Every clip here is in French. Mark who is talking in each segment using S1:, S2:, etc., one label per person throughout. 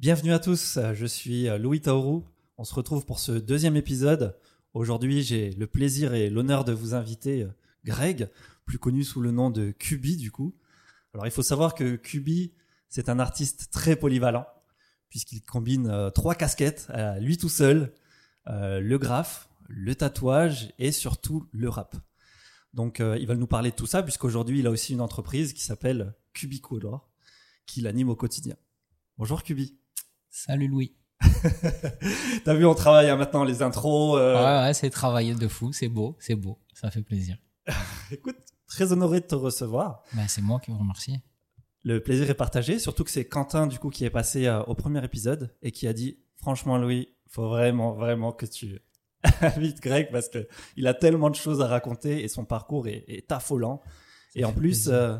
S1: Bienvenue à tous, je suis Louis Taourou. On se retrouve pour ce deuxième épisode. Aujourd'hui, j'ai le plaisir et l'honneur de vous inviter Greg, plus connu sous le nom de Kubi du coup. Alors il faut savoir que Kubi, c'est un artiste très polyvalent puisqu'il combine euh, trois casquettes lui tout seul, euh, le graphe, le tatouage et surtout le rap. Donc euh, il va nous parler de tout ça puisqu'aujourd'hui il a aussi une entreprise qui s'appelle Cubicolor qui l'anime au quotidien. Bonjour Kubi.
S2: Salut Louis.
S1: T'as vu, on travaille hein, maintenant les intros.
S2: Ouais, ouais, c'est travailler de fou, c'est beau, c'est beau, ça fait plaisir.
S1: Écoute, très honoré de te recevoir.
S2: Ben, c'est moi qui vous remercie.
S1: Le plaisir est partagé, surtout que c'est Quentin du coup qui est passé euh, au premier épisode et qui a dit franchement Louis, faut vraiment vraiment que tu invites Greg parce que il a tellement de choses à raconter et son parcours est, affolant. Et en plus, euh,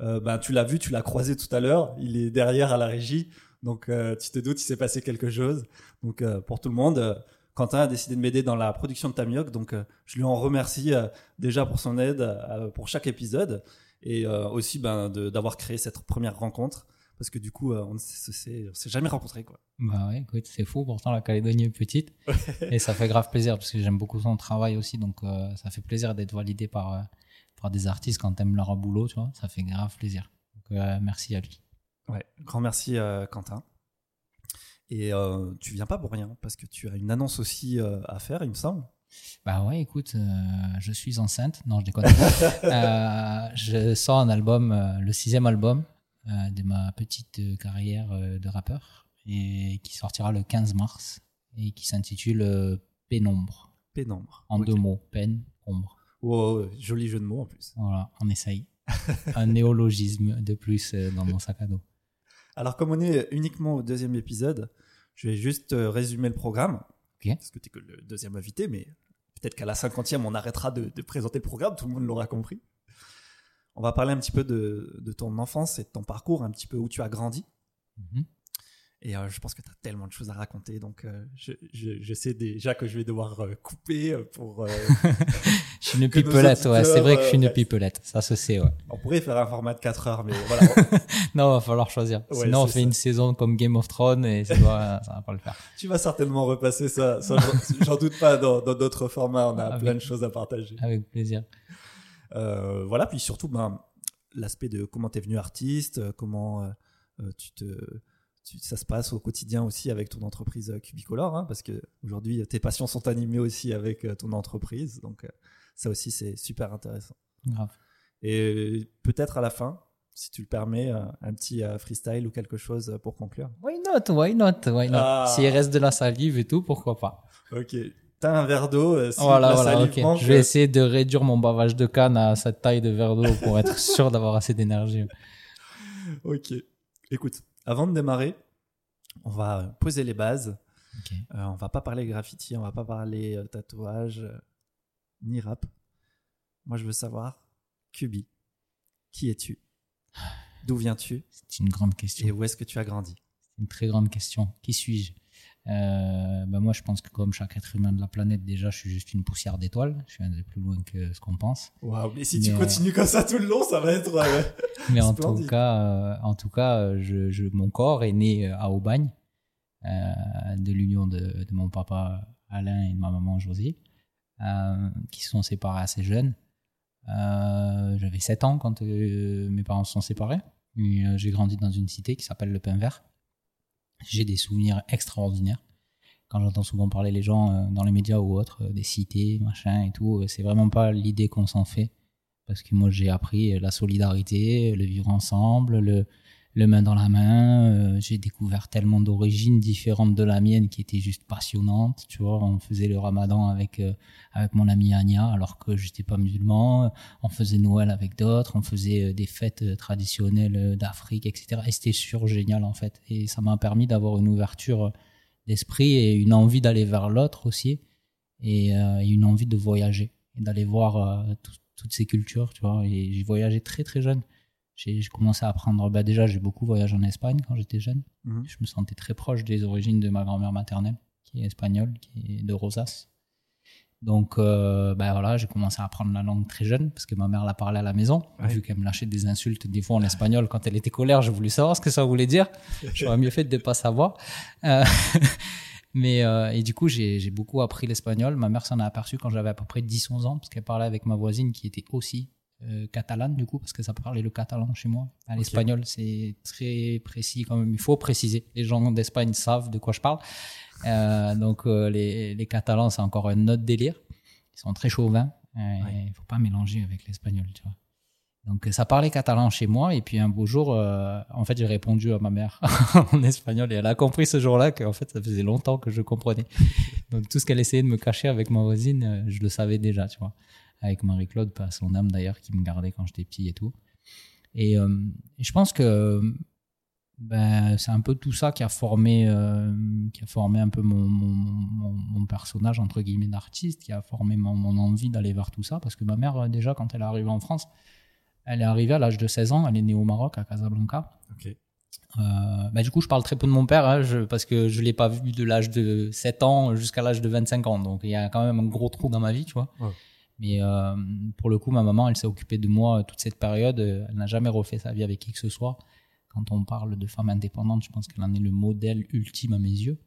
S1: euh, ben, tu l'as vu, tu l'as croisé tout à l'heure, il est derrière à la régie, donc tu te doutes, il s'est passé quelque chose. Donc pour tout le monde, Quentin a décidé de m'aider dans la production de Tamioc, donc je lui en remercie déjà pour son aide pour chaque épisode et euh, aussi ben, d'avoir créé cette première rencontre parce que du coup euh, on ne s'est jamais rencontré quoi.
S2: Bah ouais, écoute, c'est fou pourtant la Calédonie est petite et ça fait grave plaisir parce que j'aime beaucoup son travail aussi donc euh, ça fait plaisir d'être validé par par des artistes quand t'aimes leur boulot, tu vois, ça fait grave plaisir. Donc merci à lui.
S1: Ouais, grand merci Quentin. Et tu viens pas pour rien parce que tu as une annonce aussi à faire, il me semble.
S2: Bah ouais, écoute, euh, je suis enceinte. Non, je déconne. euh, je sors un album, euh, le sixième album euh, de ma petite carrière de rappeur, et qui sortira le 15 mars, et qui s'intitule Pénombre.
S1: Pénombre.
S2: En deux mots, peine, ombre.
S1: Oh, joli jeu de mots en plus.
S2: Voilà, on essaye. un néologisme de plus dans mon sac à dos.
S1: Alors, comme on est uniquement au deuxième épisode, je vais juste résumer le programme. Parce que tu es que le deuxième invité, mais peut-être qu'à la cinquantième, on arrêtera de, présenter le programme, tout le monde l'aura compris. On va parler un petit peu de, ton enfance et de ton parcours, un petit peu où tu as grandi. Mhm. Et euh, je pense que tu as tellement de choses à raconter, donc euh, je, sais déjà que je vais devoir euh, couper pour.
S2: je suis une pipelette, ouais, c'est vrai que je suis une pipelette, ça se sait, ouais.
S1: On pourrait faire un format de 4 heures, mais voilà.
S2: non, va falloir choisir. Sinon, on fait une saison comme Game of Thrones et ça, va, ça va pas le faire.
S1: Tu vas certainement repasser ça, j'en doute pas, dans d'autres formats, on a plein de choses à partager.
S2: Avec plaisir.
S1: voilà, puis surtout, ben, l'aspect de comment tu es venu artiste, comment tu te ça se passe au quotidien aussi avec ton entreprise euh, Cubicolor, hein, parce que aujourd'hui tes passions sont animées aussi avec euh, ton entreprise, donc euh, ça aussi c'est super intéressant.
S2: Grave.
S1: Et peut-être à la fin, si tu le permets, un petit freestyle ou quelque chose pour conclure.
S2: Why not, why not, why not? Ah. S'il reste de la salive et tout, pourquoi pas?
S1: Ok. T'as un verre d'eau.
S2: Si voilà, voilà, ok. Je vais essayer de réduire mon bavage de canne à cette taille de verre d'eau pour être sûr d'avoir assez d'énergie.
S1: ok. Écoute, avant de démarrer, on va poser les bases. Euh, on va pas parler graffiti, on va pas parler euh, tatouage, euh, ni rap. Moi, je veux savoir, Kubi, qui es-tu? D'où viens-tu?
S2: C'est une grande question.
S1: Et où est-ce que tu as grandi?
S2: C'est une très grande question. Qui suis-je? Euh, bah, moi, je pense que comme chaque être humain de la planète, déjà, je suis juste une poussière d'étoiles. Je suis un des plus loin que ce qu'on pense.
S1: Waouh, mais si tu continues comme ça tout le long, ça va être. Euh,
S2: mais en tout cas, euh, en tout cas, je, je, mon corps est né à Aubagne, de l'union de, de, mon papa Alain et de ma maman Josie, qui se sont séparés assez jeunes. J'avais 7 ans quand mes parents se sont séparés. J'ai grandi dans une cité qui s'appelle Le Pain Vert j'ai des souvenirs extraordinaires. Quand j'entends souvent parler les gens euh, dans les médias ou autres, euh, des cités, machin et tout, euh, c'est vraiment pas l'idée qu'on s'en fait. Parce que moi, j'ai appris la solidarité, le vivre ensemble, le, le main dans la main. Euh, j'ai découvert tellement d'origines différentes de la mienne qui étaient juste passionnantes. Tu vois, on faisait le Ramadan avec euh, avec mon ami Anya alors que j'étais pas musulman. On faisait Noël avec d'autres. On faisait euh, des fêtes traditionnelles d'Afrique, etc. Et c'était sur génial en fait. Et ça m'a permis d'avoir une ouverture d'esprit et une envie d'aller vers l'autre aussi et, une envie de voyager et d'aller voir toutes ces cultures. Tu vois, et j'ai voyagé très très jeune j'ai commencé à apprendre. Bah déjà, j'ai beaucoup voyagé en Espagne quand j'étais jeune. Mhm. Je me sentais très proche des origines de ma grand-mère maternelle, qui est espagnole, qui est de Rosas. Donc, euh, ben voilà, j'ai commencé à apprendre la langue très jeune parce que ma mère la parlait à la maison.
S3: Ouais.
S2: Vu qu'elle me lâchait des insultes des fois en espagnol quand elle était colère, je voulais savoir ce que ça voulait dire. J'aurais mieux fait de ne pas savoir. Euh, mais euh, et du coup, j'ai j'ai beaucoup appris l'espagnol. Ma mère s'en a aperçue quand j'avais à peu près 10-11 ans parce qu'elle parlait avec ma voisine qui était aussi euh, catalane du coup parce que ça parlait le catalan chez moi. À l'espagnol, c'est très précis quand même. Il faut préciser. Les gens d'Espagne savent de quoi je parle. Euh, donc euh, les, les Catalans, c'est encore un autre délire. Ils sont très chauvins. Il
S3: Ouais.
S2: faut pas mélanger avec l'espagnol, tu vois. Donc euh, ça parlait catalan chez moi et puis un beau jour, euh, en fait, j'ai répondu à ma mère en espagnol et elle a compris ce jour-là qu'en fait, ça faisait longtemps que je comprenais. Donc tout ce qu'elle essayait de me cacher avec ma voisine, euh, je le savais déjà, tu vois. Avec Marie-Claude, pas son âme d'ailleurs, qui me gardait quand j'étais petit et tout. Et, euh, je pense que ben, c'est un peu tout ça qui a formé, euh, qui a formé un peu mon, mon, mon, mon personnage, entre guillemets, d'artiste, qui a formé mon, mon envie d'aller vers tout ça. Parce que ma mère, euh, déjà, quand elle est arrivée en France, elle est arrivée à l'âge de 16 ans, elle est née au Maroc, à Casablanca.
S3: Ok.
S2: Euh, bah, du coup, je parle très peu de mon père, hein, je- parce que je l'ai pas vu de l'âge de 7 ans jusqu'à l'âge de 25 ans. Donc, il y a quand même un gros trou dans ma vie, tu vois.
S3: Ouais.
S2: Mais euh, pour le coup, ma maman, elle s'est occupée de moi toute cette période. Elle n'a jamais refait sa vie avec qui que ce soit. Quand on parle de femme indépendante, je pense qu'elle en est le modèle ultime à mes yeux.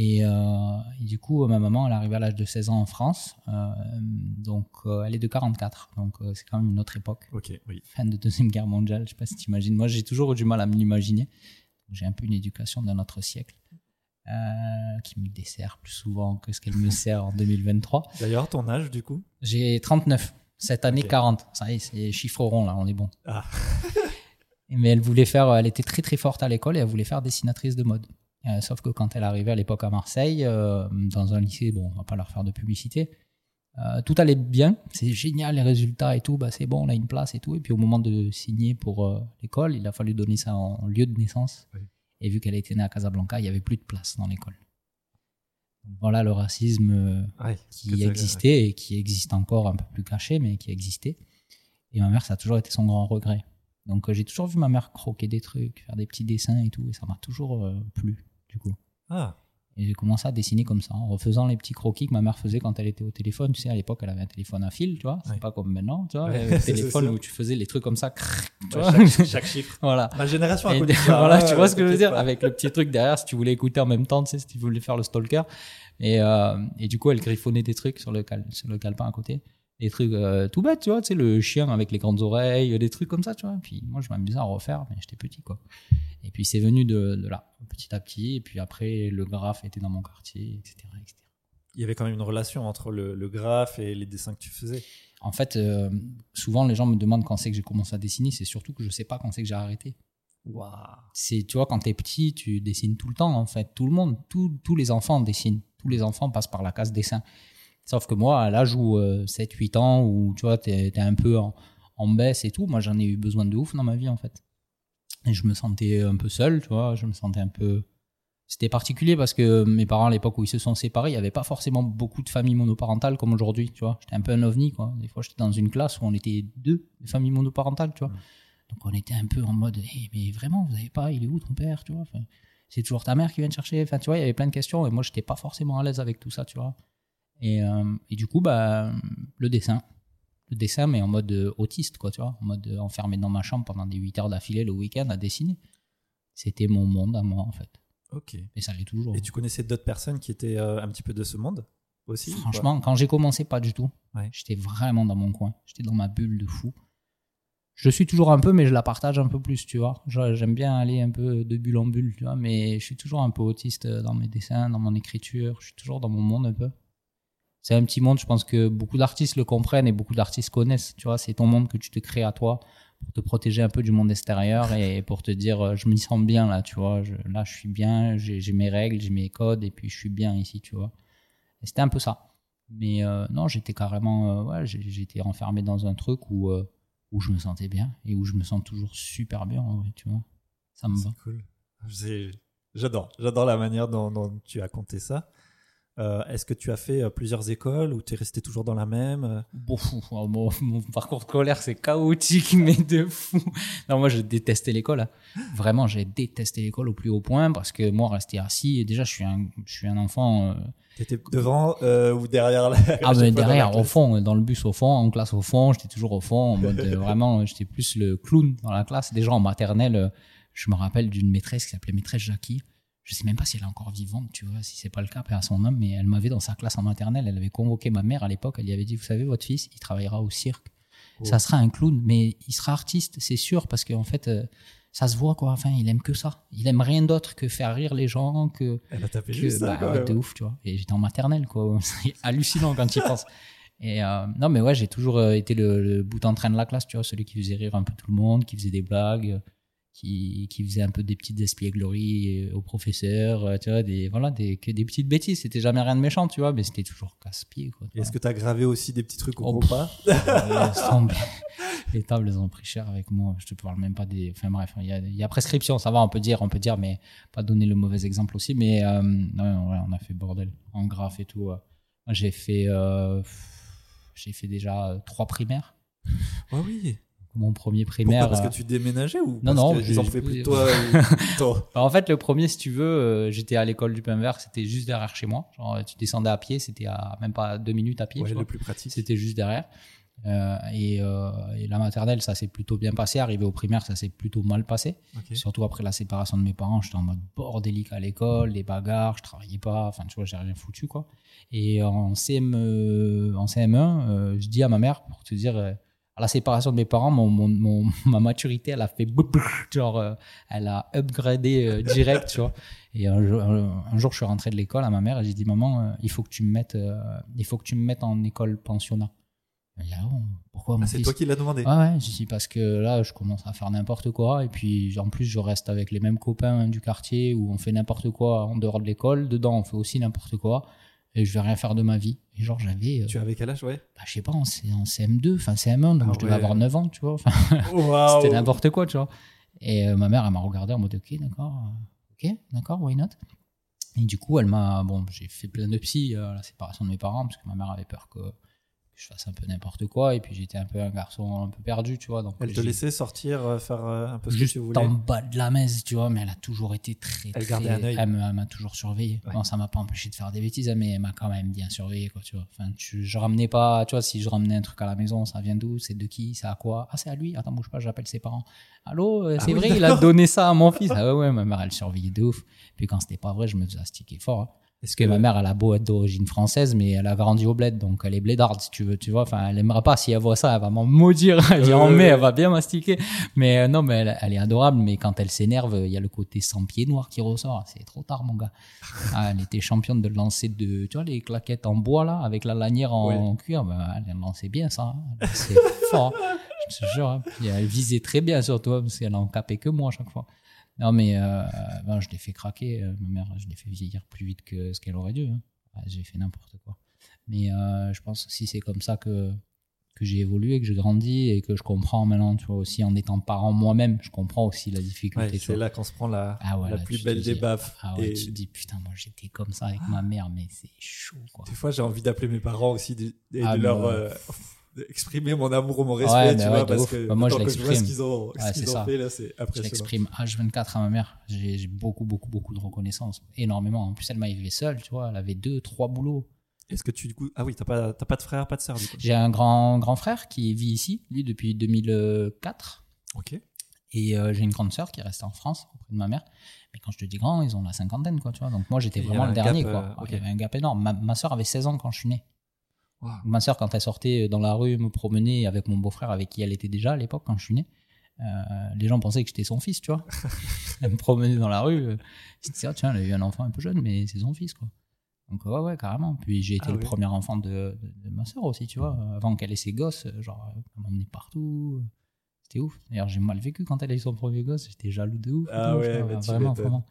S2: Et, euh, et du coup, ma maman, elle est arrivée à l'âge de 16 ans en France. Euh, donc, euh, elle est de 44. Donc, euh, c'est quand même une autre époque
S3: Ok, oui.
S2: fin de Deuxième Guerre mondiale, je sais pas si tu imagines. Moi, j'ai toujours eu du mal à me l'imaginer. J'ai un peu une éducation d'un autre siècle euh, qui me dessert plus souvent que ce qu'elle me sert en 2023.
S3: D'ailleurs, ton âge, du coup?
S2: J'ai 39, cette année
S3: Ok.
S2: 40. Ça y est, c'est chiffre rond là, on est bon.
S3: Ah.
S2: Mais elle voulait faire, elle était très très forte à l'école et elle voulait faire dessinatrice de mode. Euh, sauf que quand elle arrivait à l'époque à Marseille, euh, dans un lycée, bon, on va pas leur faire de publicité, euh, tout allait bien, c'est génial les résultats et tout, bah c'est bon, on a une place et tout. Et puis au moment de signer pour l'école, il a fallu donner ça en lieu de naissance.
S3: Oui.
S2: Et vu qu'elle était née à Casablanca, il y avait plus de place dans l'école. Voilà le racisme euh,
S3: Ouais.
S2: qui existait et qui existe encore un peu plus caché, mais qui existait. Et ma mère, ça a toujours été son grand regret. Donc euh, j'ai toujours vu ma mère croquer des trucs, faire des petits dessins et tout, et ça m'a toujours euh, plu, du coup.
S3: Ah,
S2: Et j'ai commencé à dessiner comme ça, en refaisant les petits croquis que ma mère faisait quand elle était au téléphone. Tu sais, à l'époque, elle avait un téléphone à fil, tu vois. C'est
S3: Ouais.
S2: pas comme maintenant, tu vois.
S3: Ouais,
S2: Elle avait un
S3: c'est
S2: téléphone où tu faisais les trucs comme ça, crrr, tu
S3: ouais,
S2: vois.
S3: chaque, chaque chiffre.
S2: voilà.
S3: Ma génération a connu ça.
S2: voilà, tu vois ce que je veux dire
S3: pas.
S2: Avec le petit truc derrière, si tu voulais écouter en même temps, tu sais, si tu voulais faire le stalker. Et, euh, et du coup, elle griffonnait des trucs sur le, cal- sur le calepin à côté. Des trucs euh, tout bêtes, tu vois, tu sais, le chien avec les grandes oreilles, des trucs comme ça, tu vois. Puis moi, je m'amusais à refaire, mais j'étais petit, quoi. Et puis c'est venu de, de là, petit à petit. Et puis après, le graphe était dans mon quartier, etc. etc.
S3: Il y avait quand même une relation entre le, le graphe et les dessins que tu faisais.
S2: En fait, euh, souvent, les gens me demandent quand c'est que j'ai commencé à dessiner. C'est surtout que je sais pas quand c'est que j'ai arrêté.
S3: Waouh.
S2: c'est tu vois quand t'es petit tu dessines tout le temps en fait tout le monde tous les enfants dessinent tous les enfants passent par la case dessin sauf que moi à l'âge où 7 8 ans où tu vois t'es es un peu en, en baisse et tout moi j'en ai eu besoin de ouf dans ma vie en fait. Et je me sentais un peu seul tu vois je me sentais un peu c'était particulier parce que mes parents à l'époque où ils se sont séparés il y avait pas forcément beaucoup de familles monoparentales comme aujourd'hui tu vois. J'étais un peu un ovni quoi. Des fois j'étais dans une classe où on était deux familles monoparentales tu vois. Donc on était un peu en mode, Eh, mais vraiment, vous avez pas, il est où ton père, tu vois? Enfin, C'est toujours ta mère qui vient te chercher. Enfin, tu vois, il y avait plein de questions et moi, j'étais pas forcément à l'aise avec tout ça, tu vois. Et, euh, et du coup, bah, le dessin. Le dessin, mais en mode euh, autiste, quoi, tu vois. En mode euh, enfermé dans ma chambre pendant des 8 heures d'affilée le week-end à dessiner. C'était mon monde à moi, en fait.
S3: Ok.
S2: Et ça l'est toujours.
S3: Et tu connaissais d'autres personnes qui étaient euh, un petit peu de ce monde aussi
S2: Franchement, quand j'ai commencé, pas du tout.
S3: Ouais.
S2: J'étais vraiment dans mon coin. J'étais dans ma bulle de fou. Je suis toujours un peu, mais je la partage un peu plus, tu vois. J'aime bien aller un peu de bulle en bulle, tu vois, mais je suis toujours un peu autiste dans mes dessins, dans mon écriture. Je suis toujours dans mon monde un peu. C'est un petit monde, je pense que beaucoup d'artistes le comprennent et beaucoup d'artistes connaissent, tu vois. C'est ton monde que tu te crées à toi pour te protéger un peu du monde extérieur et pour te dire, euh, je m'y sens bien là, tu vois. Je- là, je suis bien, j'ai mes règles, j'ai mes codes et puis je suis bien ici, tu vois. Et C'était un peu ça. Mais euh, non, j'étais carrément, euh, ouais, j'étais enfermé dans un truc où, euh, où je me sentais bien et où je me sens toujours super bien, tu vois. Ça me va.
S3: C'est cool. J'adore. J'adore la manière dont, dont tu as compté ça. Euh, Est-ce que tu as fait euh, plusieurs écoles ou tu es resté toujours dans la même euh?
S2: Bon, fou, oh, mon, mon parcours scolaire, c'est chaotique, mais de fou. Non, moi, je détestais l'école. hein. Vraiment, j'ai détesté l'école au plus haut point parce que moi, rester assis, déjà, je suis un, je suis un enfant. euh,
S3: T'étais devant euh, ou derrière la...
S2: ah, mais derrière, au fond, dans le bus au fond, en classe au fond, j'étais toujours au fond. En mode, vraiment, j'étais plus le clown dans la classe. Déjà, en maternelle, je me rappelle d'une maîtresse qui s'appelait maîtresse Jackie. Je sais même pas si elle est encore vivante, tu vois, si c'est pas le cas, à son âme, mais elle m'avait dans sa classe en maternelle, elle avait convoqué ma mère à l'époque, elle lui avait dit, vous savez, votre fils, il travaillera au cirque.
S3: Oh.
S2: Ça sera un clown, mais il sera artiste, c'est sûr, parce qu'en fait, euh, ça se voit, quoi. Enfin, il aime que ça. Il aime rien d'autre que faire rire les gens, que,
S3: Elle a tapé
S2: que-
S3: juste ça,
S2: bah, ouais,
S3: même.
S2: de ouf, tu vois. Et j'étais en maternelle, quoi. C'est hallucinant quand tu y penses. Et euh, non, mais ouais, j'ai toujours euh, été le, le bout en train de la classe, tu vois, celui qui faisait rire un peu tout le monde, qui faisait des blagues, qui, qui faisait un peu des petites espiègleries euh, au professeur, euh, tu vois, des, voilà, des, que des petites bêtises. C'était jamais rien de méchant, tu vois, mais c'était toujours casse-pied,
S3: Est-ce que tu as gravé aussi des petits trucs au
S2: Oh,
S3: repas
S2: Euh, les tables, elles ont pris cher avec moi. Je te parle même pas des. Enfin bref, il y a, y a prescription, ça va, on peut dire, on peut dire, mais pas donner le mauvais exemple aussi. Mais euh, non, ouais, on a fait bordel en graphe et tout. ouais. J'ai fait, euh, j'ai fait déjà trois primaires.
S3: Oh oui.
S2: Mon premier
S3: Pourquoi
S2: primaire.
S3: Parce
S2: euh,
S3: que tu déménageais ou
S2: Non,
S3: parce
S2: non,
S3: qu'ils
S2: j'ai-
S3: en plus de toi ou- plutôt
S2: bah, en fait, le premier, si tu veux, euh, j'étais à l'école du Pain Vert, c'était juste derrière chez moi. Genre, tu descendais à pied, c'était à même pas deux minutes à pied.
S3: Ouais, le plus pratique.
S2: C'était juste derrière. Euh, et, euh, et la maternelle, ça s'est plutôt bien passé. Arrivé au primaire, ça s'est plutôt mal passé. Surtout après la séparation de mes parents, j'étais en mode bordélique à l'école, les bagarres, je travaillais pas. Enfin, tu vois, j'ai rien foutu, quoi. Et en, CM, euh, en CM1, euh, je dis à ma mère, pour te dire, euh, à la séparation de mes parents, mon, mon, mon- ma maturité, elle a fait genre, euh, elle a upgradé euh, direct, tu vois. Et un jour, un, un jour, je suis rentré de l'école à ma mère et j'ai dit, maman, euh, il faut que tu me mettes, il faut que tu me mettes en école pensionnat. Dit, ah pourquoi
S3: Ah, c'est toi qui l'as demandé.
S2: Ouais, ouais, je dis parce que là, je commence à faire n'importe quoi. Et puis, en plus, je reste avec les mêmes copains du quartier où on fait n'importe quoi en dehors de l'école. Dedans, on fait aussi n'importe quoi. Et je vais rien faire de ma vie. Et genre, j'avais, euh,
S3: Tu avais quel âge, ouais?
S2: bah, je sais pas, en, en CM2, enfin CM1, donc
S3: Ah
S2: je devais
S3: ouais.
S2: avoir 9 ans, tu vois. C'était n'importe quoi, tu vois. Et euh, ma mère, elle m'a regardé en mode, ok, d'accord, euh, ok, d'accord, why not? Et du coup, elle m'a, bon, j'ai fait plein de psy à la séparation de mes parents, parce que ma mère avait peur que je fasse un peu n'importe quoi, et puis j'étais un peu un garçon un peu perdu, tu vois. Donc
S3: Elle te laissait sortir, euh, faire euh, un peu ce que tu voulais.
S2: en bas de la messe, tu vois, mais elle a toujours été très,
S3: Elle
S2: très-
S3: gardait un œil.
S2: Elle m'a toujours surveillé.
S3: Ouais.
S2: Bon, ça m'a pas empêché de faire des bêtises, mais elle m'a quand même bien surveillé, quoi, tu vois. Enfin, tu, je ramenais pas, tu vois, si je ramenais un truc à la maison, ça vient d'où, c'est de qui, c'est à quoi? Ah, c'est à lui, attends, bouge pas, j'appelle ses parents. Allô, euh,
S3: Ah
S2: c'est
S3: oui,
S2: vrai, il a donné ça à mon fils. Ah ouais, ouais, ma mère, elle surveillait de ouf. Puis quand c'était pas vrai, je me faisais astiquer fort. hein. Parce que ma mère, elle a beau être d'origine française, mais elle a grandi au bled, donc elle est blédarde, si tu veux, tu vois. Enfin, elle aimera pas si elle voit ça, elle va m'en maudire. Elle dit, en mai, elle va bien mastiquer. Mais euh, non, mais elle, elle est adorable, mais quand elle s'énerve, il y a le côté sans pied noir qui ressort. C'est trop tard, mon gars. Ah, elle était championne de lancer de, tu vois, les claquettes en bois, là, avec la lanière en cuir. Ben, elle lançait bien ça. hein. C'est fort. Je te jure. hein. Puis elle visait très bien sur toi, parce qu'elle en capait que moi à chaque fois. Non, mais euh, ben, je l'ai fait craquer. euh, ma mère, je l'ai fait vieillir plus vite que ce qu'elle aurait dû. hein. Ah, J'ai fait n'importe quoi. Mais euh, je pense aussi c'est comme ça que, que j'ai évolué, que j'ai grandi et que je comprends maintenant, tu vois, aussi en étant parent moi-même, je comprends aussi la difficulté.
S3: Ouais, c'est là qu'on se prend la,
S2: Ah ouais,
S3: la
S2: là,
S3: plus belle des baffes.
S2: Ah ouais,
S3: Et
S2: tu te dis, putain, moi j'étais comme ça avec ma mère, mais c'est chaud, quoi.
S3: des fois, j'ai envie d'appeler mes parents aussi de- et
S2: Ah,
S3: de leur euh, d'exprimer mon amour ou mon respect,
S2: Ouais,
S3: tu vois, parce
S2: ouf.
S3: que
S2: Bah, moi, je
S3: quand je vois ce
S2: l'exprime.
S3: qu'ils ont, ce
S2: Ouais,
S3: ont
S2: ça.
S3: fait, là, c'est
S2: Je
S3: impressionnant.
S2: l'exprime H24 à ma mère. J'ai beaucoup, beaucoup, beaucoup de reconnaissance. Énormément. En plus, elle m'a élevé seule, tu vois. Elle avait deux, trois boulots.
S3: Est-ce que tu, du coup, ah oui, t'as pas, t'as pas de frère, pas de sœur, du coup?
S2: J'ai un grand, grand frère qui vit ici, lui, depuis 2004.
S3: Ok.
S2: Et euh, j'ai une grande sœur qui est restée en France auprès de ma mère. Mais quand je te dis grand, ils ont la cinquantaine, quoi, tu vois. Donc moi, j'étais vraiment le dernier,
S3: gap,
S2: quoi.
S3: euh, ok.
S2: Il y avait un gap énorme. Ma, ma sœur avait 16 ans quand je suis né.
S3: Wow.
S2: Ma sœur, quand elle sortait dans la rue me promener avec mon beau-frère, avec qui elle était déjà à l'époque quand je suis né, euh, les gens pensaient que j'étais son fils, tu vois. elle me promenait dans la rue. euh, Ils se disaient, ah, tiens, elle a eu un enfant un peu jeune, mais c'est son fils, quoi. Donc, ouais, ouais, carrément. Puis j'ai été
S3: Ah
S2: le premier enfant de, de, de ma sœur aussi, tu vois. Avant qu'elle ait ses gosses, euh, genre, elle m'emmenait partout. C'était ouf. D'ailleurs, j'ai mal vécu quand elle a eu son premier gosse. J'étais jaloux de ouf.
S3: Ah ouais,
S2: tu vraiment, vraiment.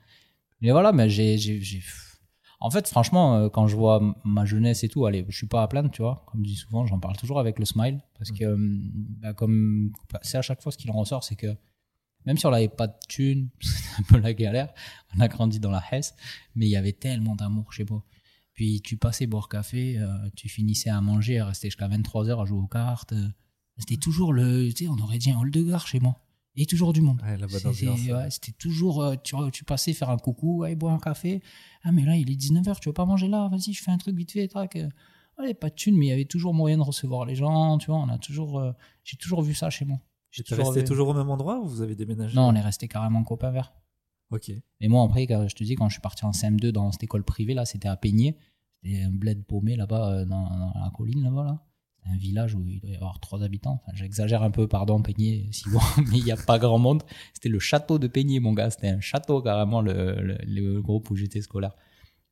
S2: Mais voilà, mais j'ai- En fait, franchement, euh, quand je vois ma jeunesse et tout, allez, je suis pas à plaindre, tu vois. Comme je dis souvent, j'en parle toujours avec le smile. Parce que, euh, bah, comme c'est à chaque fois ce qu'il en ressort, c'est que même si on n'avait pas de thunes, c'était un peu la galère. On a grandi dans la Hesse, mais il y avait tellement d'amour chez moi. Puis tu passais boire café, euh, tu finissais à manger, à rester jusqu'à 23h à jouer aux cartes. C'était toujours le. Tu sais, on aurait dit un hall de gare chez moi. Et toujours du monde.
S3: Ouais,
S2: C'était ouais, toujours. euh, tu, tu passais faire un coucou, ouais, boire un café. Ah, mais là, il est 19h, tu veux pas manger là? Vas-y, je fais un truc vite fait, tac. euh. Ouais, pas de thunes, mais il y avait toujours moyen de recevoir les gens, tu vois. On a toujours. euh, J'ai toujours vu ça chez moi. Toujours
S3: resté toujours au même endroit ou vous avez déménagé?
S2: Non, on est resté carrément copains verts.
S3: Ok.
S2: Mais moi, après, je te dis, quand je suis parti en CM2 dans cette école privée, là, c'était à Peigné. C'était un bled paumé là-bas, dans, dans la colline, là-bas. Là. Un village où il doit y avoir trois habitants. J'exagère un peu, pardon, Peigné, si mais il n'y a pas grand monde. C'était le château de Peigné, mon gars. C'était un château, carrément, le, le, groupe où j'étais scolaire.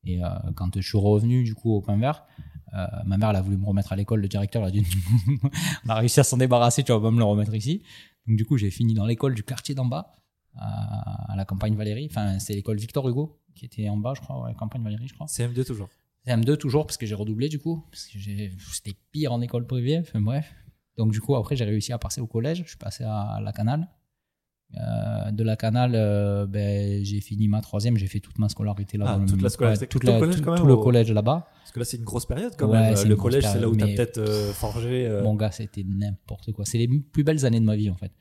S2: Et euh, quand je suis revenu, du coup, au Pain Vert, euh, ma mère, elle a voulu me remettre à l'école. Le directeur a dit On a réussi à s'en débarrasser, tu vas pas me le remettre ici. Donc, du coup, j'ai fini dans l'école du quartier d'en bas, à, à la campagne Valérie. Enfin, c'est l'école Victor Hugo, qui était en bas, je crois, ouais, campagne Valérie, je crois.
S3: CM2 toujours.
S2: CM2 toujours, parce que j'ai redoublé, du coup. Parce que j'ai- c'était pire en école privée. Enfin, bref. Donc, du coup, après, j'ai réussi à passer au collège. Je suis passé à la Canale. Euh, de la Canale, euh, ben, j'ai fini ma troisième. J'ai fait toute ma scolarité là.
S3: Ah, toute la scolarité.
S2: toute
S3: Tout
S2: la-
S3: collège,
S2: tout-
S3: quand même,
S2: tout le collège là-bas.
S3: Parce que là, c'est une grosse période quand
S2: Ouais,
S3: même. Le collège, c'est là où t'as
S2: mais-
S3: peut-être euh, forgé. euh,
S2: Mon gars, c'était n'importe quoi. C'est les plus belles années de ma vie, en fait.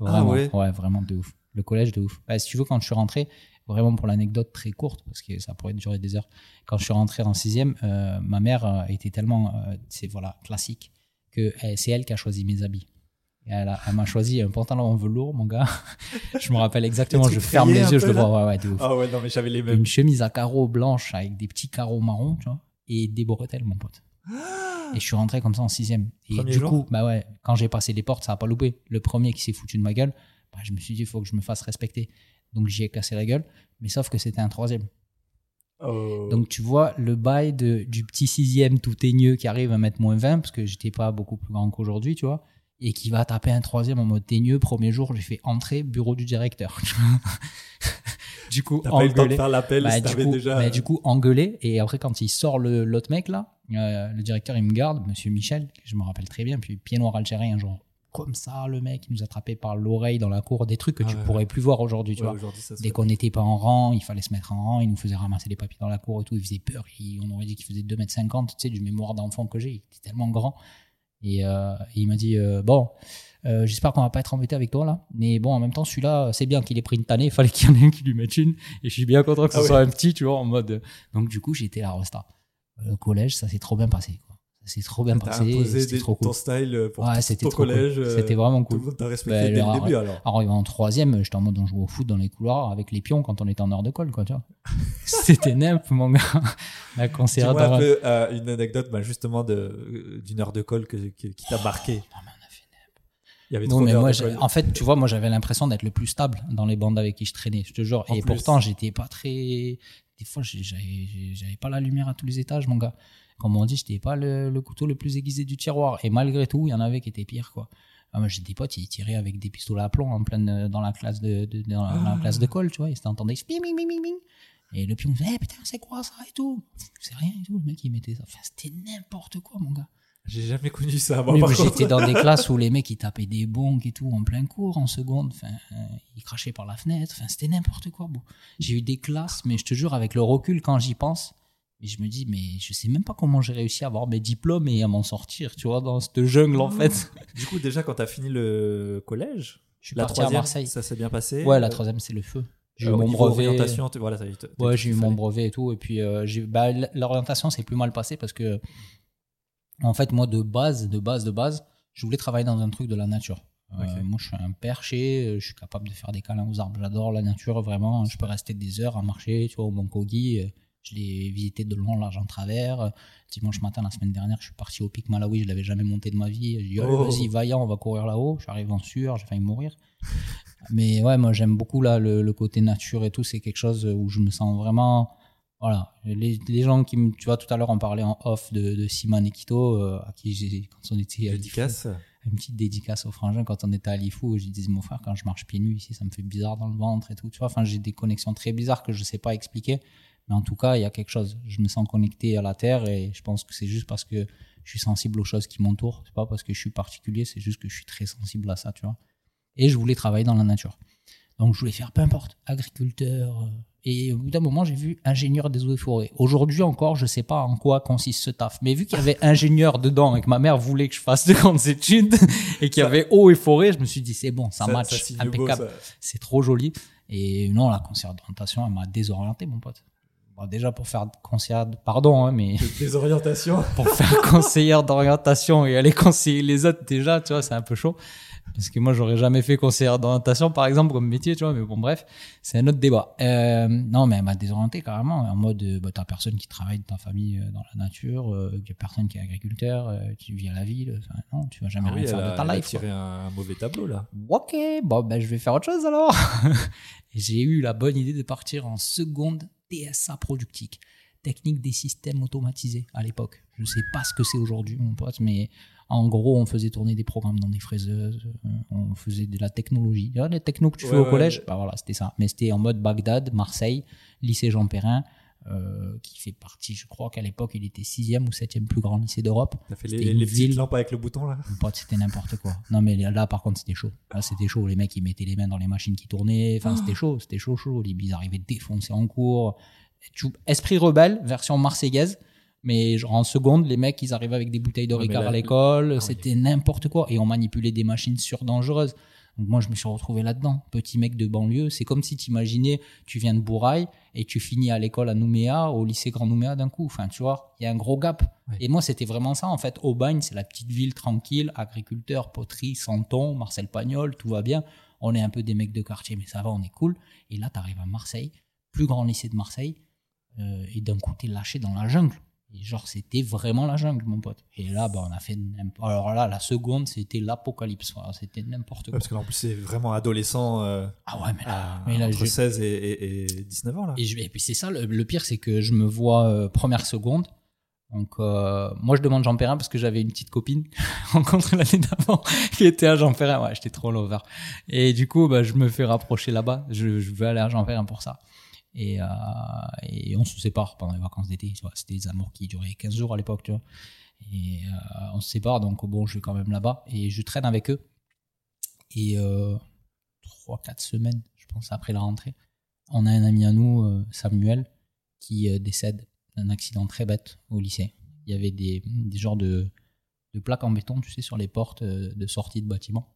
S3: Ah
S2: Vraiment,
S3: ouais
S2: vraiment de ouf. Le collège, de ouf. Bah, si tu veux, quand je suis rentré, vraiment pour l'anecdote très courte, parce que ça pourrait durer des heures, quand je suis rentré en sixième, euh, ma mère euh, était tellement, euh, c'est voilà, classique, que elle- c'est elle qui a choisi mes habits. Et elle m'a choisi un pantalon en velours, mon gars. je me rappelle exactement, je ferme les yeux, je le vois, ouais, ouais, de ouf.
S3: Ah ouais, non, mais j'avais les mêmes.
S2: Une chemise à carreaux blanche avec des petits carreaux marrons, tu vois, et des bretelles, mon pote. Et je suis rentré comme ça en sixième. Et
S3: Premier
S2: du
S3: jour
S2: coup, bah ouais, quand j'ai passé les portes, ça a pas loupé. Le premier qui s'est foutu de ma gueule, bah, je me suis dit, il faut que je me fasse respecter. Donc j'y ai cassé la gueule, mais sauf que c'était un troisième.
S3: Oh.
S2: Donc tu vois, le bail de, du petit sixième tout teigneux qui arrive à mettre moins 20, parce que j'étais pas beaucoup plus grand qu'aujourd'hui, tu vois, et qui va taper un troisième en mode teigneux. Premier jour, j'ai fait entrer, bureau du directeur. du coup,
S3: T'as pas eu le temps de
S2: engueulé.
S3: faire l'appel,
S2: Bah,
S3: si
S2: du,
S3: déjà.
S2: bah, du coup, engueulé. Et après, quand il sort le- l'autre mec, là, euh, le directeur, il me garde, monsieur Michel, que je me rappelle très bien, puis pied noir algérien, genre, comme ça, le mec, il nous a attrapé par l'oreille dans la cour, des trucs que
S3: Ah
S2: tu
S3: ouais,
S2: pourrais plus voir aujourd'hui, tu
S3: Ouais,
S2: vois. Dès qu'on n'était pas en rang, il fallait se mettre en rang, il nous faisait ramasser les papiers dans la cour et tout, il faisait peur, il- on aurait dit qu'il faisait 2m50, tu sais, du mémoire d'enfant que j'ai, il était tellement grand. Et, euh, et il m'a dit, euh, bon, euh, j'espère qu'on va pas être embêté avec toi là, mais bon, en même temps, celui-là, c'est bien qu'il ait pris une tannée, il fallait qu'il y en ait un qui lui mette une, et je suis bien content que ce
S3: Ah
S2: soit un petit, tu vois, en mode. Donc du coup, j'étais à Rosta. Le collège, ça s'est trop bien passé, quoi. Ça s'est trop bien
S3: T'as
S2: passé, c'était
S3: des-
S2: trop
S3: ton
S2: cool.
S3: style euh, pour
S2: Ouais,
S3: ton
S2: trop cool.
S3: collège. euh,
S2: C'était vraiment cool.
S3: le monde t'a respecté
S2: Bah,
S3: dès
S2: alors,
S3: le début alors.
S2: Arrivé en troisième, j'étais en mode on jouait au foot dans les couloirs avec les pions quand on était en heure de colle, quoi, tu vois. C'était nimp, mon gars. La concert
S3: Dis-moi un peu euh, une anecdote bah, justement euh, d'une heure de colle que- que- qui t'a marqué.
S2: Non, mais on a fait nimp.
S3: Il y avait
S2: Non,
S3: trop
S2: mais moi,
S3: de
S2: en fait, tu vois, moi, j'avais l'impression d'être le plus stable dans les bandes avec qui je traînais, je te jure.
S3: En
S2: Et
S3: plus.
S2: pourtant, j'étais pas très. Des fois, j'avais pas la lumière à tous les étages, mon gars. Comme on dit, j'étais pas le, le couteau le plus aiguisé du tiroir. Et malgré tout, il y en avait qui étaient pires, quoi. Ah, j'ai des potes, ils tiraient avec des pistolets à plomb en pleine, dans la classe de, de- dans la,
S3: Ah.
S2: la classe de colle, tu vois. Ils s'entendaient bing, bing, bing, bing, bing. Et le pion faisait, Eh, putain, c'est quoi ça et tout. C'est rien et tout. Le mec, il mettait ça. Enfin, c'était n'importe quoi, mon gars.
S3: J'ai jamais connu ça. Moi,
S2: Oui, j'étais dans des classes où les mecs ils tapaient des bongs et tout en plein cours en seconde. Enfin, euh, ils crachaient par la fenêtre. Enfin, c'était n'importe quoi. Bon, j'ai eu des classes, mais je te jure, avec le recul, quand j'y pense, et je me dis, mais je sais même pas comment j'ai réussi à avoir mes diplômes et à m'en sortir, tu vois, dans cette jungle en fait.
S3: Du coup, déjà, quand t'as fini le collège,
S2: Je suis
S3: la
S2: parti à
S3: troisième,
S2: Marseille.
S3: ça s'est bien passé.
S2: Ouais, la
S3: Euh,
S2: troisième, c'est le feu. J'ai
S3: euh,
S2: eu mon brevet.
S3: tu- voilà,
S2: Ouais, j'ai eu mon brevet et tout. Et puis, euh, bah, l'orientation s'est plus mal passé parce que, en fait, moi, de base, de base, de base, je voulais travailler dans un truc de la nature. Euh, moi, je suis un perché, je suis capable de faire des câlins aux arbres. J'adore la nature, vraiment. Je peux rester des heures à marcher, tu vois, au euh, Je l'ai visité de long, large en travers. Dimanche matin, la semaine dernière, je suis parti au pic Malawi, je l'avais jamais monté de ma vie. J'ai dit,
S3: Oh.
S2: vas-y, vaillant, on va courir là-haut. Je suis arrivé en sueur, j'ai failli mourir. Mais ouais, moi j'aime beaucoup là le, le côté nature et tout. C'est quelque chose où je me sens vraiment. Voilà, les, les gens qui me. Tu vois, tout à l'heure on parlait en off de, de Simon et Quito, euh, à qui j'ai. Quand on était
S3: Dédicace.
S2: une petite dédicace au frangin quand on était à Lifou. Je disais, mon frère, quand je marche pieds nus ici, ça me fait bizarre dans le ventre et tout. Tu vois, enfin, j'ai des connexions très bizarres que je sais pas expliquer. Mais en tout cas, il y a quelque chose. Je me sens connecté à la terre et je pense que c'est juste parce que je suis sensible aux choses qui m'entourent. C'est pas parce que je suis particulier, c'est juste que je suis très sensible à ça, tu vois. Et je voulais travailler dans la nature. Donc je voulais faire peu importe, agriculteur. euh, Et au bout d'un moment, j'ai vu ingénieur des eaux et forêts. Aujourd'hui encore, je sais pas en quoi consiste ce taf. Mais vu qu'il y avait ingénieur dedans et que ma mère voulait que je fasse de grandes études et qu'il y avait eau et forêt, je me suis dit c'est bon, ça,
S3: Ça-
S2: match
S3: ça
S2: impeccable. C'est trop joli. Et non, la d'orientation, elle m'a désorienté, mon pote. Bon, déjà pour faire conseillère, de- pardon, hein, mais
S3: Des orientations.
S2: pour faire conseillère d'orientation et aller conseiller les autres déjà, tu vois, c'est un peu chaud. Parce que moi, j'aurais jamais fait conseillère d'orientation, par exemple, comme métier, tu vois, mais bon, bref, c'est un autre débat. Euh, non, mais elle m'a désorienté carrément, en mode, euh, bah, t'as personne qui travaille dans ta famille, euh, dans la nature, euh, y a personne qui est agriculteur, euh, tu vis à la ville, enfin, non, tu vas jamais
S1: Ah
S2: rien
S1: oui,
S2: faire
S1: a,
S2: de ta
S1: elle
S2: life.
S1: tiré un, mauvais tableau là.
S2: Ok, bon, ben, je vais faire autre chose alors. J'ai eu la bonne idée de partir en seconde TSA productique, technique des systèmes automatisés à l'époque. Je sais pas ce que c'est aujourd'hui, mon pote, mais en gros, on faisait tourner des programmes dans des fraiseuses, euh, on faisait de la technologie. Ah, Les technos que tu fais au
S1: ouais,
S2: collège,
S1: ouais.
S2: bah voilà, c'était ça. Mais c'était en mode Bagdad, Marseille, lycée Jean Perrin, euh, qui fait partie, je crois qu'à l'époque, il était sixième ou septième plus grand lycée d'Europe.
S1: T'as fait
S2: C'était
S1: les, les petites
S2: ville.
S1: lampes avec le bouton là.
S2: Mon pote, c'était n'importe quoi. Non, mais là, par contre, c'était chaud. Là, c'était chaud. Les mecs, ils mettaient les mains dans les machines qui tournaient. Enfin, c'était chaud. C'était chaud, chaud. Les ils arrivaient défoncés en cours. Esprit rebelle, version marseillaise. Mais genre en seconde, les mecs, ils arrivaient avec des bouteilles de
S1: Ouais,
S2: Ricard
S1: là-
S2: à l'école. C'était n'importe quoi. Et on manipulait des machines surdangereuses. Donc moi, je me suis retrouvé là-dedans. Petit mec de banlieue. C'est comme si tu imaginais, tu viens de Bourail et tu finis à l'école à Nouméa, au lycée Grand Nouméa d'un coup. Enfin, tu vois, il y a un gros gap. Et moi, c'était vraiment ça, en fait. Aubagne, c'est la petite ville tranquille, agriculteur, poterie, Santon, Marcel Pagnol, tout va bien. On est un peu des mecs de quartier, mais ça va, on est cool. Et là, tu arrives à Marseille, plus grand lycée de Marseille, euh, et d'un coup, t'es lâché dans la jungle. Et genre, c'était vraiment la jungle, mon pote. Et là, bah, on a fait. Alors là, la seconde, c'était l'apocalypse. C'était n'importe
S1: Ouais,
S2: quoi.
S1: parce que là en plus c'est vraiment adolescent euh,
S2: Ah ouais, mais là.
S1: à-
S2: mais là,
S1: entre
S2: je-
S1: 16 et, et- et 19 ans là.
S2: Et, je- et puis c'est ça, le, le pire, c'est que je me vois euh, première seconde. Donc, euh, moi, je demande Jean Perrin parce que j'avais une petite copine rencontrée l'année d'avant qui était à Jean Perrin. Ouais, j'étais trop lover. Et du coup, bah, je me fais rapprocher là-bas. Je, je veux aller à Jean Perrin pour ça. Et, euh, et on se sépare pendant les vacances d'été. C'était des amours qui duraient 15 jours à l'époque. Et euh, on se sépare, donc bon, je vais quand même là-bas. Et je traîne avec eux. Et euh, 3-4 semaines, je pense, après la rentrée, on a un ami à nous, euh, Samuel, qui décède d'un accident très bête au lycée. Il y avait des, des genres de, de plaques en béton, tu sais, sur les portes de sortie de bâtiments.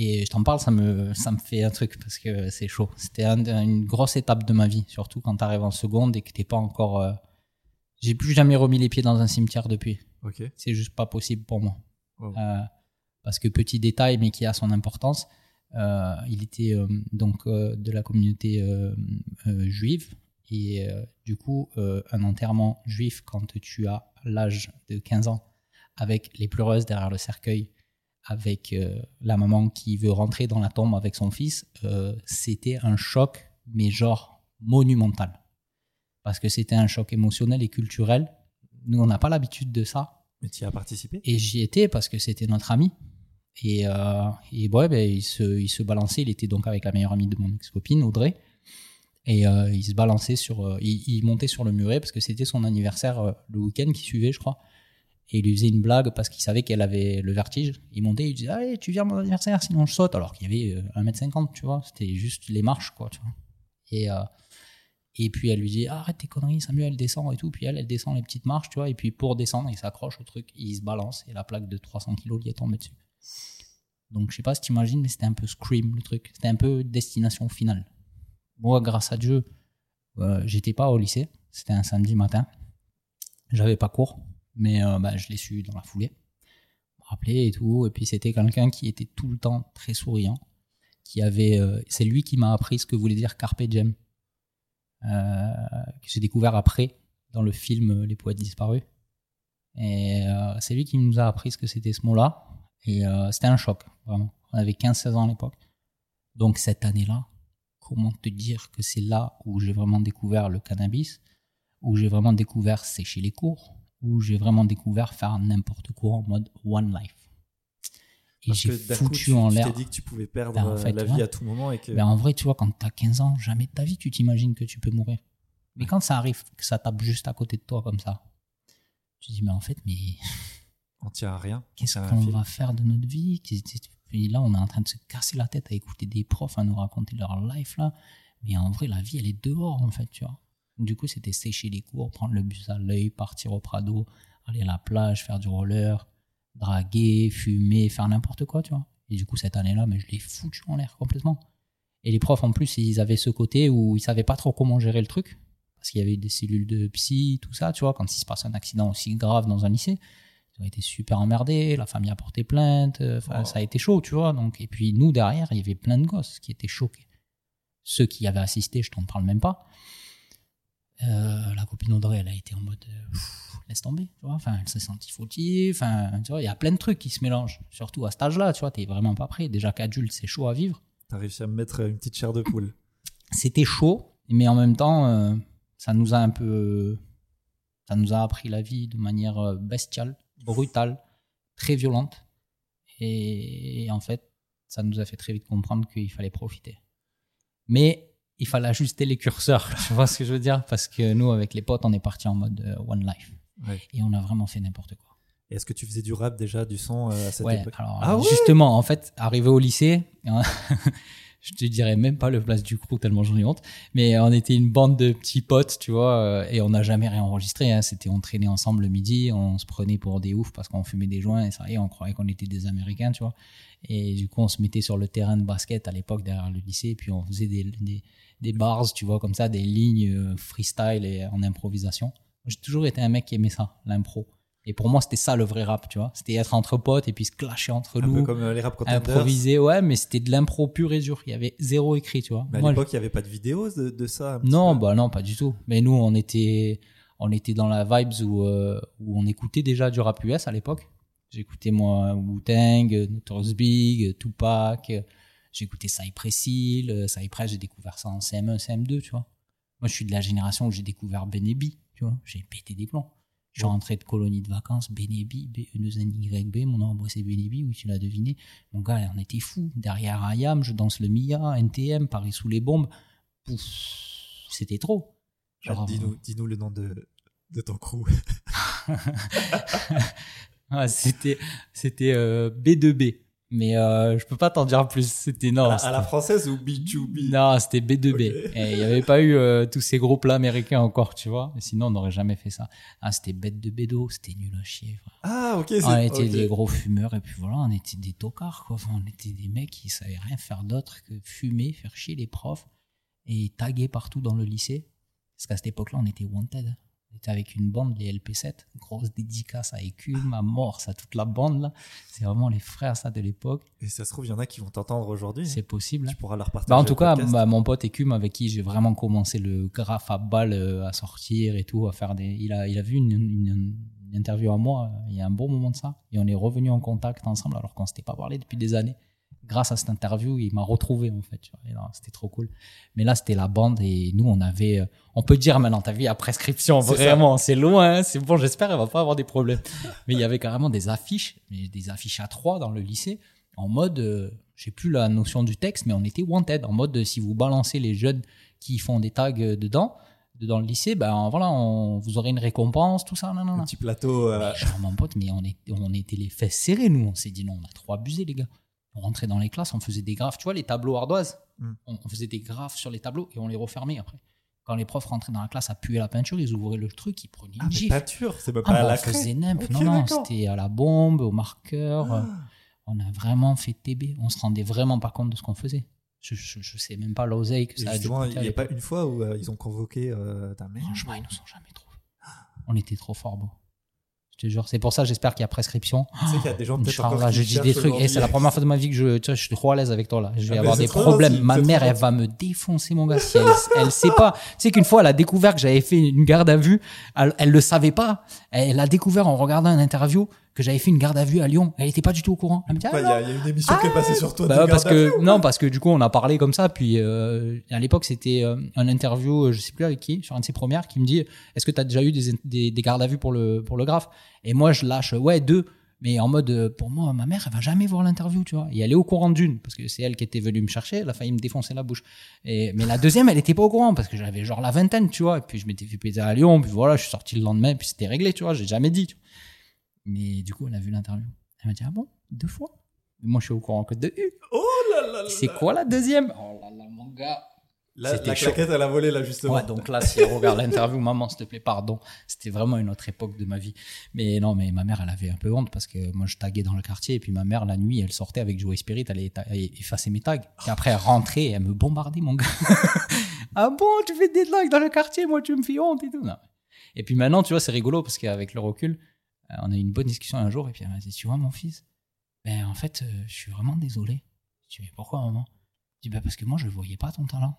S2: Et je t'en parle, ça me, ça me fait un truc parce que c'est chaud. C'était un- une grosse étape de ma vie, surtout quand tu arrives en seconde et que t'es pas encore. euh, J'ai plus jamais remis les pieds dans un cimetière depuis.
S1: Ok.
S2: C'est juste pas possible pour moi. Euh, parce que petit détail, mais qui a son importance, euh, il était euh, donc de la communauté juive. Et du coup, un enterrement juif quand tu as l'âge de 15 ans, avec les pleureuses derrière le cercueil, avec euh, la maman qui veut rentrer dans la tombe avec son fils, euh, c'était un choc, mais genre monumental. Parce que c'était un choc émotionnel et culturel. Nous, on n'a pas l'habitude de ça.
S1: Mais tu y as participé?
S2: Et j'y étais parce que c'était notre ami. Et, euh, et ouais, ben, il, se, il se balançait. Il était donc avec la meilleure amie de mon ex-copine, Audrey. Et il se balançait sur. il, il montait sur le muret parce que c'était son anniversaire le week-end qui suivait, je crois. Et il lui faisait une blague parce qu'il savait qu'elle avait le vertige. Il montait, il disait Allez, tu viens à mon anniversaire, sinon je saute. Alors qu'il y avait euh, 1m50, tu vois. C'était juste les marches, quoi, tu vois. Et, euh, et puis elle lui dit arrête tes conneries Samuel descend et tout puis elle elle descend les petites marches tu vois et puis pour descendre il s'accroche au truc il se balance et la plaque de 300 kilos lui est tombée dessus donc je sais pas si t'imagines mais c'était un peu scream le truc c'était un peu destination finale moi grâce à Dieu euh, j'étais pas au lycée c'était un samedi matin j'avais pas cours mais euh, bah, je l'ai su dans la foulée me rappeler et tout et puis c'était quelqu'un qui était tout le temps très souriant qui avait euh, c'est lui qui m'a appris ce que voulait dire carpe diem euh, que j'ai découvert après dans le film euh, Les poètes disparus. Et c'est lui qui nous a appris ce que c'était ce mot-là. Et c'était un choc, vraiment. On avait 15-16 ans à l'époque. Donc cette année-là, comment te dire que c'est là où j'ai vraiment découvert le cannabis, où j'ai vraiment découvert sécher les cours, où j'ai vraiment découvert faire n'importe quoi en mode one life. Et j'ai
S1: d'un coup,
S2: foutu
S1: tu-
S2: en
S1: tu
S2: l'air.
S1: t'es dit que tu pouvais perdre
S2: Ben, en
S1: euh,
S2: fait,
S1: la
S2: ouais.
S1: vie à tout moment et que.
S2: Ben, en vrai, tu vois, quand t'as 15 ans, jamais de ta vie, tu t'imagines que tu peux mourir. Mais quand ça arrive, que ça tape juste à côté de toi comme ça, tu te dis, mais en fait, mais
S1: On tient à rien.
S2: qu'est-ce qu'on va faire de notre vie? Et là, on est en train de se casser la tête à écouter des profs à nous raconter leur life là. Mais en vrai, la vie, elle est dehors, en fait, tu vois. Du coup, c'était sécher les cours, prendre le bus à l'œil, partir au Prado, aller à la plage, faire du roller, draguer, fumer, faire n'importe quoi, tu vois. Et du coup, cette année-là, mais je l'ai foutu en l'air complètement. Et les profs, en plus, ils avaient ce côté où ils savaient pas trop comment gérer le truc. Parce qu'il y avait des cellules de psy, tout ça, tu vois, quand il se passe un accident aussi grave dans un lycée. Ils ont été super emmerdés, la famille a porté plainte, euh, enfin,
S1: Oh.
S2: ça a été chaud, tu vois. Donc, et puis, nous, derrière, il y avait plein de gosses qui étaient choqués. Ceux qui avaient assisté, je t'en parle même pas. Euh, la copine Audrey, elle a été en mode euh, pff, laisse tomber, tu vois. Enfin, elle s'est sentie fautive. Enfin, tu vois, il y a plein de trucs qui se mélangent. Surtout à cet âge-là, tu vois, t'es vraiment pas prêt. Déjà qu'adulte, c'est chaud à vivre.
S1: T'as réussi à me mettre une petite chair de poule.
S2: C'était chaud, mais en même temps, euh, ça nous a un peu, ça nous a appris la vie de manière bestiale, brutale, très violente. Et, et en fait, ça nous a fait très vite comprendre qu'il fallait profiter. Mais il fallait ajuster les curseurs, tu vois ce que je veux dire? Parce que nous, avec les potes, on est parti en mode euh, one life.
S1: Ouais.
S2: Et on a vraiment fait n'importe quoi.
S1: Et Est-ce que tu faisais du rap déjà, du son euh, à cette
S2: Ouais,
S1: époque?
S2: alors
S1: Ah ouais?
S2: justement, en fait, arrivé au lycée, je te dirais même pas le place du crew tellement j'en ai honte, mais on était une bande de petits potes, tu vois, euh, et on n'a jamais rien enregistré. Hein, C'était on traînait ensemble le midi, on se prenait pour des oufs parce qu'on fumait des joints et ça y est, on croyait qu'on était des Américains, tu vois. Et du coup, on se mettait sur le terrain de basket à l'époque derrière le lycée, et puis on faisait des, des, des bars, tu vois, comme ça, des lignes euh, freestyle et en improvisation. J'ai toujours été un mec qui aimait ça, l'impro. Et pour moi, c'était ça le vrai rap, tu vois. C'était être entre potes et puis se clasher entre
S1: Un peu
S2: nous,
S1: comme euh, les rap contenders.
S2: improviser, ouais, mais c'était de l'impro pur et dur. Il y avait zéro écrit, tu vois.
S1: Mais à l'époque, il n'y avait pas de vidéos de, de ça
S2: non,
S1: peu
S2: bah non, pas du tout. Mais nous, on était, on était dans la vibes où, euh, où on écoutait déjà du rap US à l'époque. J'écoutais moi Wu-Tang, Notorious Big, Tupac. Euh, J'écoutais Cypress Hill. euh, Cypress, j'ai découvert ça en CM1, CM2, tu vois. Moi, je suis de la génération où j'ai découvert Benebi, tu vois. J'ai pété des plombs. Je suis rentré de colonie de vacances, Benebi, B-E-2-N-Y-B, mon nom c'est Benebi, oui, tu l'as deviné. Mon gars, on était fous. Derrière Ayam, je danse le Mia, NTM, Paris sous les bombes. Pouf, c'était trop.
S1: Ah,
S2: Genre,
S1: Dis-nous dis-nous le nom de, de ton crew.
S2: ah, c'était c'était euh, B2B. Mais euh, je peux pas t'en dire plus. C'était non.
S1: à, la, à
S2: c'était-
S1: la française ou B2B
S2: Non, c'était B2B.
S1: Ok.
S2: Et il n'y avait pas eu euh, tous ces groupes-là américains encore, tu vois. Sinon, on n'aurait jamais fait ça. Ah, c'était bête de bédo, c'était nul à chier. frère.
S1: Ah, ok. c'est-
S2: On était des gros fumeurs et puis voilà, on était des tocards, quoi. Enfin, on était des mecs qui savaient rien faire d'autre que fumer, faire chier les profs et taguer partout dans le lycée. Parce qu'à cette époque-là, on était wanted. Était avec une bande, les LP7, grosse dédicace à Écume, à Morse, à toute la bande là. C'est vraiment les frères ça de l'époque.
S1: Et ça se trouve, il y en a qui vont t'entendre aujourd'hui.
S2: C'est possible.
S1: Tu pourras leur partager.
S2: Bah, en tout cas, bah, mon pote Écume avec qui j'ai vraiment commencé le graphe à balle euh, à sortir et tout, à faire des. Il a, il a vu une, une- une interview à moi euh, il y a un bon moment de ça et on est revenu en contact ensemble alors qu'on s'était pas parlé depuis des années. Grâce à cette interview, il m'a retrouvé en fait. C'était trop cool. Mais là, c'était la bande et nous, on avait. euh, On peut dire maintenant, t'as vu, à prescription, vraiment, c'est loin, hein, c'est bon, j'espère, elle va pas avoir des problèmes. Mais il y avait carrément des affiches, mais des affiches à trois dans le lycée, en mode, euh, j'ai plus la notion du texte, mais on était wanted, en mode, si vous balancez les jeunes qui font des tags euh, dedans, dans le lycée, ben voilà, on, vous aurez une récompense, tout ça,
S1: Un petit plateau. euh,
S2: Mais genre, mon pote, mais on, est, on était les fesses serrées, nous. On s'est dit, non, on a trop abusé, les gars. On rentrait dans les classes, on faisait des graphes. Tu vois, les tableaux ardoises,
S1: Mm.
S2: on, on faisait des graphes sur les tableaux et on les refermait après. Quand les profs rentraient dans la classe à puer la peinture, ils ouvraient le truc, ils prenaient
S1: Ah,
S2: une gifle.
S1: peinture, c'est
S2: Ah,
S1: pas à
S2: bah,
S1: la
S2: on faisait non, non, c'était à la bombe, au marqueur. euh,
S1: Ah.
S2: On a vraiment fait TB. On se rendait vraiment pas compte de ce qu'on faisait. Je, je, je sais même pas l'oseille que
S1: Et
S2: ça a dû
S1: justement, il n'y a pas une fois où euh, ils ont convoqué euh, ta mère
S2: Franchement, ils nous ont jamais trouvés. On était trop forts, bon. Je te jure. C'est pour ça, j'espère qu'il y a prescription.
S1: Tu sais qu'il y a des gens peut-être encore
S2: je dis des trucs. Et c'est la première fois de ma vie que je, tu vois, je suis trop à l'aise avec toi là. Je vais
S1: Ah,
S2: avoir des problèmes. Ma mère, elle va me défoncer, mon gars. Si elle, elle sait pas. Tu sais qu'une fois, elle a découvert que j'avais fait une garde à vue. Elle, elle le savait pas. Elle a découvert en regardant une interview que j'avais fait une garde à vue à Lyon. Elle était pas du tout au courant. Elle me dit, ah,
S1: Quoi, Il y, y a une émission qui est passée sur toi.
S2: bah,
S1: de
S2: parce
S1: vue
S2: non parce que du coup on a parlé comme ça puis euh, à l'époque c'était euh, un interview euh, je sais plus avec qui sur une de ses premières qui me dit est-ce que tu as déjà eu des, des, des gardes à vue pour le pour le graphe? Et moi je lâche ouais deux mais en mode euh, pour moi ma mère elle va jamais voir l'interview tu vois et elle est au courant d'une parce que c'est elle qui était venue me chercher elle a failli me défoncer la bouche et mais la deuxième elle était pas au courant parce que j'avais genre la vingtaine tu vois et puis je m'étais fait péter à Lyon puis voilà je suis sorti le lendemain puis c'était réglé tu vois j'ai jamais dit tu vois. Mais du coup elle a vu l'interview elle m'a dit ah bon deux fois? Moi, je suis au courant que de U.
S1: Oh là là là
S2: C'est
S1: là.
S2: quoi la deuxième? Oh là là, mon gars.
S1: La,
S2: C'était
S1: la
S2: chaud.
S1: claquette, elle a volé là, justement.
S2: Ouais, donc là, si elle regarde l'interview, maman, s'il te plaît, pardon. C'était vraiment une autre époque de ma vie. Mais non, mais ma mère, elle avait un peu honte parce que moi, je taguais dans le quartier et puis ma mère, la nuit, elle sortait avec Joey Spirit, elle allait effacer mes tags. Et après, elle rentrait et elle me bombardait, mon gars. ah bon, tu fais des tags dans le quartier, moi, tu me fais honte et tout. Non. Et puis maintenant, tu vois, c'est rigolo parce qu'avec le recul, on a eu une bonne discussion un jour et puis elle m'a dit, tu vois, mon fils, ben, en fait, euh, je suis vraiment désolé. Je dis, mais pourquoi, maman? Je dis, ben, parce que moi, je voyais pas ton talent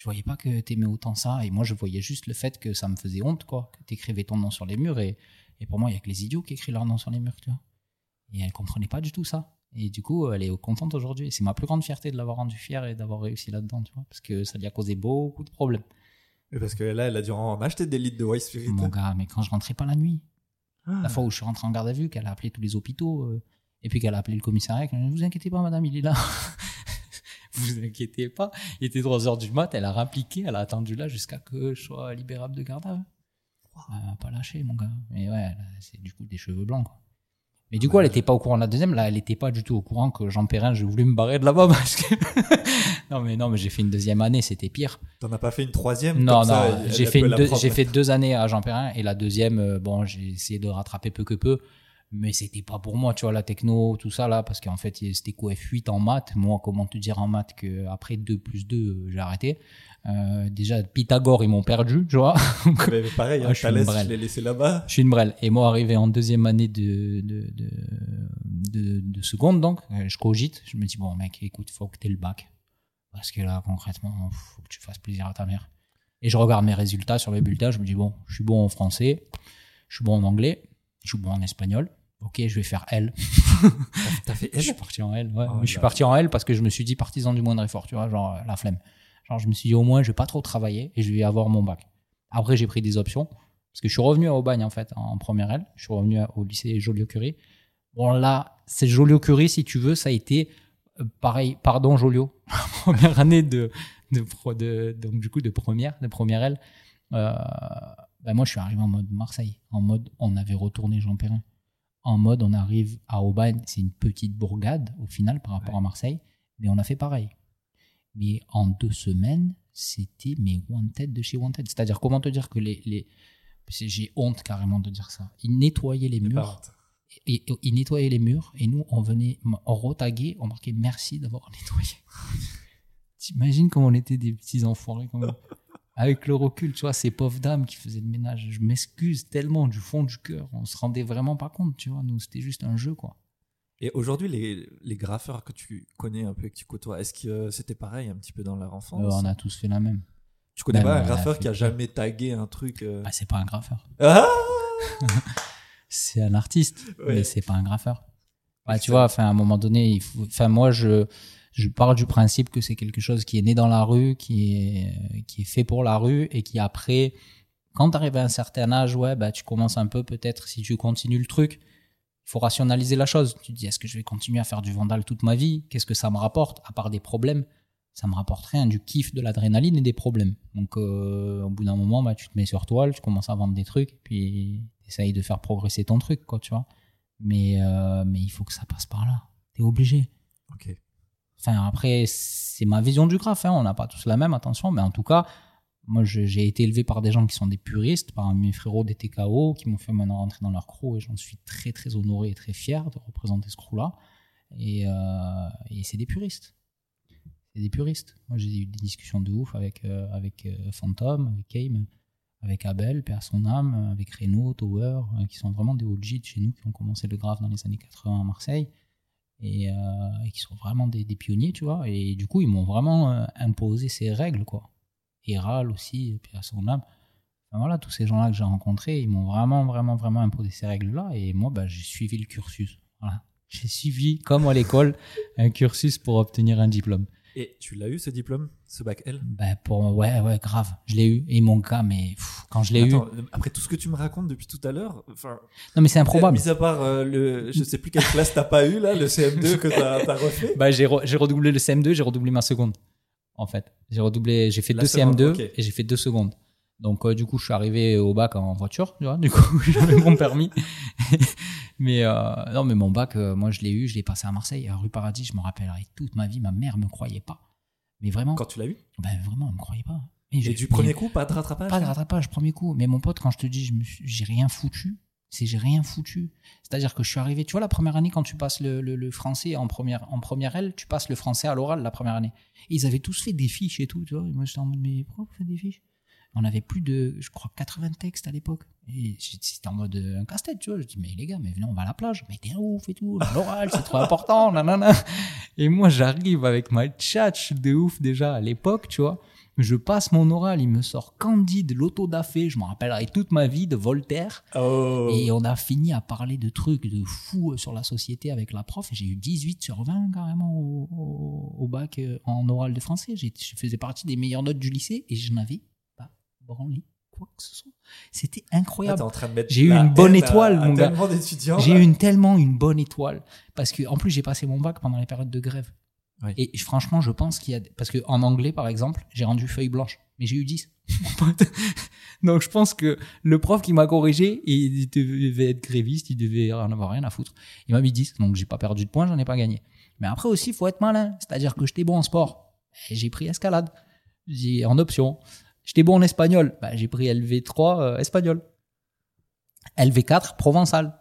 S2: je voyais pas que t'aimais autant ça et moi je voyais juste le fait que ça me faisait honte quoi que t'écrivais ton nom sur les murs et, et pour moi il y a que les idiots qui écrivent leur nom sur les murs tu vois et elle comprenait pas du tout ça et du coup elle est contente aujourd'hui et c'est ma plus grande fierté de l'avoir rendu fière et d'avoir réussi là-dedans tu vois parce que ça lui a causé beaucoup de problèmes
S1: Mais Parce que là, elle a dû en acheter des litres de White Spirit.
S2: mon gars mais quand je rentrais pas la nuit
S1: Ah.
S2: la fois où je suis rentré en garde à vue qu'elle a appelé tous les hôpitaux euh, et puis qu'elle a appelé le commissariat qu'elle a dit, vous inquiétez pas madame il est là vous inquiétez pas. Il était 3 heures du mat elle a rappliqué elle a attendu là jusqu'à que je sois libérable de garde à vue. Elle a pas lâché mon gars. Mais ouais c'est du coup des cheveux blancs quoi mais du coup elle était pas au courant de la deuxième. Là elle était pas du tout au courant que Jean Perrin j'ai voulu me barrer de là-bas parce que non mais non mais j'ai fait une deuxième année c'était pire.
S1: T'en as pas fait une troisième
S2: non,
S1: comme
S2: non, j'ai fait, deux- j'ai fait deux années à Jean Perrin et la deuxième, euh, bon, j'ai essayé de rattraper peu que peu, mais c'était pas pour moi, tu vois, la techno, tout ça là, parce qu'en fait, c'était quoi F8 en maths. Moi, comment te dire en maths que après 2 plus 2, euh, j'ai arrêté. Euh, déjà, Pythagore, ils m'ont perdu, tu vois.
S1: Mais pareil,
S2: Ah,
S1: hein,
S2: je
S1: Thalès, je l'ai laissé là-bas.
S2: Je suis une brêle. Et moi, arrivé en deuxième année de, de, de, de, de seconde, donc, euh, je cogite. Je me dis, bon, mec, écoute, faut que tu le bac. Parce que là, concrètement, faut que tu fasses plaisir à ta mère. Et je regarde mes résultats sur mes bulletins. Je me dis, bon, je suis bon en français, je suis bon en anglais, je suis bon en espagnol. Ok, je vais faire L.
S1: T'as fait
S2: Je suis parti en L, ouais.
S1: Oh
S2: Mais je suis parti en L parce que je me suis dit partisan du moindre effort, tu vois, genre euh, la flemme. Genre, je me suis dit au moins, je vais pas trop travailler et je vais avoir mon bac. Après, j'ai pris des options parce que je suis revenu à Aubagne en fait en première L. Je suis revenu au lycée Joliot-Curie. Bon, là, c'est Joliot-Curie, si tu veux, ça a été euh, pareil, pardon Joliot, première année de, de, pro- de- donc du coup de première, de première L. Euh, ben moi, je suis arrivé en mode Marseille, en mode on avait retourné Jean Perrin en mode on arrive à Aubagne, c'est une petite bourgade au final par rapport à Marseille, mais on a fait pareil. Mais en deux semaines, c'était mes wanted de chez wanted. C'est-à-dire comment te dire que les, les j'ai honte carrément de dire ça. Ils nettoyaient les murs, et- ils nettoyaient les murs et nous on venait, on retaguait, on marquait merci d'avoir nettoyé. T'imagines comment on était des petits enfoirés quand même. Avec le recul, tu vois, ces pauvres dames qui faisaient le ménage, je m'excuse tellement du fond du cœur. On se rendait vraiment pas compte, tu vois. Nous, c'était juste un jeu, quoi.
S1: Et aujourd'hui, les, les graffeurs que tu connais un peu et que tu côtoies, est-ce que euh, c'était pareil un petit peu dans leur enfance?
S2: Euh, on a tous fait la même.
S1: Tu connais pas un graffeur qui a jamais tagué un truc euh?
S2: Ah, c'est pas un graffeur.
S1: Ah
S2: C'est un artiste,
S1: Ouais.
S2: mais c'est pas un graffeur. Ouais, tu vois, enfin, à un moment donné, il faut, enfin, moi, je, je pars du principe que c'est quelque chose qui est né dans la rue, qui est, qui est fait pour la rue et qui après, quand tu arrives à un certain âge, ouais, bah, tu commences un peu, peut-être, si tu continues le truc, il faut rationaliser la chose. Tu te dis, est-ce que je vais continuer à faire du vandal toute ma vie? Qu'est-ce que ça me rapporte, à part des problèmes? Ça me rapporte rien, du kiff, de l'adrénaline et des problèmes. Donc, euh, au bout d'un moment, bah, tu te mets sur toile, tu commences à vendre des trucs, puis essaye de faire progresser ton truc, quoi, tu vois. Mais, euh, mais il faut que ça passe par là. T'es obligé.
S1: Ok.
S2: Enfin, après, c'est ma vision du graphe. Hein. On n'a pas tous la même, attention. Mais en tout cas, moi, j'ai été élevé par des gens qui sont des puristes, par mes frérots des TKO, qui m'ont fait maintenant rentrer dans leur crew. Et j'en suis très, très honoré et très fier de représenter ce crew-là. Et, euh, et c'est des puristes. C'est des puristes. Moi, j'ai eu des discussions de ouf avec, euh, avec euh, Phantom, avec Kame, avec Abel, Père son âme, avec Renault, Tower, euh, qui sont vraiment des OG chez nous, qui ont commencé le graphe dans les années 80 à Marseille et, euh, et qui sont vraiment des, pionniers, tu vois. Et du coup, ils m'ont vraiment euh, imposé ces règles, quoi. Et Ral aussi, à son âme. Voilà, tous ces gens-là que j'ai rencontrés, ils m'ont vraiment, vraiment, vraiment imposé ces règles-là. Et moi, bah, j'ai suivi le cursus. J'ai suivi, comme à l'école, un cursus pour obtenir un diplôme.
S1: Et tu l'as eu ce diplôme, ce bac L?
S2: Ben, pour, ouais, ouais, grave. Je l'ai eu. Et mon cas, mais pff, quand je l'ai eu.
S1: Euh, Après tout ce que tu me racontes depuis tout à l'heure, enfin,
S2: Non, mais c'est improbable.
S1: mis à part euh, le, je sais plus quelle classe t'as pas eu là, le CM2 que t'as as refait.
S2: Bah, j'ai re- j'ai redoublé le CM2, j'ai redoublé ma seconde. En fait, j'ai redoublé, j'ai fait
S1: La
S2: deux
S1: seconde,
S2: CM2
S1: ok.
S2: et j'ai fait deux secondes. Donc euh, du coup, je suis arrivé au bac en voiture, tu vois. Du coup, j'avais mon permis. Mais euh, non, mais mon bac, euh, moi je l'ai eu, je l'ai passé à Marseille, à rue Paradis, je me rappellerai toute ma vie. Ma mère me croyait pas. Mais vraiment,
S1: Quand tu l'as eu?
S2: Ben vraiment, elle me croyait pas.
S1: Et
S2: j'ai-
S1: du premier coup, pas de rattrapage?
S2: Pas de rattrapage, premier coup. Mais mon pote, quand je te dis, j'ai rien foutu, c'est j'ai rien foutu. C'est-à-dire que je suis arrivé, tu vois, la première année, quand tu passes le, le- le français en première, en première L, tu passes le français à l'oral la première année. Et ils avaient tous fait des fiches et tout, tu vois. Et moi, j'étais en mode, mais pourquoi vous faites des fiches? On avait plus de, je crois, 80 textes à l'époque. Et c'était en mode euh, un casse-tête, tu vois. Je dis, mais les gars, mais venez, on va à la plage. Mais t'es ouf et tout. L'oral, c'est trop important. nanana. Et moi, j'arrive avec ma tchatch de ouf déjà à l'époque, tu vois. Je passe mon oral, il me sort Candide, l'autodafé, je m'en rappellerai toute ma vie de Voltaire.
S1: Oh.
S2: Et on a fini à parler de trucs de fou sur la société avec la prof. J'ai eu 18 sur 20 carrément au, au- au bac euh, en oral de français. Je faisais partie des meilleures notes du lycée et je n'avais quoi que ce soit. C'était incroyable. J'ai eu une bonne
S1: à-
S2: étoile,
S1: à
S2: mon gars.
S1: tellement d'étudiants.
S2: J'ai eu une, tellement une bonne étoile. Parce que, en plus, j'ai passé mon bac pendant les périodes de grève.
S1: Oui.
S2: Et franchement, je pense qu'il y a. Parce qu'en anglais, par exemple, j'ai rendu feuille blanche. Mais j'ai eu 10. mon pote. Donc, je pense que le prof qui m'a corrigé, il devait être gréviste, il devait en avoir rien à foutre. Il m'a mis 10. Donc, j'ai pas perdu de points, j'en ai pas gagné. Mais après aussi, il faut être malin. C'est-à-dire que j'étais bon en sport. J'ai pris escalade. J'ai en option. J'étais bon en espagnol. Bah, j'ai pris LV3 euh, espagnol. LV4 provençal.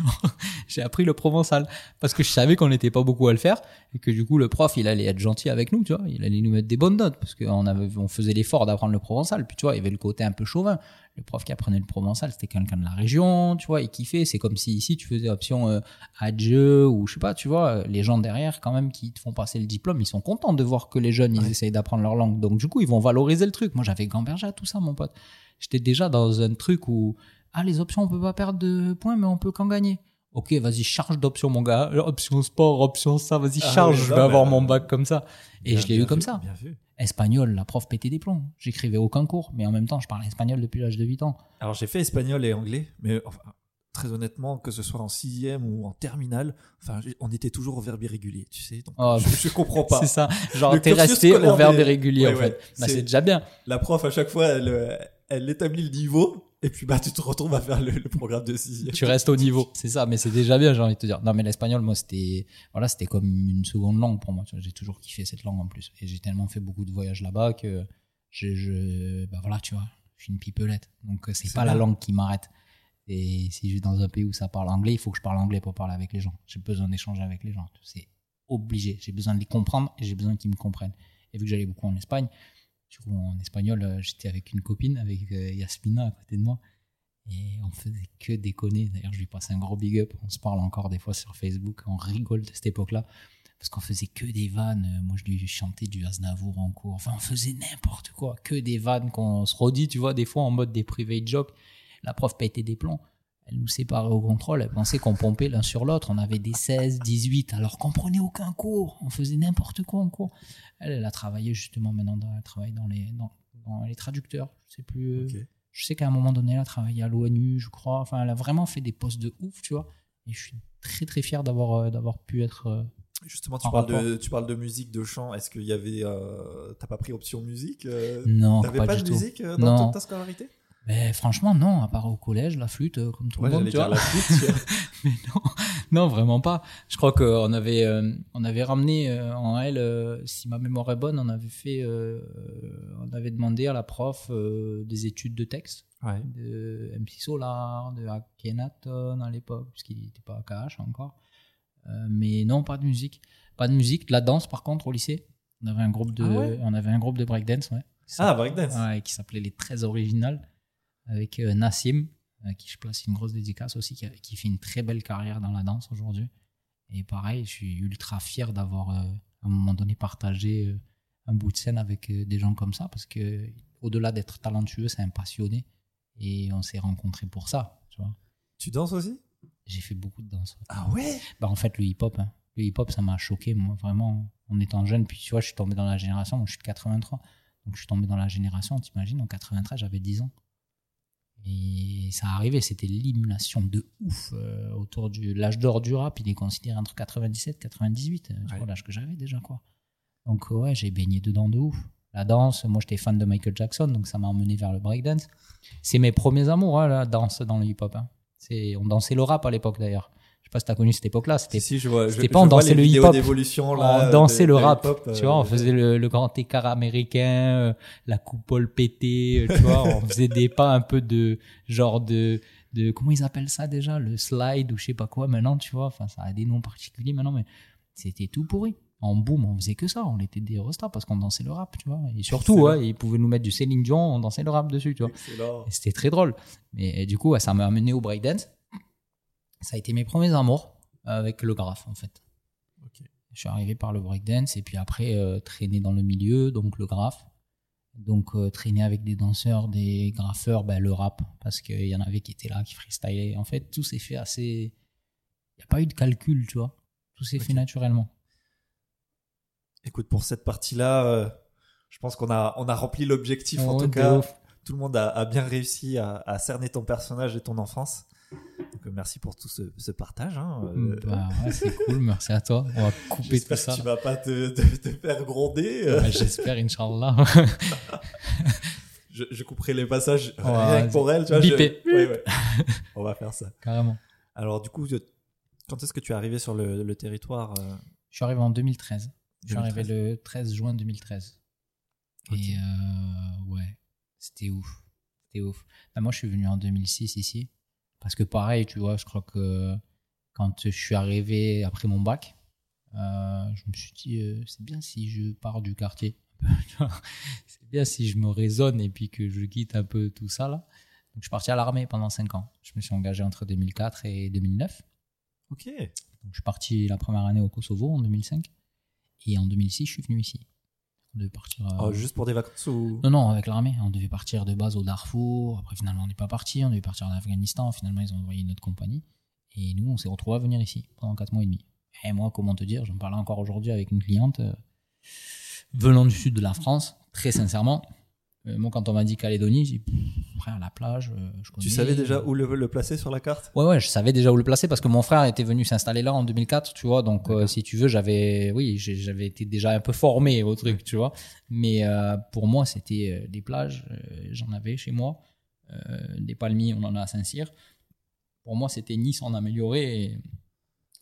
S2: J'ai appris le provençal parce que je savais qu'on n'était pas beaucoup à le faire et que du coup le prof il allait être gentil avec nous, tu vois, il allait nous mettre des bonnes notes parce qu'on avait on faisait l'effort d'apprendre le provençal. Puis tu vois, il y avait le côté un peu chauvin. Le prof qui apprenait le provençal, c'était quelqu'un de la région, tu vois, il kiffait. C'est comme si ici tu faisais option euh, adieu ou je sais pas, tu vois, les gens derrière quand même qui te font passer le diplôme, ils sont contents de voir que les jeunes ils essayent d'apprendre leur langue. Donc du coup, ils vont valoriser le truc. Moi, j'avais gambergé à tout ça, mon pote. J'étais déjà dans un truc où ah les options on peut pas perdre de points mais on peut qu'en gagner. Ok, vas-y, charge d'options, mon gars. Option sport, option ça, vas-y,
S1: Ah
S2: charge, je vais avoir mon
S1: euh,
S2: bac comme ça. Et
S1: Bien-
S2: je l'ai eu comme
S1: vu,
S2: ça.
S1: Bien vu.
S2: Espagnol, la prof pétait des plombs. J'écrivais aucun cours, mais en même temps, je parlais espagnol depuis l'âge de 8 ans.
S1: Alors j'ai fait espagnol et anglais, mais enfin, très honnêtement, que ce soit en sixième ou en terminale, enfin, on était toujours au verbe irrégulier, tu sais. Donc
S2: Oh,
S1: je, je comprends pas.
S2: C'est ça. Genre, t'es resté au verbe irrégulier,
S1: Ouais,
S2: en
S1: ouais.
S2: fait. Bah,
S1: C'est-
S2: c'est déjà bien.
S1: La prof à chaque fois, elle, euh, elle établit le niveau, et puis bah tu te retrouves à faire le, le programme de sixième.
S2: Tu restes au niveau. C'est ça, mais c'est déjà bien, j'ai envie de te dire. Non, mais l'espagnol, moi, c'était, voilà, c'était comme une seconde langue pour moi. J'ai toujours kiffé cette langue en plus. Et j'ai tellement fait beaucoup de voyages là-bas que je, je, bah voilà, tu vois, je suis une pipelette. Donc, euh, c'est pas la langue qui m'arrête. Et si je vais dans un pays où ça parle anglais, il faut que je parle anglais pour parler avec les gens. J'ai besoin d'échanger avec les gens. C'est obligé. J'ai besoin de les comprendre et j'ai besoin qu'ils me comprennent. Et vu que j'allais beaucoup en Espagne, en espagnol, euh, j'étais avec une copine, avec euh, Yasmina à côté de moi. Et on faisait que déconner. D'ailleurs, je lui passe un gros big up. On se parle encore des fois sur Facebook. On rigole de cette époque-là. Parce qu'on faisait que des vannes. Euh, Moi, je lui chantais du Aznavour en cours. Enfin, on faisait n'importe quoi. Que des vannes qu'on se redit, tu vois, des fois en mode des private jokes. La prof pétait des plombs. Elle nous séparait au contrôle. Elle pensait qu'on pompait l'un sur l'autre. On avait des 16, 18, alors qu'on prenait aucun cours. On faisait n'importe quoi en cours. Elle, elle a travaillé justement maintenant. Dans, elle travaille dans les, dans, dans les traducteurs. Je sais plus. euh, je sais qu'à un moment donné, elle a travaillé à l'ONU, je crois. Enfin, elle a vraiment fait des postes de ouf, tu vois. Et je suis très très fier d'avoir euh, d'avoir pu être. euh,
S1: Justement, tu parles,
S2: rapport.
S1: de, tu parles de musique, de chant. Est-ce qu'il y avait. euh, T'as pas pris option musique
S2: Non,
S1: T'avais
S2: pas,
S1: pas,
S2: du
S1: de
S2: tout.
S1: musique euh, dans
S2: Non.
S1: toute ta scolarité?
S2: Mais franchement, non. À part au collège, la flûte, euh, comme tout le monde, tu
S1: dire
S2: vois.
S1: la flûte. tu vois.
S2: Mais non, non, vraiment pas. Je crois qu'on avait, euh, on avait ramené euh, en L, euh, si ma mémoire est bonne, on avait fait, on avait demandé à la prof des études de texte.
S1: Ouais.
S2: de MC Solar, de Akhenaton à l'époque, puisqu'il n'était pas à KH encore. Mais non, pas de musique. Pas de musique. De la danse, par contre, au lycée. On avait un groupe de,
S1: Ah ouais?
S2: on avait un groupe de breakdance, ouais.
S1: Ah, breakdance.
S2: ouais, qui s'appelait Les Très Originales, avec euh, Nassim, à qui je place une grosse dédicace aussi, qui, fait une très belle carrière dans la danse aujourd'hui. Et pareil, je suis ultra fier d'avoir, euh, à un moment donné, partagé euh, un bout de scène avec euh, des gens comme ça, parce que au-delà d'être talentueux, c'est un passionné. Et on s'est rencontrés pour ça, tu vois.
S1: Tu danses aussi?
S2: J'ai fait beaucoup de danse.
S1: Ah ouais?
S2: Bah, en fait, le hip-hop, hein. le hip-hop, ça m'a choqué, moi, vraiment, en étant jeune. Puis, tu vois, je suis tombé dans la génération, moi, je suis de 83. Donc, je suis tombé dans la génération, t'imagines, en 93, j'avais 10 ans. Et ça arrivait, c'était l'émulation de ouf euh, autour du l'âge d'or du rap. Il est considéré entre 97 et 98, euh, tu
S1: Ouais.
S2: vois l'âge que j'avais déjà, quoi. Donc, ouais, j'ai baigné dedans de ouf. La danse, moi, j'étais fan de Michael Jackson, donc ça m'a emmené vers le breakdance. C'est mes premiers amours, hein, la danse dans le hip-hop. hein. C'est, on dansait le rap à l'époque d'ailleurs. Sais pas si t'as connu cette époque-là. C'était
S1: Si, si, je je- je
S2: pas on dansait le hip-hop. on dansait
S1: de-
S2: le rap, tu vois, on
S1: euh,
S2: faisait le, le grand écart américain, euh, la coupole pétée, euh, tu vois, on faisait des pas un peu de genre de de comment ils appellent ça déjà, le slide ou je sais pas quoi maintenant, tu vois, enfin ça a des noms particuliers maintenant, mais c'était tout pourri. En boom, on faisait que ça, on était des restas parce qu'on dansait le rap, tu vois, et surtout, ouais, ils pouvaient nous mettre du Céline Dion, on dansait le rap dessus, tu vois. C'était très drôle. Mais du coup, ouais, ça m'a amené au breakdance. Ça a été mes premiers amours avec le graphe, en fait.
S1: Ok.
S2: Je suis arrivé par le breakdance et puis après, euh, traîner dans le milieu, donc le graphe. Donc, euh, traîner avec des danseurs, des graffeurs, ben, le rap, parce qu'il y en avait qui étaient là, qui freestylaient. En fait, tout s'est fait assez. Il n'y a pas eu de calcul, tu vois. Tout s'est fait naturellement.
S1: Écoute, pour cette partie-là, euh, je pense qu'on a, on a rempli l'objectif. en tout cas,
S2: ouf.
S1: tout le monde a, a bien réussi à, à cerner ton personnage et ton enfance. Donc, euh, merci pour tout ce, ce partage. hein. Euh,
S2: Bah, ouais, c'est cool, merci à toi. On va couper tout
S1: J'espère
S2: ça.
S1: que tu vas pas te, te- te faire gronder.
S2: Ouais, J'espère, Inch'Allah.
S1: Je, je couperai les passages
S2: Ouais,
S1: rien que pour elle. Tu vois, je-
S2: Bipé.
S1: Ouais, ouais. On va faire ça.
S2: Carrément.
S1: Alors, du coup, quand est-ce que tu es arrivé sur le, le territoire euh,
S2: Je suis arrivé en 2013. Je suis
S1: 2013?
S2: arrivé le 13 juin 2013.
S1: Ok.
S2: Et euh, ouais, c'était ouf. C'était ouf. Bah, moi, je suis venu en 2006 ici. Parce que pareil, tu vois, je crois que quand je suis arrivé après mon bac, euh, je me suis dit, euh, c'est bien si je pars du quartier. C'est bien si je me raisonne et puis que je quitte un peu tout ça là. Donc, je suis parti à l'armée pendant 5 ans. Je me suis engagé entre 2004 et 2009.
S1: Ok.
S2: Donc, je suis parti la première année au Kosovo en 2005. Et en 2006, je suis venu ici. On devait partir.
S1: Oh, juste pour des vacances ou
S2: Non, non, avec l'armée. On devait partir de base au Darfour. Après, finalement, on n'est pas parti. On devait partir en Afghanistan. Finalement, ils ont envoyé une autre compagnie. Et nous, on s'est retrouvés à venir ici pendant 4 mois et demi. Et moi, comment te dire, j'en parlais encore aujourd'hui avec une cliente euh, venant du sud de la France, très sincèrement. Euh, moi, quand on m'a dit Calédonie, j'ai dit, frère, la plage, euh, je connais.
S1: Tu savais déjà où le, le placer sur la carte?
S2: Ouais, ouais, je savais déjà où le placer parce que mon frère était venu s'installer là en 2004, tu vois. Donc, euh, si tu veux, j'avais, oui, j'avais été déjà un peu formé au truc, tu vois. Mais euh, pour moi, c'était des plages, j'en avais chez moi. Des palmiers, on en a à Saint-Cyr. Pour moi, c'était Nice en amélioré et,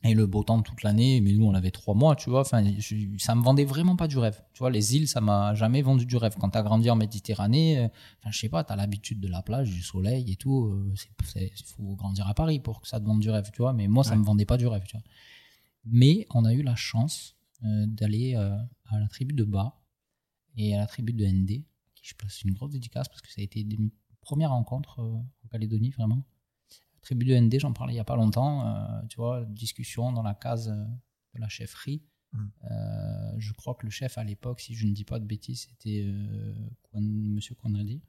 S2: et le beau temps toute l'année. Mais nous, on avait trois mois, tu vois. Enfin, ça me vendait vraiment pas du rêve. Tu vois, les îles, ça m'a jamais vendu du rêve. Quand t'as grandi en Méditerranée, euh, enfin, je sais pas, t'as l'habitude de la plage, du soleil et tout. euh, c'est, il faut grandir à Paris pour que ça te vende du rêve, tu vois. Mais moi, ça
S1: Ouais.
S2: me vendait pas du rêve, tu vois. Mais on a eu la chance euh, d'aller euh, à la tribu de Bas et à la tribu de ND, qui je place une grosse dédicace parce que ça a été des premières rencontres euh, en Calédonie, vraiment. Tribu de ND, j'en parlais il y a pas longtemps, euh, tu vois, discussion dans la case euh, de la chefferie.
S1: Mm.
S2: Euh, je crois que le chef à l'époque, si je ne dis pas de bêtises, c'était Monsieur Conradi,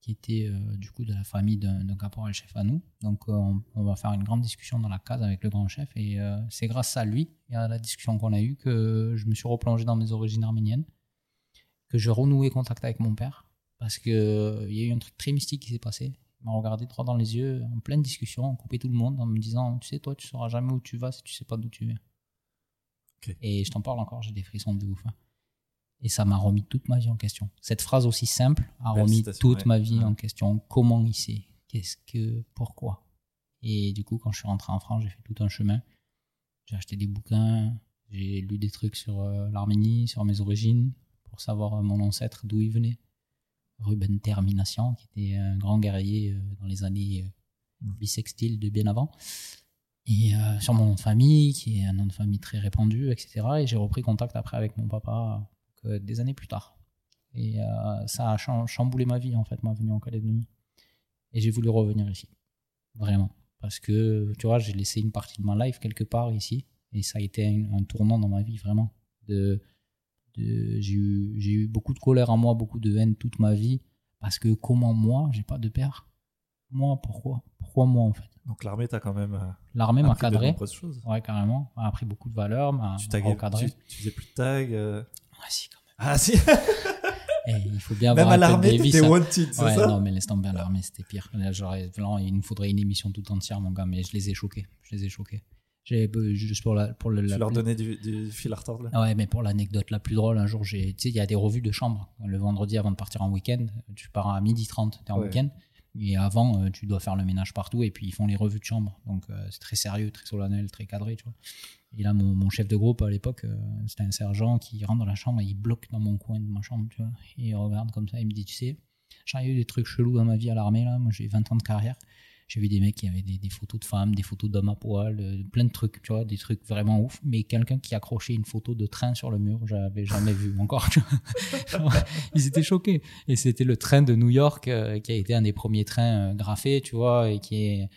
S2: qui était du coup de la famille d'un caporal chef à nous. Donc on, on va faire une grande discussion dans la case avec le grand chef et c'est grâce à lui et à la discussion qu'on a eue que je me suis replongé dans mes origines arméniennes, que je renoué contact avec mon père parce que euh, il y a eu un truc très mystique qui s'est passé. M'a regardé droit dans les yeux en pleine discussion, on coupait tout le monde en me disant tu sais toi tu sauras jamais où tu vas si tu sais pas d'où tu viens. Et je t'en parle encore, j'ai des frissons de ouf. hein. Et ça m'a remis toute ma vie en question. Cette phrase aussi simple a
S1: Belle
S2: remis
S1: citation,
S2: toute
S1: ouais.
S2: ma vie
S1: Ouais.
S2: en question. Comment il sait? Qu'est-ce que Pourquoi? Et du coup, quand je suis rentré en France, j'ai fait tout un chemin. J'ai acheté des bouquins, j'ai lu des trucs sur euh, l'Arménie, sur mes origines, pour savoir euh, mon ancêtre, d'où il venait. Ruben Termination, qui était un grand guerrier euh, dans les années euh,
S1: Mm.
S2: bissextiles de bien avant. Et euh, sur mon nom de famille, qui est un nom de famille très répandu, etc. Et j'ai repris contact après avec mon papa euh, des années plus tard. Et euh, ça a cham- chamboulé ma vie, en fait, ma venue en Calédonie. Et j'ai voulu revenir ici. Vraiment. Parce que, tu vois, j'ai laissé une partie de ma life quelque part ici. Et ça a été un, un tournant dans ma vie, vraiment. De, j'ai, eu, eu beaucoup de colère en moi, beaucoup de haine toute ma vie. Parce que comment moi, j'ai pas de père? Moi, pourquoi? Pourquoi moi, en fait?
S1: Donc l'armée t'a quand même euh,
S2: L'armée m'a
S1: de
S2: cadré.
S1: choses.
S2: Ouais, carrément. M'a appris beaucoup de valeurs, m'a recadré.
S1: tu, tu faisais plus de tags. euh.
S2: Si, quand même.
S1: Ah si
S2: Eh, il faut bien
S1: Même à l'armée, t'étais wanted, c'est
S2: Ouais,
S1: ça?
S2: non, mais laisse tomber à l'armée, c'était pire. Là, vraiment, il nous faudrait une émission tout entière, mon gars, mais je les ai choqués. Je les ai choqués. Juste pour la, pour le,
S1: Tu
S2: la-
S1: leur donnais du, du fil à retordre là?
S2: Ah Ouais, mais pour l'anecdote la plus drôle, un jour, j'ai, tu sais, il y a des revues de chambre. Le vendredi avant de partir en week-end, tu pars à 12h30, t'es en
S1: Ouais.
S2: week-end. Et avant, euh, tu dois faire le ménage partout et puis ils font les revues de chambre. Donc euh, c'est très sérieux, très solennel, très cadré, tu vois. Et là, mon, mon chef de groupe à l'époque, euh, c'était un sergent qui rentre dans la chambre et il bloque dans mon coin de ma chambre, tu vois. Et il regarde comme ça, il me dit, tu sais, j'ai eu des trucs chelous dans ma vie à l'armée, là. Moi, j'ai 20 ans de carrière. J'ai vu des mecs qui avaient des, des photos de femmes, des photos d'hommes à poil, euh, plein de trucs, tu vois, des trucs vraiment ouf. Mais quelqu'un qui accrochait une photo de train sur le mur, j'avais jamais vu encore. tu vois. Ils étaient choqués. Et c'était le train de New York euh, qui a été un des premiers trains euh, graffés, tu vois, et qui est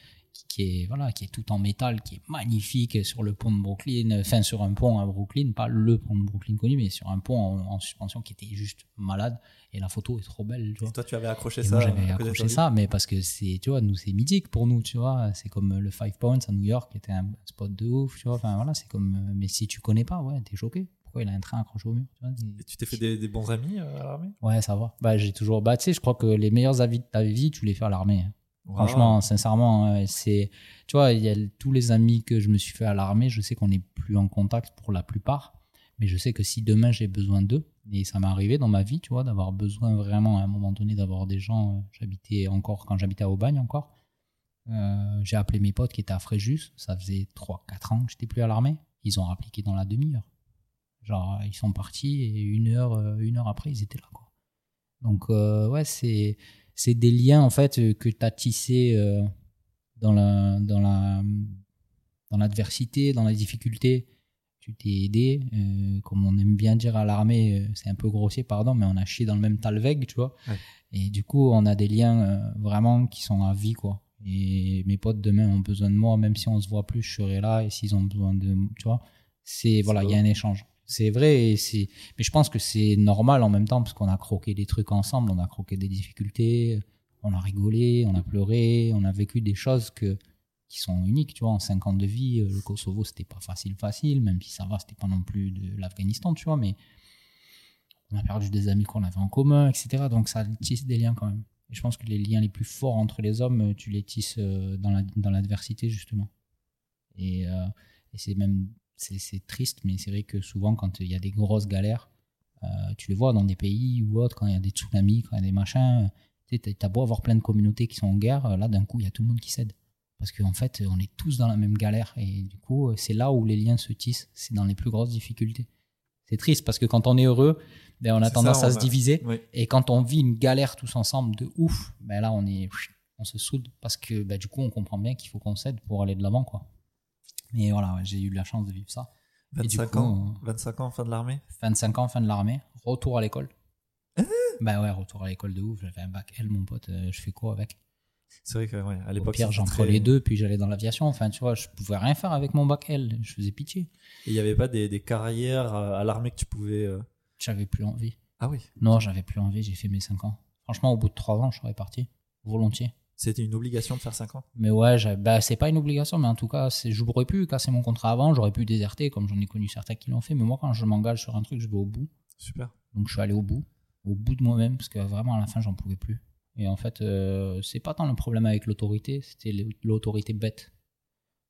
S2: qui- est voilà qui est tout en métal qui est magnifique sur le pont de Brooklyn enfin sur un pont à Brooklyn pas le pont de Brooklyn connu mais sur un pont en, en suspension qui était juste malade et la photo est trop belle tu vois
S3: Et toi, tu avais accroché
S2: et
S3: ça.
S2: moi, j'avais accroché ça, mais parce que c'est, tu vois, nous, c'est mythique pour nous, tu vois. C'est comme le Five Points à New York, qui était un spot de ouf, tu vois. Enfin, voilà, c'est comme. euh, Mais si tu connais pas, ouais, t'es choqué. Pourquoi il a un train accroché au mur, tu vois.
S3: Et tu t'es fait des, des bons amis euh, à l'armée?
S2: Ouais, ça va. Bah, j'ai toujours. Bah, tu sais, je crois que les meilleurs avis de ta vie, tu les fais à l'armée. hein. Franchement, sincèrement, euh, c'est. Tu vois, il y a tous les amis que je me suis fait à l'armée, je sais qu'on n'est plus en contact pour la plupart. Mais je sais que si demain j'ai besoin d'eux, et ça m'est arrivé dans ma vie, tu vois, d'avoir besoin vraiment à un moment donné d'avoir des gens. euh, J'habitais encore, quand j'habitais à Aubagne encore, euh, j'ai appelé mes potes qui étaient à Fréjus. Ça faisait 3-4 ans que j'étais plus à l'armée. Ils ont appliqué dans la demi-heure. Genre, ils sont partis et une heure, euh, une heure après, ils étaient là, quoi. Donc, ouais, c'est c'est des liens en fait euh, que tu as tissés euh, dans la dans la dans l'adversité, dans la difficulté. Tu t'es aidé, euh, comme on aime bien dire à l'armée, c'est un peu grossier, pardon, mais on a chié dans le même talveg, tu vois.
S3: Ouais.
S2: Et du coup, on a des liens euh, vraiment qui sont à vie, quoi. Et mes potes demain ont besoin de moi, même si on se voit plus, je serai là. Et s'ils ont besoin de, tu vois, c'est voilà, il y a un échange. C'est vrai, mais je pense que c'est normal en même temps parce qu'on a croqué des trucs ensemble, on a croqué des difficultés, on a rigolé, on a pleuré, on a vécu des choses qui sont uniques, tu vois. En 5 ans de vie, euh, le Kosovo c'était pas facile, facile, même si ça va, c'était pas non plus de l'Afghanistan, tu vois, mais on a perdu des amis qu'on avait en commun, etc. Donc ça tisse des liens quand même. Et je pense que les liens les plus forts entre les hommes, euh, tu les tisses euh, dans la- dans l'adversité justement. Et, et c'est même c'est triste, mais c'est vrai que souvent quand il y a des grosses galères, euh, tu les vois dans des pays ou autres, quand il y a des tsunamis, quand il y a des machins, tu sais, t'as beau avoir plein de communautés qui sont en guerre, euh, là d'un coup il y a tout le monde qui cède. Parce qu'en fait, on est tous dans la même galère et du coup, euh, c'est là où les liens se tissent, c'est dans les plus grosses difficultés. C'est triste parce que quand on est heureux, ben, on a tendance
S3: ça,
S2: à se
S3: a-
S2: diviser.
S3: Oui.
S2: Et quand on vit une galère tous ensemble de ouf, ben là on est, on se soude parce que ben, du coup on comprend bien qu'il faut qu'on cède pour aller de l'avant quoi. Mais voilà, ouais, j'ai eu la chance de vivre ça. Et du
S3: 25
S2: coup,
S3: ans,
S2: euh,
S3: 25 ans, fin de l'armée?
S2: 25 ans, fin de l'armée, retour à l'école.
S3: Ah
S2: bah ouais, retour à l'école de ouf. J'avais un bac L, mon pote. euh, je fais quoi avec?
S3: C'est vrai que, ouais, à
S2: Au
S3: l'époque.
S2: pire,
S3: c'était
S2: j'en
S3: très-
S2: prenais les deux, puis j'allais dans l'aviation. Enfin, tu vois, je pouvais rien faire avec mon bac L. Je faisais pitié.
S3: Et il n'y avait pas des, des carrières à à l'armée que tu pouvais. euh,
S2: J'avais plus envie.
S3: Ah oui?
S2: Non, j'avais plus envie. J'ai fait mes 5 ans. Franchement, au bout de 3 ans, je serais parti. Volontiers.
S3: C'était une obligation de faire 5 ans.
S2: Mais ouais, bah, c'est pas une obligation, mais en tout cas, j'aurais pu casser mon contrat avant, j'aurais pu déserter, comme j'en ai connu certains qui l'ont fait. Mais moi, quand je m'engage sur un truc, je vais au bout.
S3: Super.
S2: Donc je suis allé au bout, au bout de moi-même, parce que vraiment à la fin, j'en pouvais plus. Et en fait, euh, c'est pas tant le problème avec l'autorité, c'était l'autorité bête.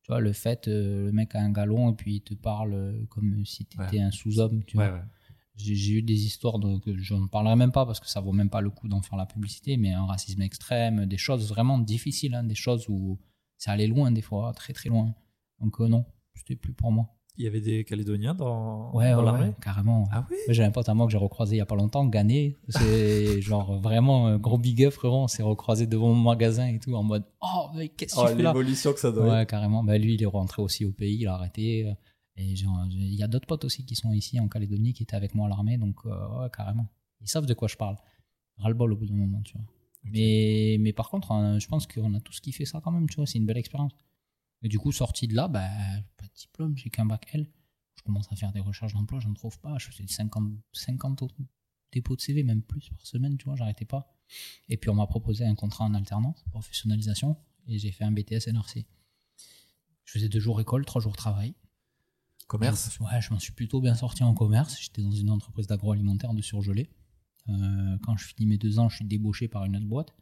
S2: Tu vois, le fait, euh, le mec a un galon et puis il te parle euh, comme si tu étais un sous-homme. Tu vois.
S3: Ouais, ouais.
S2: J'ai eu des histoires donc je ne parlerai même pas parce que ça vaut même pas le coup d'en faire la publicité, mais un racisme extrême, des choses vraiment difficiles, hein, des choses où ça allait loin des fois, très très loin. Donc euh, non, c'était plus pour moi.
S3: Il y avait des Calédoniens dans,
S2: Ouais,
S3: dans
S2: ouais,
S3: l'armée
S2: ouais, carrément.
S3: Ah oui?
S2: J'ai un pote à moi que j'ai recroisé il y a pas longtemps, Ghané. C'est genre vraiment un gros big up, frérot. On s'est recroisé devant mon magasin et tout en mode Oh, mais qu'est-ce que
S3: Oh,
S2: tu fais là?
S3: l'évolution que ça être.
S2: Ouais, carrément. Bah, lui, il est rentré aussi au pays, il a arrêté. Et il y a d'autres potes aussi qui sont ici en Calédonie qui étaient avec moi à l'armée, donc euh, ouais, carrément. Ils savent de quoi je parle. Ras-le-bol au bout d'un moment, tu vois. Mais, mais par contre, hein, je pense qu'on a tous kiffé ça quand même, tu vois. C'est une belle expérience. Et du coup, sorti de là, bah, pas de diplôme, j'ai qu'un bac L. Je commence à faire des recherches d'emploi, j'en trouve pas. Je faisais 50, 50 dépôts de CV, même plus par semaine, tu vois, j'arrêtais pas. Et puis on m'a proposé un contrat en alternance, professionnalisation, et j'ai fait un BTS NRC. Je faisais deux jours école, trois jours travail. Ouais, je m'en suis plutôt bien sorti en commerce. J'étais dans une entreprise d'agroalimentaire de surgelé. Euh, quand je finis mes deux ans, je suis débauché par une autre boîte.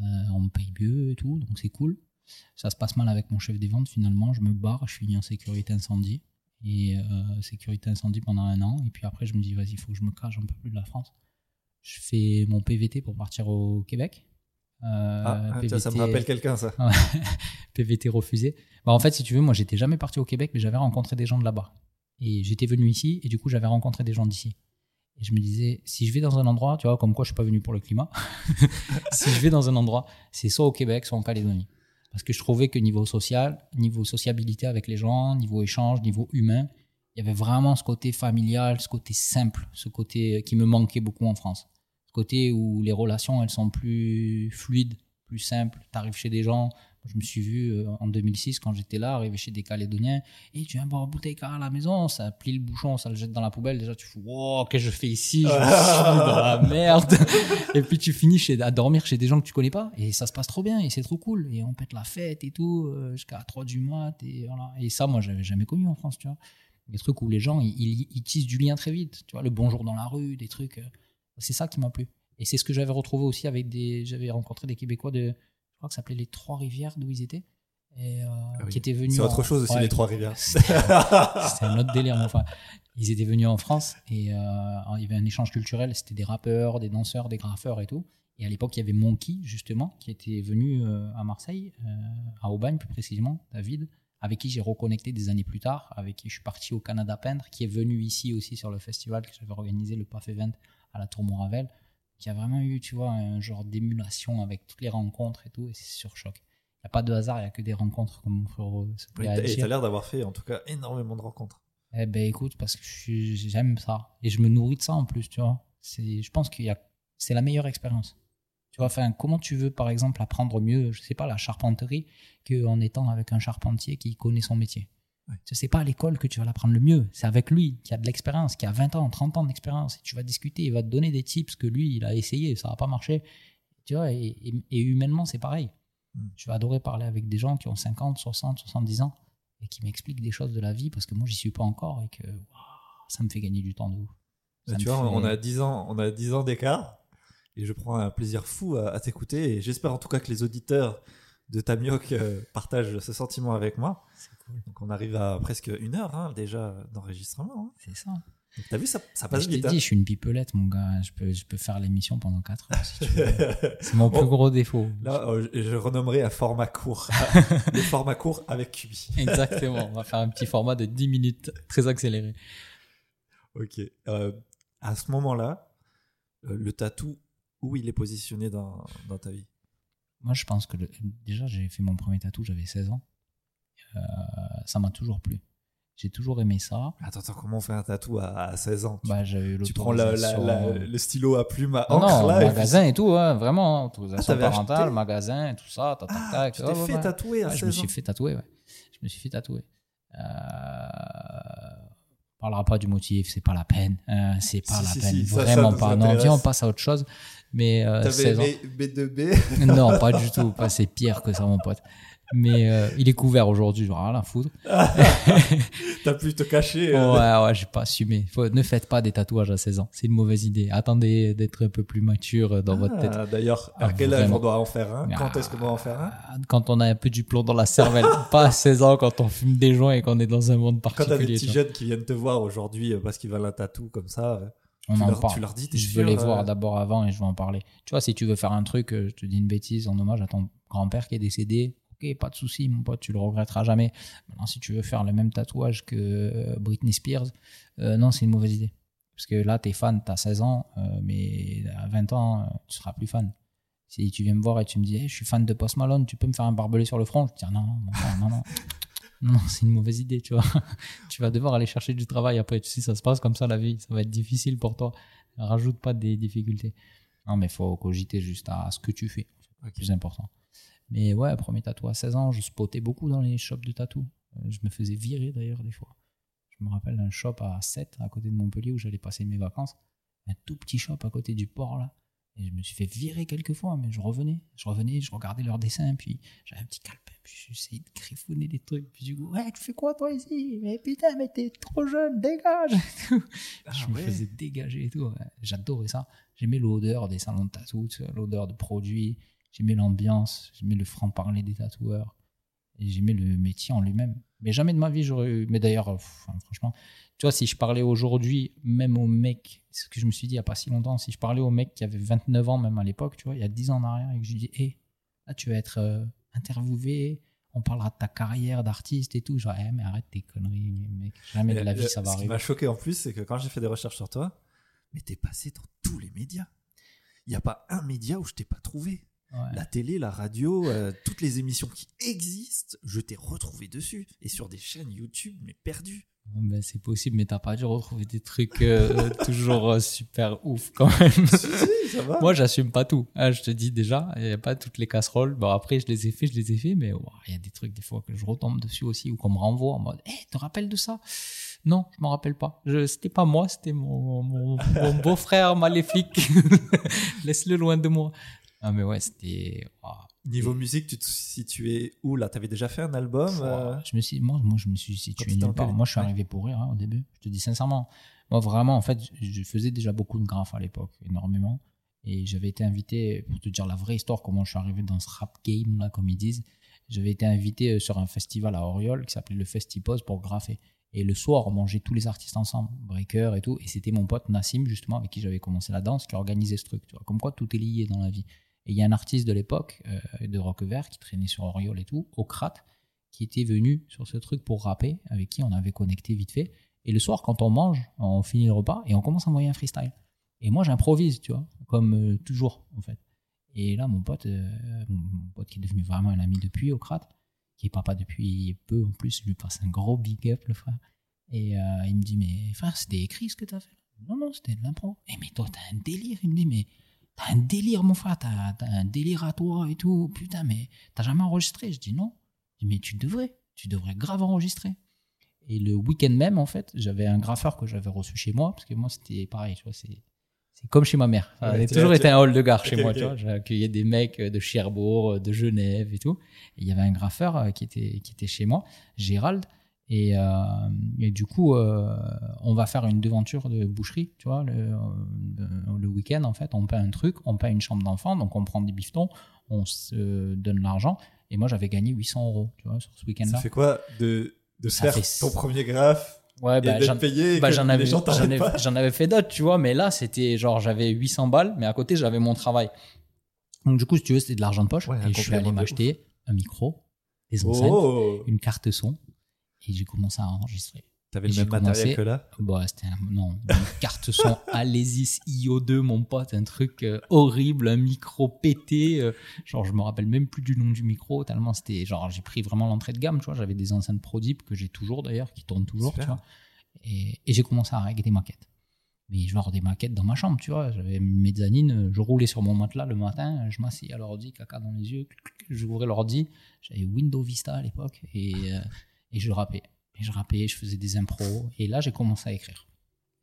S2: Euh, on me paye mieux et tout, donc c'est cool. Ça se passe mal avec mon chef des ventes finalement. Je me barre, je finis en sécurité incendie. Et euh, sécurité incendie pendant un an. Et puis après, je me dis, vas-y, il faut que je me cache un peu plus de la France. Je fais mon PVT pour partir au Québec. Euh,
S1: Ah, ah, tiens, ça me rappelle quelqu'un, ça.
S2: PVT refusé. Bah, en fait, si tu veux, moi, j'étais jamais parti au Québec, mais j'avais rencontré des gens de là-bas. Et j'étais venu ici, et du coup, j'avais rencontré des gens d'ici. Et je me disais, si je vais dans un endroit, tu vois, comme quoi je suis pas venu pour le climat, si je vais dans un endroit, c'est soit au Québec, soit en Calédonie. Parce que je trouvais que niveau social, niveau sociabilité avec les gens, niveau échange, niveau humain, il y avait vraiment ce côté familial, ce côté simple, ce côté qui me manquait beaucoup en France. Côté où les relations, elles sont plus fluides, plus simples. Tu arrives chez des gens, je me suis vu euh, en 2006 quand j'étais là, arriver chez des Calédoniens, et tu viens boire une bouteille car à la maison, ça plie le bouchon, ça le jette dans la poubelle. Déjà, tu fais, wow, qu'est-ce que je fais ici? Je suis dans la merde. et puis tu finis chez, à dormir chez des gens que tu connais pas, et ça se passe trop bien, et c'est trop cool. Et on pète la fête et tout, euh, jusqu'à 3 du mat, et voilà. Et ça, moi, j'avais jamais connu en France, tu vois. Des trucs où les gens, ils, ils, ils tissent du lien très vite, tu vois, le bonjour dans la rue, des trucs. C'est ça qui m'a plu. Et c'est ce que j'avais retrouvé aussi avec des. J'avais rencontré des Québécois de. Je crois que ça s'appelait les Trois-Rivières, d'où ils étaient. Et, euh,
S1: oui.
S2: qui étaient venus.
S1: C'est autre
S2: en-
S1: chose aussi,
S2: Ouais,
S1: les Trois-Rivières.
S2: C'était un autre délire. mais Enfin, ils étaient venus en France et euh, il y avait un échange culturel. C'était des rappeurs, des danseurs, des graffeurs et tout. Et à l'époque, il y avait Monkey, justement, qui était venu euh, à Marseille, à Aubagne plus précisément, David, avec qui j'ai reconnecté des années plus tard, avec qui je suis parti au Canada peindre, qui est venu ici aussi sur le festival que j'avais organisé, le PAF Event à la Tour Moravel, qui a vraiment eu, tu vois, un genre d'émulation avec toutes les rencontres et tout, et c'est sur choc. Il n'y a pas de hasard, il n'y a que des rencontres, comme mon frère se à
S1: Et
S2: dire.
S1: t'as l'air d'avoir fait, en tout cas, énormément de rencontres.
S2: Eh ben écoute, parce que j'aime ça. Et je me nourris de ça en plus, tu vois. Je pense qu'il a, c'est la meilleure expérience. Tu vois, enfin, comment tu veux, par exemple, apprendre mieux, je sais pas, la charpenterie, qu'en étant avec un charpentier qui connaît son métier. Sais, C'est pas à l'école que tu vas l'apprendre le mieux. C'est avec lui, qui a de l'expérience, qui a 20 ans, 30 ans d'expérience. Et tu vas discuter, il va te donner des tips que lui, il a essayé, ça n'a pas marché. Tu vois, et, et- et humainement, c'est pareil.
S1: Mm.
S2: Je vais adorer parler avec des gens qui ont 50, 60, 70 ans et qui m'expliquent des choses de la vie parce que moi, j'y suis pas encore et que ça me fait gagner du temps de ouf. Ça
S1: tu vois,
S2: fait-
S1: on a 10 ans, on a 10 ans d'écart et je prends un plaisir fou à, à t'écouter et j'espère en tout cas que les auditeurs de Tamioc euh, partagent ce sentiment avec moi.
S2: C'est cool.
S1: Donc on arrive à presque une heure hein, déjà d'enregistrement. hein.
S2: C'est ça.
S1: Donc, T'as vu, ça, ça
S2: Je
S1: passe
S2: t'ai
S1: vite.
S2: dit, je suis une pipelette, mon gars. Je peux, je peux faire l'émission pendant 4 heures si tu veux.
S1: hein.
S2: C'est mon plus gros défaut.
S1: Là, euh, je, je renommerai un format court. le format court avec QB.
S2: Exactement. On va faire un petit format de 10 minutes, très accéléré.
S1: Ok. Euh, à ce moment-là, euh, le tatou, où il est positionné dans, dans ta vie?
S2: Moi, je pense que le- déjà, j'ai fait mon premier tatou, j'avais 16 ans. Euh, ça m'a toujours plu. J'ai toujours aimé ça.
S1: Attends, attends, comment on fait un tatou à, à 16 ans? Tu,
S2: Bah, eu
S1: tu prends la- la-
S2: l'autorisation.
S1: la- le stylo à plume à
S2: Non,
S1: encre
S2: non,
S1: là et puis-
S2: magasin et tout, hein, vraiment. hein, Autorisation
S1: Ah,
S2: parentale,
S1: acheté
S2: magasin, tout ça, tac, tac,
S1: Ah,
S2: tac.
S1: tu t'es fait
S2: ouais.
S1: tatouer à
S2: Ouais,
S1: 16
S2: je me
S1: ans.
S2: suis fait tatouer, ouais. Je me suis fait tatouer. Euh... On parlera pas du motif, c'est pas la peine. hein, c'est pas
S1: Si,
S2: la
S1: si,
S2: peine,
S1: si,
S2: vraiment
S1: ça
S2: pas. Non, viens, on passe à autre chose. Mais euh,
S1: T'avais
S2: 16 ans.
S1: aimé B2B
S2: Non, pas du tout. Pas, c'est pire que ça, mon pote. Mais euh, il est couvert aujourd'hui, j'en ai rien à foutre.
S1: T'as pu te cacher.
S2: Ouais,
S1: euh,
S2: ouais, j'ai pas assumé. Faut, ne faites pas des tatouages à 16 ans. C'est une mauvaise idée. Attendez d'être un peu plus mature dans votre tête.
S1: Ah, D'ailleurs, à
S2: Ah,
S1: quel âge on doit en faire un? Quand
S2: Ah,
S1: est-ce qu'on doit en faire un?
S2: Quand on a un peu du plomb dans la cervelle. pas à 16 ans quand on fume des joints et qu'on est dans un monde
S1: Quand t'as des
S2: particulier.
S1: petits jeunes qui viennent te voir aujourd'hui euh, parce qu'ils veulent un tatou comme ça, euh,
S2: On
S1: tu
S2: en
S1: leur,
S2: parle.
S1: tu leur dis t'es
S2: Je veux les
S1: euh,
S2: voir d'abord avant et je vais en parler. Tu vois, si tu veux faire un truc, euh, je te dis une bêtise en hommage à ton grand-père qui est décédé, ok, pas de souci, mon pote, tu le regretteras jamais. Maintenant, si tu veux faire le même tatouage que euh, Britney Spears, euh, non, c'est une mauvaise idée. Parce que là, t'es fan, t'as 16 ans, euh, mais à 20 ans, tu seras plus fan. Si tu viens me voir et tu me dis, Hey, je suis fan de Post Malone, tu peux me faire un barbelé sur le front, je te dis, non, non, mon frère, non, non. Non, c'est une mauvaise idée, tu vois. tu vas devoir aller chercher du travail après. Si ça se passe comme ça, la vie, ça va être difficile pour toi. Rajoute pas des difficultés. Non, mais faut cogiter juste à ce que tu fais. C'est
S1: Ok.
S2: plus important. Mais ouais, premier tatou à 16 ans, je spotais beaucoup dans les shops de tatou. Euh, Je me faisais virer d'ailleurs des fois. Je me rappelle d'un shop à 7 à côté de Montpellier où j'allais passer mes vacances. Un tout petit shop à côté du port là. Et je me suis fait virer quelques fois, mais je revenais. Je revenais, je regardais leurs dessins, puis j'avais un petit calepin, puis j'essayais de griffonner des trucs. Puis du coup, ouais, tu fais quoi toi ici? Mais putain, mais t'es trop jeune, dégage
S1: Ah
S2: Je me faisais dégager et tout. J'adorais ça. J'aimais l'odeur des salons de tatou, l'odeur de produits. J'aimais l'ambiance. J'aimais le franc-parler des tatoueurs. Et j'aimais le métier en lui-même. Mais jamais de ma vie, j'aurais eu. Mais d'ailleurs, franchement, tu vois, si je parlais aujourd'hui, même au mec, c'est ce que je me suis dit il n'y a pas si longtemps, si je parlais au mec qui avait 29 ans, même à l'époque, tu vois, il y a 10 ans en arrière, et que je lui dis, hé, là, tu vas être euh, interviewé, on parlera de ta carrière d'artiste et tout. Genre, eh, mais arrête tes conneries, mec, jamais de la vie,
S1: Euh,
S2: ça va
S1: Ce qui
S2: arriver.
S1: m'a choqué en plus, c'est que quand j'ai fait des recherches sur toi, mais t'es passé dans tous les médias. Il n'y a pas un média où je t'ai pas trouvé.
S2: Ouais.
S1: La télé, la radio, euh, toutes les émissions qui existent, je t'ai retrouvé dessus. Et sur des chaînes YouTube, mais perdues.
S2: Ben, c'est possible, mais t'as pas dû retrouver des trucs euh, toujours euh, super ouf quand même.
S1: si, si, ça va.
S2: Moi, j'assume pas tout. hein, je te dis déjà, il n'y a pas toutes les casseroles. Bon, après, je les ai fait, je les ai fait, mais il y a des trucs des fois que je retombe dessus aussi ou qu'on me renvoie en mode, hé, te rappelles de ça? Non, je m'en rappelle pas. Je, c'était pas moi, c'était mon, mon, mon beau-frère maléfique. Laisse-le loin de moi. Ah, mais ouais, c'était.
S1: Niveau musique, tu te situais où là? T'avais déjà fait un album euh,
S2: Je me suis, moi, moi, je me suis situé nulle part. Moi, je suis arrivé pour rire hein, au début. Je te dis sincèrement. Moi, vraiment, en fait, je faisais déjà beaucoup de graphes à l'époque, énormément. Et j'avais été invité, pour te dire la vraie histoire, comment je suis arrivé dans ce rap game, là, comme ils disent. J'avais été invité euh, sur un festival à Oriol qui s'appelait le Festipose pour graffer. Et le soir, on mangeait tous les artistes ensemble, Breaker et tout. Et c'était mon pote Nassim, justement, avec qui j'avais commencé la danse, qui organisait ce truc. Tu vois. Comme quoi, tout est lié dans la vie. Et il y a un artiste de l'époque, euh, de rock vert, qui traînait sur Oriol et tout, Ocrate, qui était venu sur ce truc pour rapper, avec qui on avait connecté vite fait. Et le soir, quand on mange, on finit le repas et on commence à envoyer un freestyle. Et moi, j'improvise, tu vois, comme euh, toujours, en fait. Et là, mon pote, euh, mon pote qui est devenu vraiment un ami depuis, Ocrate, qui est papa depuis peu en plus, lui passe un gros big up, le frère. Et il me dit, mais frère, c'était écrit ce que t'as fait? Non, non, c'était de l'impro. Et mais toi, t'as un délire. Il me dit, mais t'as un délire, mon frère, t'as t'as un délire à toi et tout. Putain, mais t'as jamais enregistré? Je dis, non. Je dis, mais tu devrais, tu devrais grave enregistrer. Et le week-end même, en fait, j'avais un graffeur que j'avais reçu chez moi, parce que moi, c'était pareil, tu vois, c'est. C'est comme chez ma mère. Ça
S1: Ouais,
S2: a
S1: tu
S2: toujours été un hall de gare chez moi, tu vois. J'accueillais des mecs de Cherbourg, de Genève et tout. Et il y avait un graffeur euh, qui était, qui était chez moi, Gérald. Et, euh, et du coup, euh, on va faire une devanture de boucherie, tu vois, le, euh, le week-end, en fait. On paie un truc, on paie une chambre d'enfant, donc on prend des bifetons, on se donne l'argent. Et moi, j'avais gagné 800 euros, tu vois, sur ce week-end-là.
S1: Ça fait quoi de, de faire
S2: fait-
S1: ton premier graphe
S2: Ouais, bah, j'en- bah, avais, j'en avais, fait d'autres, tu vois, mais là, c'était genre, j'avais 800 balles, mais à côté, j'avais mon travail. Donc, du coup, si tu veux, c'était de l'argent de poche.
S1: Ouais,
S2: et je suis allé m'acheter un micro, des enceintes,
S1: Oh
S2: une carte son, et j'ai commencé à enregistrer.
S1: T'avais le même matériel
S2: commencé-
S1: que là?
S2: Bah, c'était un, non, une carte son Alesis IO2, mon pote, un truc euh, horrible, un micro pété. euh, genre, je me rappelle même plus du nom du micro, tellement c'était. Genre, j'ai pris vraiment l'entrée de gamme, tu vois. J'avais des enceintes Prodip que j'ai toujours d'ailleurs, qui tournent toujours, tu vois. Et, et j'ai commencé à régler des maquettes. Mais genre des maquettes dans ma chambre, tu vois. J'avais une mezzanine, je roulais sur mon matelas le matin, je m'asseyais à l'ordi, caca dans les yeux, j'ouvrais l'ordi. J'avais Windows Vista à l'époque et, euh, et je rappais. Et je rappais, je faisais des impros. Et là, j'ai commencé à écrire.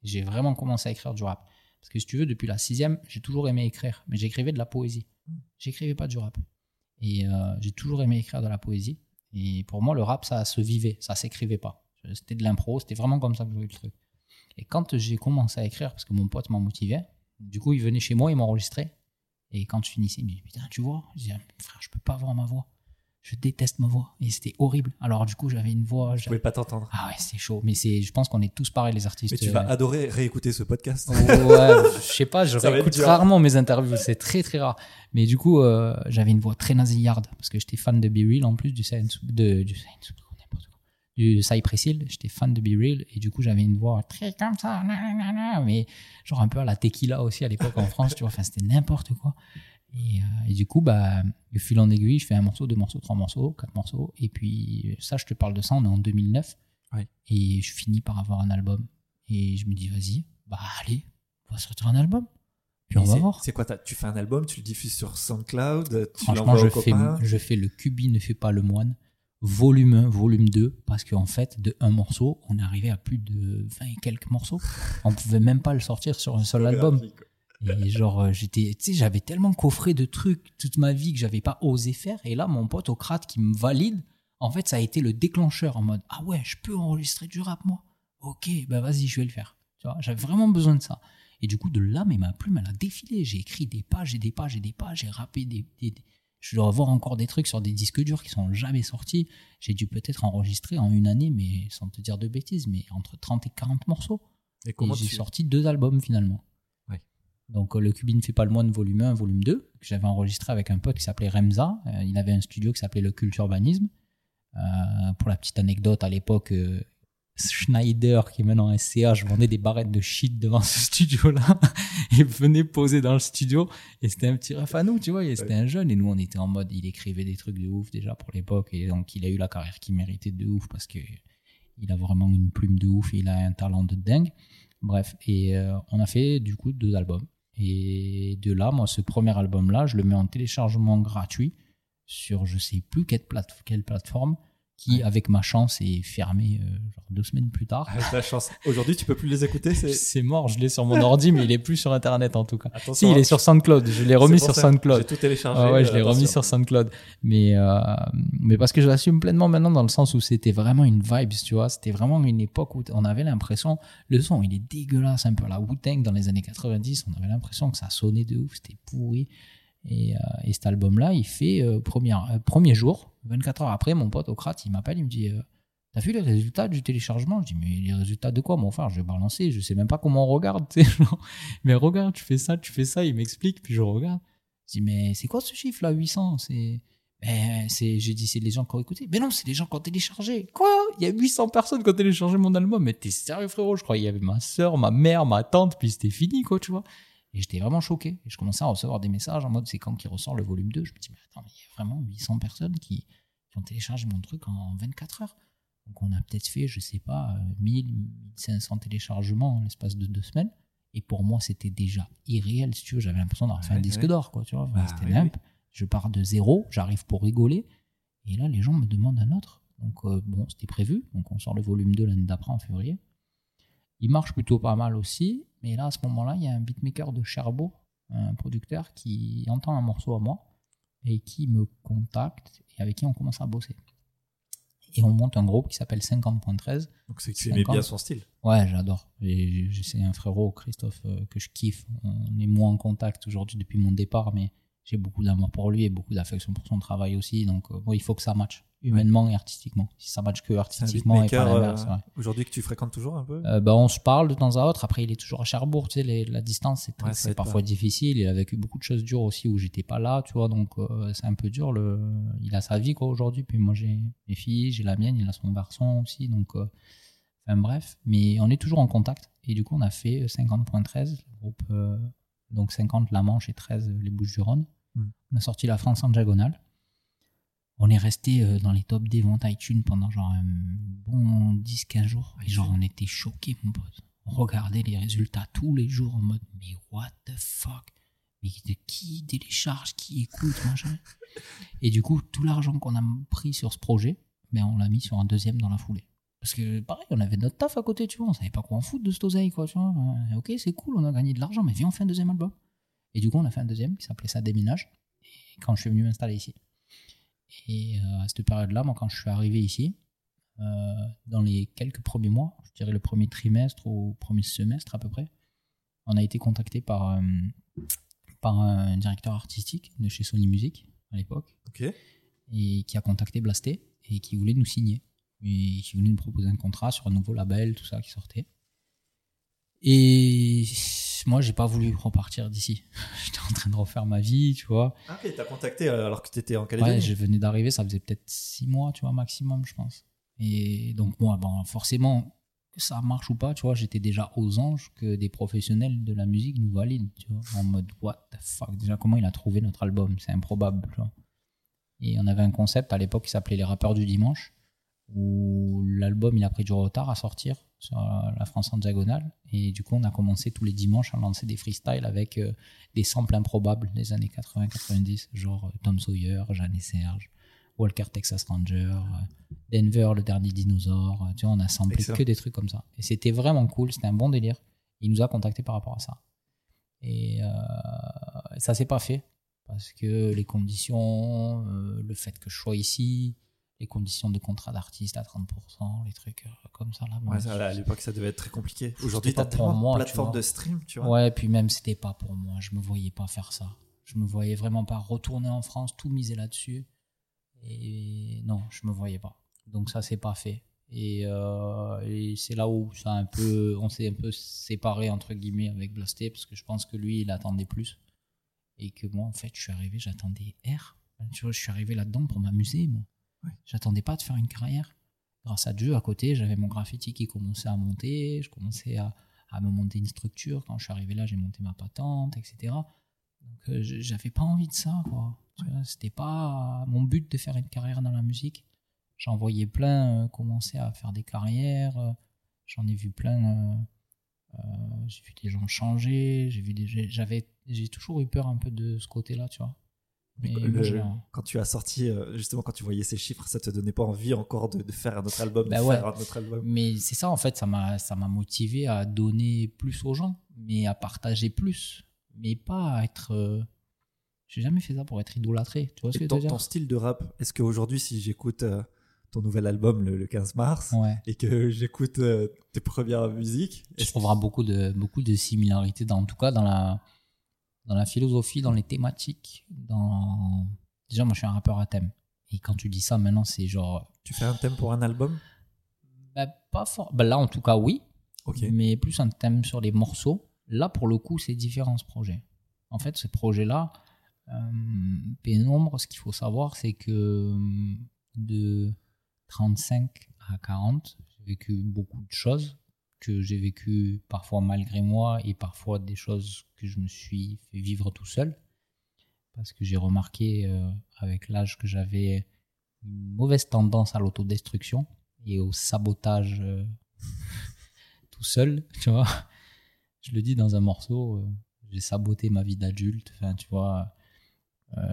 S2: J'ai vraiment commencé à écrire du rap. Parce que si tu veux, depuis la sixième, j'ai toujours aimé écrire. Mais j'écrivais de la poésie. J'écrivais pas du rap. Et euh, j'ai toujours aimé écrire de la poésie. Et pour moi, le rap, ça se vivait. Ça s'écrivait pas. C'était de l'impro. C'était vraiment comme ça que je voyais le truc. Et quand j'ai commencé à écrire, parce que mon pote m'a motivé, du coup, il venait chez moi, il m'enregistrait. Et quand je finissais, il me dit Putain, tu vois? Je disais Frère, je peux pas voir ma voix. Je déteste ma voix. Et c'était horrible. Alors, du coup, j'avais une voix.
S1: Je pouvais pas t'entendre.
S2: Ah ouais, c'est chaud. Mais c'est, je pense qu'on est tous pareils, les artistes.
S1: Mais tu vas
S2: Euh,
S1: adorer réécouter ce podcast.
S2: Ouais, je sais pas, je
S1: Ça
S2: réécoute rarement mes interviews, c'est très très rare. Mais du coup, euh, j'avais une voix très nasillarde parce que j'étais fan de Be Real en plus du Science, de, du Science, du Cypress Hill. J'étais fan de Be Real et du coup, j'avais une voix très comme ça, mais genre un peu à la tequila aussi à l'époque en France, tu vois. Enfin, c'était n'importe quoi. Et, euh, et du coup, bah, le fil en aiguille, je fais un morceau, deux morceaux, trois morceaux, quatre morceaux. Et puis, ça, je te parle de ça, on est en 2009.
S1: Ouais.
S2: Et je finis par avoir un album. Et je me dis, vas-y, bah allez, on va sortir un album. Puis on va voir.
S1: C'est quoi Tu fais un album, tu le diffuses sur SoundCloud, tu
S2: Franchement, je
S1: aux
S2: fais, je fais le Cubi ne fait pas le moine. Volume 1, volume 2, parce qu'en fait, de un morceau, on est arrivé à plus de 20 et quelques morceaux. On pouvait même pas le sortir sur un seul album. Et genre, euh, j'étais, tu sais, j'avais tellement coffré de trucs toute ma vie que j'avais pas osé faire. Et là, mon pote Ocrate qui me valide, en fait, ça a été le déclencheur en mode, ah ouais, je peux enregistrer du rap, moi? Ok, bah vas-y, je vais le faire. Tu vois, j'avais vraiment besoin de ça. Et du coup, de là, mais ma plume, elle a défilé. J'ai écrit des pages et des pages et des pages. J'ai rappé des, des- des- Je dois avoir encore des trucs sur des disques durs qui sont jamais sortis. J'ai dû peut-être enregistrer en une année, mais sans te dire de bêtises, mais entre 30 et 40 morceaux.
S1: Et
S2: Et
S1: comment
S2: j'ai
S1: tu...
S2: sorti deux albums finalement. Donc euh, le Cubine fait pas le moine volume 1, volume 2, que j'avais enregistré avec un pote qui s'appelait Remza. Euh, il avait un studio qui s'appelait le Culturbanisme. Euh, pour la petite anecdote, à l'époque, euh, Schneider, qui est maintenant SCA, je vendais des barrettes de shit devant ce studio-là. et venait poser dans le studio. Et c'était un petit ref à nous, tu vois. et C'était un jeune. Et nous, on était en mode, il écrivait des trucs de ouf déjà pour l'époque. Et donc, il a eu la carrière qu'il méritait de ouf parce que il a vraiment une plume de ouf et il a un talent de dingue. Bref, et euh, on a fait du coup deux albums. Et de là, moi, ce premier album-là, je le mets en téléchargement gratuit sur je sais plus quelle, quelle plateforme qui,
S1: Ouais.
S2: avec ma chance, est fermée euh, genre deux semaines plus tard.
S1: Avec la chance. Aujourd'hui, tu peux plus les écouter. C'est
S2: mort, je l'ai sur mon ordi, mais il est plus sur Internet en tout cas.
S1: Attention,
S2: Si, il est sur SoundCloud, je l'ai remis sur
S1: ça.
S2: SoundCloud.
S1: J'ai tout téléchargé.
S2: Ah ouais, je l'ai
S1: euh,
S2: remis sur SoundCloud. Mais, euh, mais parce que je l'assume pleinement maintenant dans le sens où c'était vraiment une vibe, tu vois. C'était vraiment une époque où on avait l'impression, le son il est dégueulasse, un peu la Wu-Tang dans les années 90. On avait l'impression que ça sonnait de ouf, c'était pourri. Et, euh, et cet album-là, il fait euh, premier, euh, premier jour, 24 heures après, mon pote Ocrate, il m'appelle, il me dit T'as vu les résultats du téléchargement? Je dis Mais les résultats de quoi, mon frère? Je vais balancer, je sais même pas comment on regarde. mais regarde, tu fais ça, tu fais ça, il m'explique, puis je regarde. Je dis Mais c'est quoi ce chiffre là, 800 C'est. Ben, c'est, j'ai dit, c'est les gens qui ont écouté. Mais non, c'est les gens qui ont téléchargé. Quoi? Il y a 800 personnes qui ont téléchargé mon album. Mais t'es sérieux, frérot? Je crois qu'il y avait ma soeur, ma mère, ma tante, puis c'était fini, quoi, tu vois. Et j'étais vraiment choqué. Et je commençais à recevoir des messages en mode, c'est quand qui ressort le volume 2 Je me dis, mais attends, il y a vraiment 800 personnes qui, qui ont téléchargé mon truc en 24 heures. Donc on a peut-être fait, je sais pas, euh, 1000, 1500 téléchargements en l'espace de deux semaines. Et pour moi, c'était déjà irréel, si tu veux. J'avais l'impression d'avoir fait un disque
S1: ouais.
S2: d'or, quoi, tu vois.
S1: Bah,
S2: c'était
S1: oui.
S2: Je pars de zéro, j'arrive pour rigoler. Et là, les gens me demandent un autre. Donc, euh, bon, c'était prévu. Donc, on sort le volume 2 l'année d'après, en février. Il marche plutôt pas mal aussi. Mais là, à ce moment-là, il y a un beatmaker de Cherbourg, un producteur, qui entend un morceau à moi et qui me contacte et avec qui on commence à bosser. Et on monte un groupe qui s'appelle 50.13.
S1: Donc c'est que tu aimais
S2: 50.
S1: bien son style.
S2: Ouais, j'adore. C'est un frérot, Christophe, euh, que je kiffe. On est moins en contact aujourd'hui depuis mon départ, mais j'ai beaucoup d'amour pour lui et beaucoup d'affection pour son travail aussi. Donc, euh, bon, il faut que ça matche, humainement et artistiquement. Si ça matche que artistiquement et pas l'inverse,
S1: euh,
S2: ouais.
S1: aujourd'hui que tu fréquentes toujours un peu?
S2: Euh, bah, on se parle de temps à autre. Après, il est toujours à Cherbourg. Tu sais, les- la distance, c'est
S1: Ouais,
S2: parfois
S1: pas.
S2: difficile. Il a vécu beaucoup de choses dures aussi où j'étais pas là, tu vois. Donc, euh, c'est un peu dur. Le... Il a sa vie, quoi, aujourd'hui. Puis moi, j'ai mes filles, j'ai la mienne, il a son garçon aussi. Donc, euh, enfin, bref. Mais on est toujours en contact. Et du coup, on a fait 50.13, le groupe. Euh, donc, 50 La Manche et 13 les Bouches-du-Rhône.
S1: Mm.
S2: On a sorti La France en diagonale. On est resté euh, dans les top des ventes iTunes pendant genre un bon 10-15 jours. Et genre, on était choqués, mon pote. On regardait les résultats tous les jours en mode, mais what the fuck? Mais de qui télécharge, qui écoute, machin? Et du coup, tout l'argent qu'on a pris sur ce projet, ben, on l'a mis sur un deuxième dans la foulée. Parce que, pareil, on avait notre taf à côté, tu vois. On savait pas quoi en foutre de cette oseille, quoi, tu vois. Ok, c'est cool, on a gagné de l'argent, mais viens, on fait un deuxième album. Et du coup, on a fait un deuxième qui s'appelait Ça déménage. Et quand je suis venu m'installer ici. Et euh, à cette période-là, moi, quand je suis arrivé ici, euh, dans les quelques premiers mois, je dirais le premier trimestre ou premier semestre à peu près, on a été contacté par, euh, par un directeur artistique de chez Sony Music à l'époque et qui a contacté Blasté et qui voulait nous signer et qui voulait nous proposer un contrat sur un nouveau label, tout ça qui sortait. Et moi, j'ai pas voulu repartir d'ici. J'étais en train de refaire ma vie, tu vois.
S1: Ah, ok, t'as contacté euh, alors que t'étais en Calédonie.
S2: Ouais, je venais d'arriver, ça faisait peut-être six mois, tu vois, maximum, je pense. Et donc, moi, bon, forcément, que ça marche ou pas, tu vois, j'étais déjà aux anges que des professionnels de la musique nous valident, tu vois, en mode, what the fuck, déjà, comment il a trouvé notre album? C'est improbable, tu vois. Et on avait un concept à l'époque qui s'appelait Les rappeurs du dimanche, où l'album, il a pris du retard à sortir sur euh, la France en diagonale. Et du coup, on a commencé tous les dimanches à lancer des freestyles avec euh, des samples improbables des années 80-90, genre euh, Tom Sawyer, Jeanne et Serge, Walker Texas Ranger, Denver, le dernier dinosaure. Tu vois, on a samplé
S1: Excellent.
S2: que des trucs comme ça. Et c'était vraiment cool, c'était un bon délire. Il nous a contacté par rapport à ça. Et euh, ça s'est pas fait parce que les conditions, euh, le fait que je sois ici, les conditions de contrat d'artiste à 30%, les trucs euh, comme ça là.
S1: Ouais, à l'époque, ça devait être très compliqué. Aujourd'hui, t'as tellement
S2: moi, vois.
S1: de stream, tu vois.
S2: Ouais, puis même c'était pas pour moi, je me voyais pas faire ça. Je me voyais vraiment pas retourner en France, tout miser là-dessus. Et non, je me voyais pas. Donc ça, c'est pas fait. Et, euh, et c'est là où ça un peu, on s'est un peu séparé entre guillemets avec Blasté parce que je pense que lui, il attendait plus et que moi, en fait, je suis arrivé, j'attendais R. Tu vois, je suis arrivé là-dedans pour m'amuser, moi.
S1: Ouais.
S2: J'attendais pas de faire une carrière. Grâce à Dieu, à côté, j'avais mon graffiti qui commençait à monter. Je commençais à, à me monter une structure. Quand je suis arrivé là, j'ai monté ma patente, etc. Donc, euh, j'avais pas envie de ça, quoi. Tu vois, C'était pas mon but de faire une carrière dans la musique. J'en voyais plein euh, commencer à faire des carrières. euh, J'en ai vu plein. euh, euh, j'ai vu des gens changer. J'ai vu des. J'avais. J'ai toujours eu peur un peu de ce côté-là, tu vois. Mais
S1: Le- quand tu as sorti, euh, justement, quand tu voyais ces chiffres, ça te donnait pas envie encore de, de faire un autre album,
S2: Bah
S1: de
S2: ouais.
S1: faire un autre album.
S2: Mais c'est ça, en fait, ça m'a, ça m'a motivé à donner plus aux gens, mais à partager plus, mais pas à être. euh, J'ai jamais fait ça pour être idolâtré. Tu vois ce que
S1: Et
S2: je
S1: ton,
S2: veux dire?
S1: ton style de rap, est-ce qu'aujourd'hui, si j'écoute euh, ton nouvel album le, le 15 mars
S2: Ouais.
S1: et que j'écoute euh, tes premières musiques,
S2: Tu
S1: est-ce
S2: trouveras beaucoup de, beaucoup de similarités, dans, en tout cas dans la, dans la philosophie, dans les thématiques. Dans... Déjà, moi, je suis un rappeur à thème. Et quand tu dis ça, maintenant, c'est genre.
S1: tu fais un thème pour un album?
S2: Bah, pas fort. bah, là, en tout cas, oui. Mais plus un thème sur les morceaux. Là, pour le coup, c'est différent ce projet. En fait, ce projet-là, euh, Pénombre, ce qu'il faut savoir, c'est que de 35 à 40, j'ai vécu beaucoup de choses que j'ai vécu parfois malgré moi et parfois des choses que je me suis fait vivre tout seul. Parce que j'ai remarqué euh, avec l'âge que j'avais une mauvaise tendance à l'autodestruction et au sabotage euh, tout seul, tu vois. Je le dis dans un morceau, euh, j'ai saboté ma vie d'adulte. Enfin, tu vois,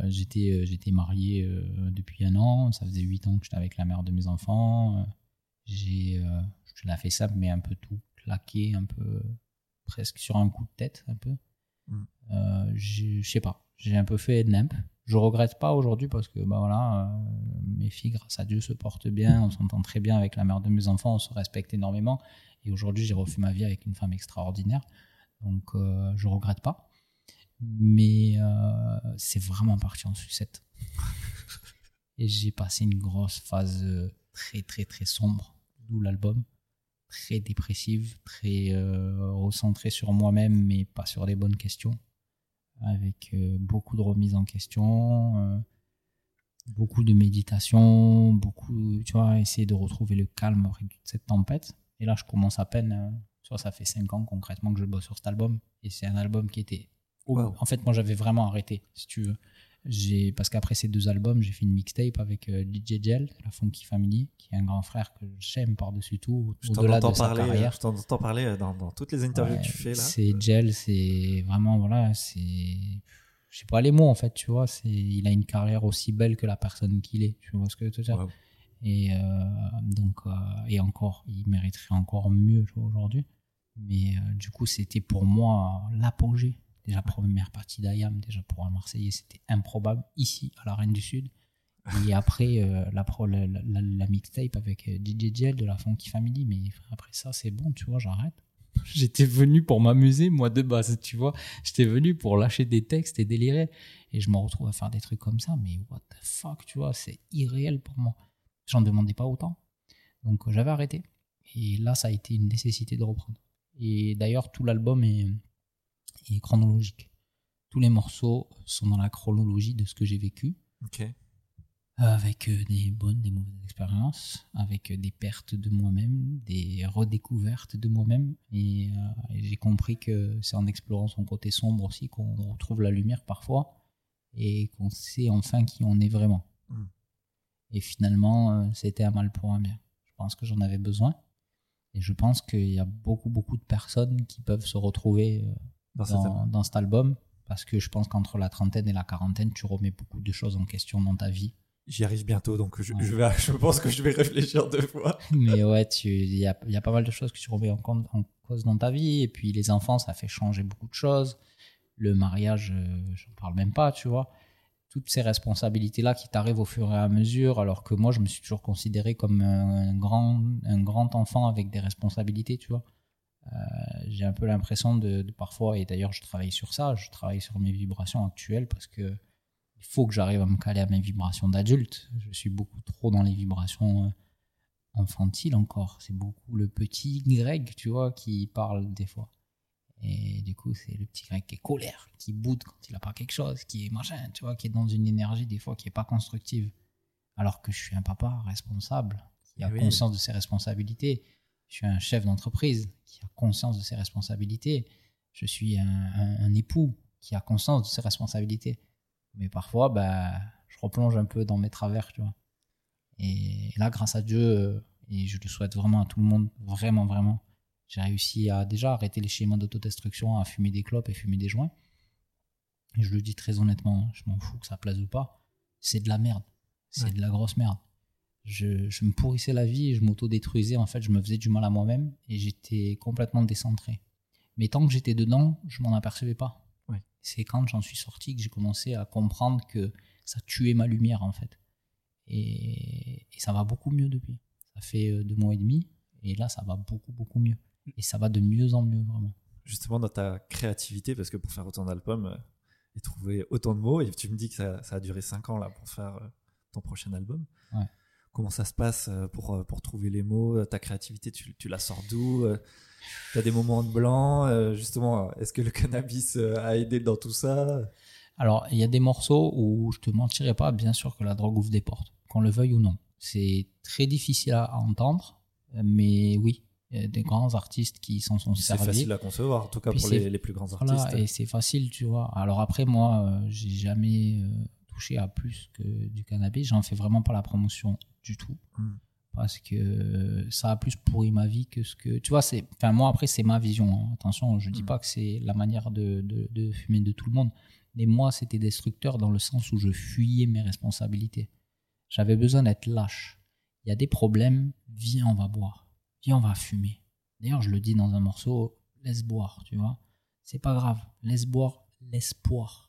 S2: j'étais j'étais marié depuis un an, ça faisait huit ans que j'étais avec la mère de mes enfants. J'ai, je te l'ai fait simple, mais un peu tout claqué, un peu presque sur un coup de tête, un peu.
S1: Mm.
S2: Euh, je sais pas, j'ai un peu fait nimp. Je regrette pas aujourd'hui parce que bah voilà, euh, mes filles, grâce à Dieu, se portent bien, on s'entend très bien avec la mère de mes enfants, on se respecte énormément. Et aujourd'hui, j'ai refait ma vie avec une femme extraordinaire. Donc, euh, je regrette pas. Mais euh, c'est vraiment parti en sucette. Et j'ai passé une grosse phase très, très, très sombre, d'où l'album. Très dépressive, très euh, recentrée sur moi-même, mais pas sur les bonnes questions. Avec euh, beaucoup de remises en question, euh, beaucoup de méditation, beaucoup, tu vois, essayer de retrouver le calme après toute cette tempête. Et là, je commence à peine, euh, tu vois, ça fait 5 ans concrètement que je bosse sur cet album. Et c'est un album qui était.
S1: Wow.
S2: En fait, moi, j'avais vraiment arrêté, si tu veux. J'ai, parce qu'après ces deux albums, j'ai fait une mixtape avec euh, DJ Gel, la Funky Family, qui est un grand frère que j'aime par-dessus tout, au-delà de sa
S1: parler, euh,
S2: carrière.
S1: je t'en entends parler euh, dans, dans toutes les interviews
S2: Ouais,
S1: que tu fais là.
S2: C'est Gel, c'est vraiment, voilà, c'est. Je sais pas les mots en fait, tu vois. C'est, il a une carrière aussi belle que la personne qu'il est, tu vois ce que je veux dire.
S1: Wow.
S2: Et euh, donc, euh, et encore, il mériterait encore mieux aujourd'hui. Mais du coup, c'était pour moi l'apogée. Déjà, première partie d'Ayam, déjà pour un Marseillais, c'était improbable ici, à la Reine du Sud. Et après, euh, la, pro- la, la, la- la mixtape avec euh, DJ Gel de la Funky Family. Mais après ça, c'est bon, tu vois, j'arrête. J'étais venu pour m'amuser, moi, de base, tu vois. J'étais venu pour lâcher des textes et délirer. Et je me retrouve à faire des trucs comme ça. Mais what the fuck, tu vois, c'est irréel pour moi. J'en demandais pas autant. Donc euh, j'avais arrêté. Et là, ça a été une nécessité de reprendre. Et d'ailleurs, tout l'album est, est chronologique. Tous les morceaux sont dans la chronologie de ce que j'ai vécu,
S1: Ok.
S2: avec euh, des bonnes, des mauvaises expériences, avec euh, des pertes de moi-même, des redécouvertes de moi-même. Et, euh, et j'ai compris que c'est en explorant son côté sombre aussi qu'on retrouve la lumière parfois et qu'on sait enfin qui on est vraiment.
S1: Mm.
S2: Et finalement, euh, c'était un mal pour un bien. Je pense que j'en avais besoin. Et je pense qu'il y a beaucoup, beaucoup de personnes qui peuvent se retrouver euh,
S1: Dans cet album.
S2: dans, dans cet album. Parce que je pense qu'entre la trentaine et la quarantaine, tu remets beaucoup de choses en question dans ta vie.
S1: J'y arrive bientôt, donc je,
S2: Ouais.
S1: je, vais, je pense que je vais réfléchir deux fois.
S2: Mais ouais, il y a, y a pas mal de choses que tu remets en, compte- en cause dans ta vie. Et puis les enfants, ça fait changer beaucoup de choses. Le mariage, euh, j'en parle même pas, tu vois. Toutes ces responsabilités-là qui t'arrivent au fur et à mesure, alors que moi, je me suis toujours considéré comme un grand, un grand enfant avec des responsabilités, tu vois. Euh, j'ai un peu l'impression de, de parfois, et d'ailleurs je travaille sur ça, je travaille sur mes vibrations actuelles parce que il faut que j'arrive à me caler à mes vibrations d'adulte. Je suis beaucoup trop dans les vibrations euh, infantiles encore. C'est beaucoup le petit Greg, tu vois, qui parle des fois. Et du coup, c'est le petit Greg qui est colère, qui boude quand il a pas quelque chose, qui est machin, tu vois, qui est dans une énergie des fois qui est pas constructive. Alors que je suis un papa responsable, qui a
S1: Eh oui.
S2: conscience de ses responsabilités. Je suis un chef d'entreprise qui a conscience de ses responsabilités. Je suis un, un- un époux qui a conscience de ses responsabilités. Mais parfois, bah, je replonge un peu dans mes travers, tu vois. Et là, grâce à Dieu, euh, et je le souhaite vraiment à tout le monde, vraiment, vraiment, j'ai réussi à déjà arrêter les schémas d'autodestruction, à fumer des clopes et fumer des joints. Et je le dis très honnêtement, je m'en fous que ça plaise ou pas. C'est de la merde. C'est
S1: Ouais.
S2: de la grosse merde. Je, je me pourrissais la vie et je m'autodétruisais. En fait, je me faisais du mal à moi-même et j'étais complètement décentré. Mais tant que j'étais dedans, je m'en apercevais pas.
S1: Ouais.
S2: C'est quand j'en suis sorti que j'ai commencé à comprendre que ça tuait ma lumière, en fait. Et, et ça va beaucoup mieux depuis. Ça fait euh, deux mois et demi et là, ça va beaucoup, beaucoup mieux. Et ça va de mieux en mieux, vraiment.
S1: Justement, dans ta créativité, parce que pour faire autant d'albums euh, et trouver autant de mots, et tu me dis que ça, ça a duré 5 ans là pour faire euh, ton prochain album.
S2: Ouais.
S1: Comment ça se passe euh, pour, euh, pour trouver les mots euh, Ta créativité, tu, tu la sors d'où Tu as des moments de blanc Justement, est-ce que le cannabis a aidé dans tout ça?
S2: Alors, il y a des morceaux où je te mentirai pas, bien sûr que la drogue ouvre des portes, qu'on le veuille ou non. C'est très difficile à entendre, mais oui, il y a des grands artistes qui s'en sont
S1: C'est
S2: servis.
S1: facile à concevoir, en tout cas
S2: Puis
S1: pour
S2: c'est-
S1: les, les plus grands
S2: Voilà,
S1: artistes.
S2: et c'est facile, tu vois. Alors après, moi, euh, j'ai jamais euh, touché à plus que du cannabis. J'en fais vraiment pas la promotion du tout.
S1: Mm.
S2: Parce que ça a plus pourri ma vie que ce que. Tu vois, c'est. Enfin, moi, après, c'est ma vision. hein. Attention, je dis
S1: Mm.
S2: pas que c'est la manière de, de, de fumer de tout le monde. Mais moi, c'était destructeur dans le sens où je fuyais mes responsabilités. J'avais besoin d'être lâche. Il y a des problèmes, viens, on va boire. Viens, on va fumer. D'ailleurs, je le dis dans un morceau, laisse boire, tu vois. C'est pas grave, laisse boire l'espoir.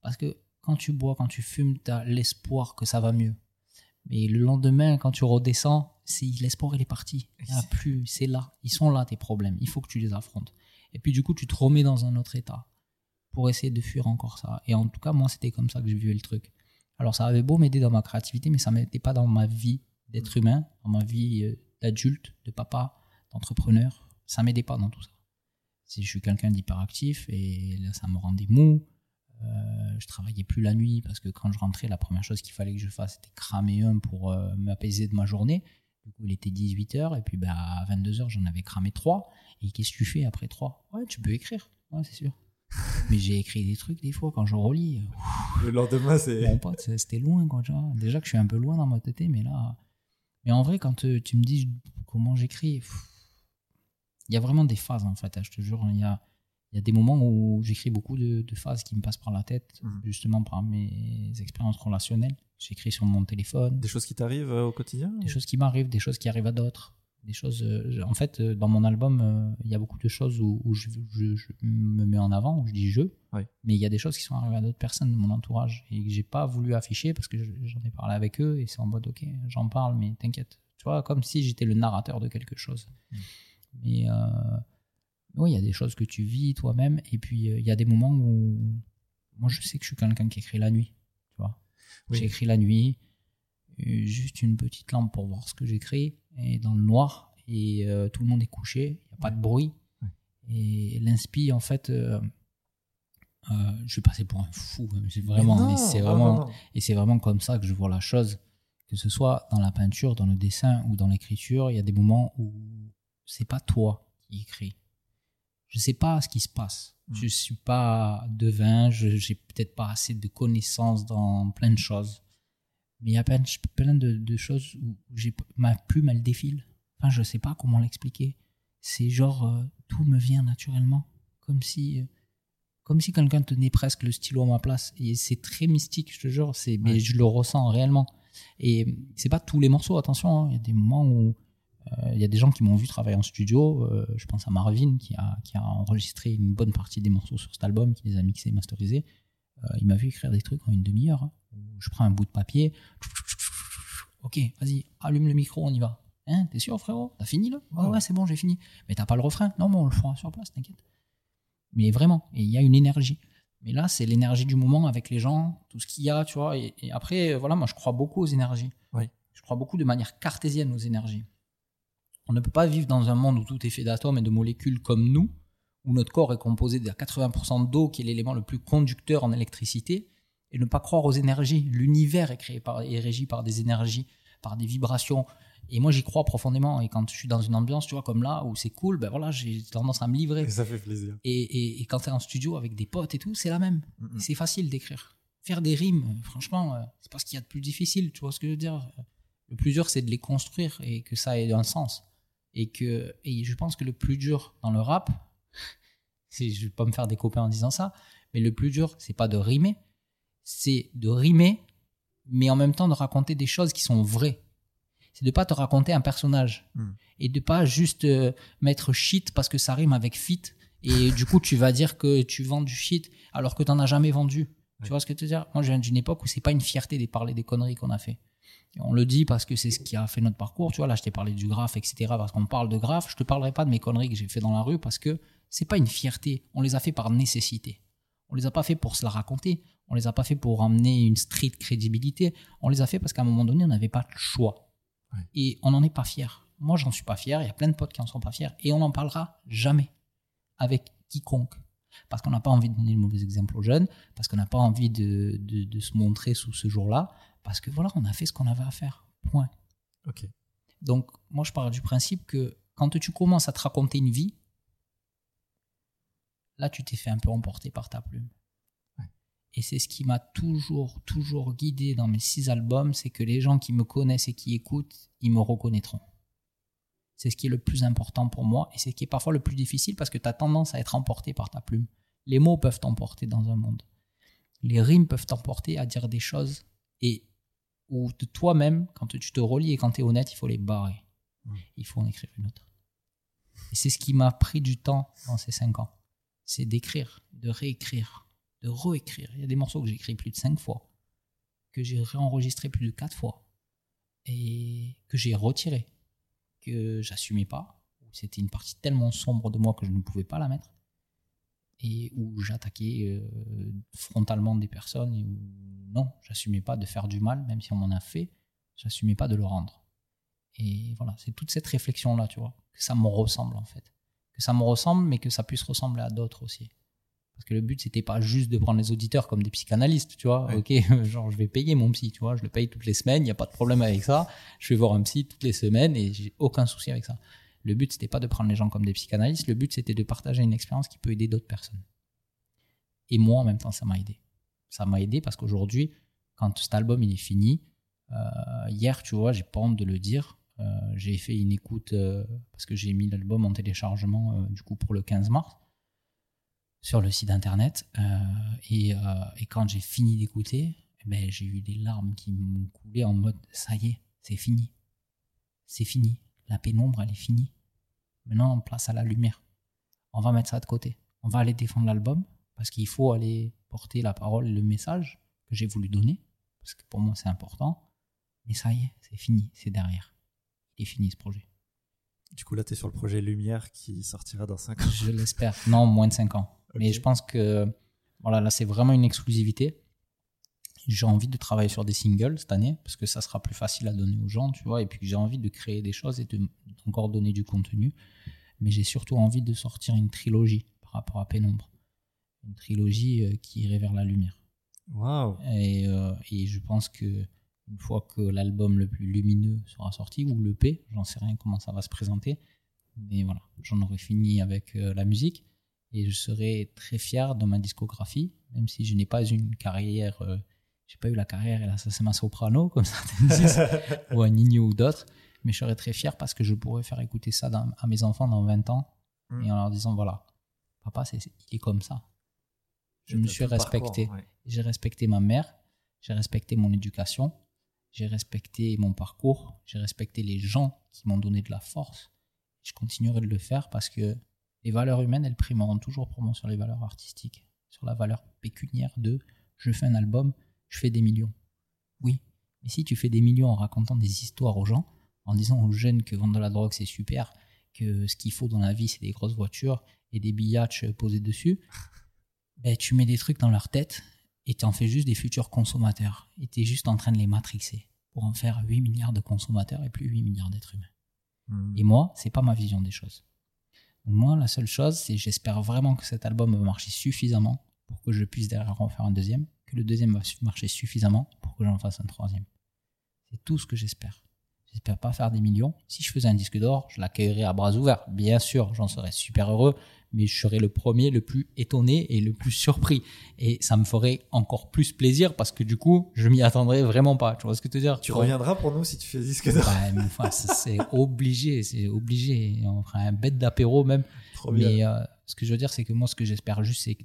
S2: Parce que quand tu bois, quand tu fumes, tu as l'espoir que ça va mieux. Mais le lendemain, quand tu redescends, c'est l'espoir, il est parti. Il n'y a plus, c'est là. Ils sont là, tes problèmes. Il faut que tu les affrontes. Et puis, du coup, tu te remets dans un autre état pour essayer de fuir encore ça. Et en tout cas, moi, c'était comme ça que j'ai vu le truc. Alors, ça avait beau m'aider dans ma créativité, mais ça m'aidait pas dans ma vie d'être humain, dans ma vie euh, d'adulte, de papa, d'entrepreneur. Ça m'aidait pas dans tout ça. Si je suis quelqu'un d'hyperactif et là, ça me rendait mou. Euh, je travaillais plus la nuit parce que quand je rentrais, la première chose qu'il fallait que je fasse, c'était cramer un pour euh, m'apaiser de ma journée. Du coup, il était 18h et puis bah, à 22h, j'en avais cramé 3. Et qu'est-ce que tu fais après 3 Ouais, tu peux écrire. Ouais, c'est sûr. Mais j'ai écrit des trucs des fois quand je relis.
S1: Le lendemain, c'est.
S2: Mon pote, c'était loin, quoi, vois. Déjà que je suis un peu loin dans ma tête, mais là. Mais en vrai, quand euh, tu me dis comment j'écris, il y a vraiment des phases, en fait, hein, je te jure. Il y a, il y a des moments où j'écris beaucoup de, de phases qui me passent par la tête,
S1: Mhm.
S2: justement par mes expériences relationnelles. J'écris sur mon téléphone,
S1: Des choses qui t'arrivent euh, au quotidien
S2: des choses qui m'arrivent, des choses qui arrivent à d'autres. Des choses, euh, en fait, euh, dans mon album, euh, il y a beaucoup de choses où, où je, je- je me mets en avant, où je dis je,
S1: Oui.
S2: mais il y a des choses qui sont arrivées à d'autres personnes de mon entourage et que j'ai pas voulu afficher parce que je- j'en ai parlé avec eux et c'est en mode ok, j'en parle, mais t'inquiète, tu vois, comme si j'étais le narrateur de quelque chose.
S1: Mm.
S2: Mais euh, oui, il y a des choses que tu vis toi-même et puis euh, il y a des moments où moi je sais que je suis quelqu'un qui écrit la nuit, tu vois.
S1: Oui.
S2: J'écris la nuit, euh, juste une petite lampe pour voir ce que j'écris, et dans le noir, et euh, tout le monde est couché, il n'y a pas de bruit. Et l'inspi, en fait, euh, euh, je suis passé pour un fou, hein, vraiment,
S1: non,
S2: mais vraiment,
S1: non, non.
S2: et c'est vraiment comme ça que je vois la chose, que ce soit dans la peinture, dans le dessin ou dans l'écriture, il y a des moments où c'est pas toi qui écris. Je sais pas ce qui se passe.
S1: Mm.
S2: Je suis pas devin, je j'ai peut-être pas assez de connaissances dans plein de choses. Mais il y a plein, de- plein de, de choses où j'ai ma plume elle défile. Enfin, je sais pas comment l'expliquer. C'est genre euh, tout me vient naturellement, comme si euh, comme si quelqu'un tenait presque le stylo à ma place. Et c'est très mystique, je te jure. C'est, mais je le ressens réellement. Et c'est pas tous les morceaux, attention. hein. Il y a des moments où il y a des gens qui m'ont vu travailler en studio. euh, je pense à Marvin qui a, qui a enregistré une bonne partie des morceaux sur cet album, qui les a mixés et masterisés. Euh, il m'a vu écrire des trucs en une demi-heure. hein, je prends un bout de papier. Ok, vas-y, allume le micro, on y va. Hein, t'es sûr, frérot? T'as fini là? Ouais, c'est bon, j'ai fini. Mais t'as pas le refrain? Non, mais on le fera sur place, t'inquiète. Mais vraiment, et il y a une énergie. Mais là, c'est l'énergie du moment avec les gens, tout ce qu'il y a, tu vois. Et, et après, euh, voilà, moi, je crois beaucoup aux énergies.
S3: Oui.
S2: Je crois beaucoup de manière cartésienne aux énergies. On ne peut pas vivre dans un monde où tout est fait d'atomes et de molécules comme nous, où notre corps est composé de 80% d'eau, qui est l'élément le plus conducteur en électricité, et ne pas croire aux énergies. L'univers est créé par, est régi par des énergies, par des vibrations. Et moi, j'y crois profondément. Et quand je suis dans une ambiance, tu vois, comme là, où c'est cool, ben voilà, j'ai tendance à me livrer.
S3: Ça fait plaisir.
S2: Et, et, et quand tu es en studio avec des potes et tout, c'est la même. Et C'est facile d'écrire. Faire des rimes, franchement, euh, c'est pas ce qu'il y a de plus difficile. Tu vois ce que je veux dire Le plus dur, c'est de les construire et que ça ait un sens. Et, que, et je pense que le plus dur dans le rap, c'est- je vais pas me faire des copains en disant ça, mais le plus dur, c'est pas de rimer, c'est de rimer, mais en même temps de raconter des choses qui sont vraies. C'est de pas te raconter un personnage
S3: Hmm.
S2: et de pas juste euh, mettre shit parce que ça rime avec fit et du coup tu vas dire que tu vends du shit alors que t'en as jamais vendu.
S3: Ouais.
S2: Tu vois ce que je veux dire? Moi, je viens d'une époque où c'est pas une fierté de parler des conneries qu'on a fait. On le dit parce que c'est ce qui a fait notre parcours. Tu vois, là, je t'ai parlé du graphe, etc. Parce qu'on parle de graphe. Je te parlerai pas de mes conneries que j'ai fait dans la rue parce que c'est pas une fierté. On les a fait par nécessité. On les a pas fait pour se la raconter. On les a pas fait pour amener une street crédibilité. On les a fait parce qu'à un moment donné, on n'avait pas le choix. Et on n'en est pas fier. Moi, j'en suis pas fier. Il y a plein de potes qui en sont pas fiers. Et on n'en parlera jamais avec quiconque. Parce qu'on n'a pas envie de donner le mauvais exemple aux jeunes, parce qu'on n'a pas envie de, de- de se montrer sous ce jour-là, parce que voilà, on a fait ce qu'on avait à faire. Point.
S3: Ok.
S2: Donc, moi, je pars du principe que quand tu commences à te raconter une vie, là, tu t'es fait un peu emporter par ta plume.
S3: Ouais.
S2: Et c'est ce qui m'a toujours, toujours guidé dans mes six albums, c'est que les gens qui me connaissent et qui écoutent, ils me reconnaîtront. C'est ce qui est le plus important pour moi et c'est ce qui est parfois le plus difficile parce que tu as tendance à être emporté par ta plume. Les mots peuvent t'emporter dans un monde. Les rimes peuvent t'emporter à dire des choses et où de toi-même, quand tu te relis et quand tu es honnête, il faut les barrer.
S3: Mm.
S2: Il faut en écrire une autre. Et c'est ce qui m'a pris du temps dans ces cinq ans. C'est d'écrire, de réécrire, de réécrire. Il y a des morceaux que j'ai écrits plus de cinq fois, que j'ai réenregistrés plus de quatre fois, et que j'ai retirés, que j'assumais pas. C'était une partie tellement sombre de moi que je ne pouvais pas la mettre. Et où j'attaquais euh, frontalement des personnes et où non, j'assumais pas de faire du mal, même si on m'en a fait, j'assumais pas de le rendre. Et voilà, c'est toute cette réflexion-là, tu vois, que ça me ressemble en fait. Que ça me ressemble, mais que ça puisse ressembler à d'autres aussi. Parce que le but, c'était pas juste de prendre les auditeurs comme des psychanalystes, tu vois.
S3: Ouais.
S2: Ok, genre, je vais payer mon psy, tu vois, je le paye toutes les semaines, il n'y a pas de problème avec ça. Je vais voir un psy toutes les semaines et j'ai aucun souci avec ça. Le but, c'était pas de prendre les gens comme des psychanalystes, le but, c'était de partager une expérience qui peut aider d'autres personnes. Et moi, en même temps, ça m'a aidé. Ça m'a aidé parce qu'aujourd'hui, quand cet album il est fini, euh, hier, tu vois, j'ai pas honte de le dire, euh, j'ai fait une écoute euh, parce que j'ai mis l'album en téléchargement du coup pour le 15 mars sur le site internet et, et quand j'ai fini d'écouter, eh ben, j'ai eu des larmes qui m'ont coulé en mode ça y est, c'est fini, c'est fini, la pénombre elle est finie. Maintenant on place à la lumière. On va mettre ça de côté. On va aller défendre l'album parce qu'il faut aller porter la parole et le message que j'ai voulu donner parce que pour moi c'est important. Mais ça y est, c'est fini, c'est derrière. Il est fini ce projet.
S3: Du coup, là, tu es sur le projet Lumière qui sortira dans 5 ans.
S2: Je l'espère. Non, moins de 5 ans. Mais je pense que voilà, là, c'est vraiment une exclusivité. J'ai envie de travailler sur des singles cette année parce que ça sera plus facile à donner aux gens, tu vois. Et puis j'ai envie de créer des choses et de encore donner du contenu. Mais j'ai surtout envie de sortir une trilogie par rapport à Pénombre. Une trilogie euh, qui irait vers la lumière.
S3: Waouh.
S2: Et, euh, et je pense que une fois que l'album le plus lumineux sera sorti, ou l'EP, j'en sais rien comment ça va se présenter, mais voilà, j'en aurai fini avec euh, la musique et je serai très fier de ma discographie, même si je n'ai pas une carrière, euh, j'ai pas eu la carrière et l'assassin soprano comme certains disent, ou un Nino ou d'autres, mais je serai très fier parce que je pourrais faire écouter ça dans- à mes enfants dans 20 ans
S3: Mm.
S2: et en leur disant voilà, papa, c'est, il est comme ça. Je me suis respecté.
S3: ouais.
S2: J'ai respecté ma mère, j'ai respecté mon éducation, j'ai respecté mon parcours, j'ai respecté les gens qui m'ont donné de la force. Je continuerai de le faire parce que les valeurs humaines, elles primeront toujours pour moi sur les valeurs artistiques, sur la valeur pécuniaire de je fais un album, je fais des millions. Oui, mais si tu fais des millions en racontant des histoires aux gens, en disant aux jeunes que vendre de la drogue c'est super, que ce qu'il faut dans la vie c'est des grosses voitures et des billatches posés dessus, ben, tu mets des trucs dans leur tête et tu en fais juste des futurs consommateurs. Et tu es juste en train de les matrixer pour en faire 8 milliards de consommateurs et plus 8 milliards d'êtres humains.
S1: Hmm.
S2: Et moi, c'est pas ma vision des choses. Donc moi, la seule chose, c'est j'espère vraiment que cet album va marcher suffisamment pour que je puisse derrière en faire un deuxième, que le deuxième va marcher suffisamment pour que j'en fasse un troisième. C'est tout ce que j'espère. J'espère pas faire des millions. Si je faisais un disque d'or, je l'accueillerais à bras ouverts. Bien sûr, j'en serais super heureux, mais je serais le premier, le plus étonné et le plus surpris. Et ça me ferait encore plus plaisir parce que du coup, je m'y attendrais vraiment pas. Tu vois ce que je veux dire?
S1: Tu reviendras pour nous si tu fais disque d'or.
S2: Enfin, c'est obligé, c'est obligé. On fera un bête d'apéro même.
S1: Trop.
S2: Mais euh, ce que je veux dire, c'est que moi, ce que j'espère juste, c'est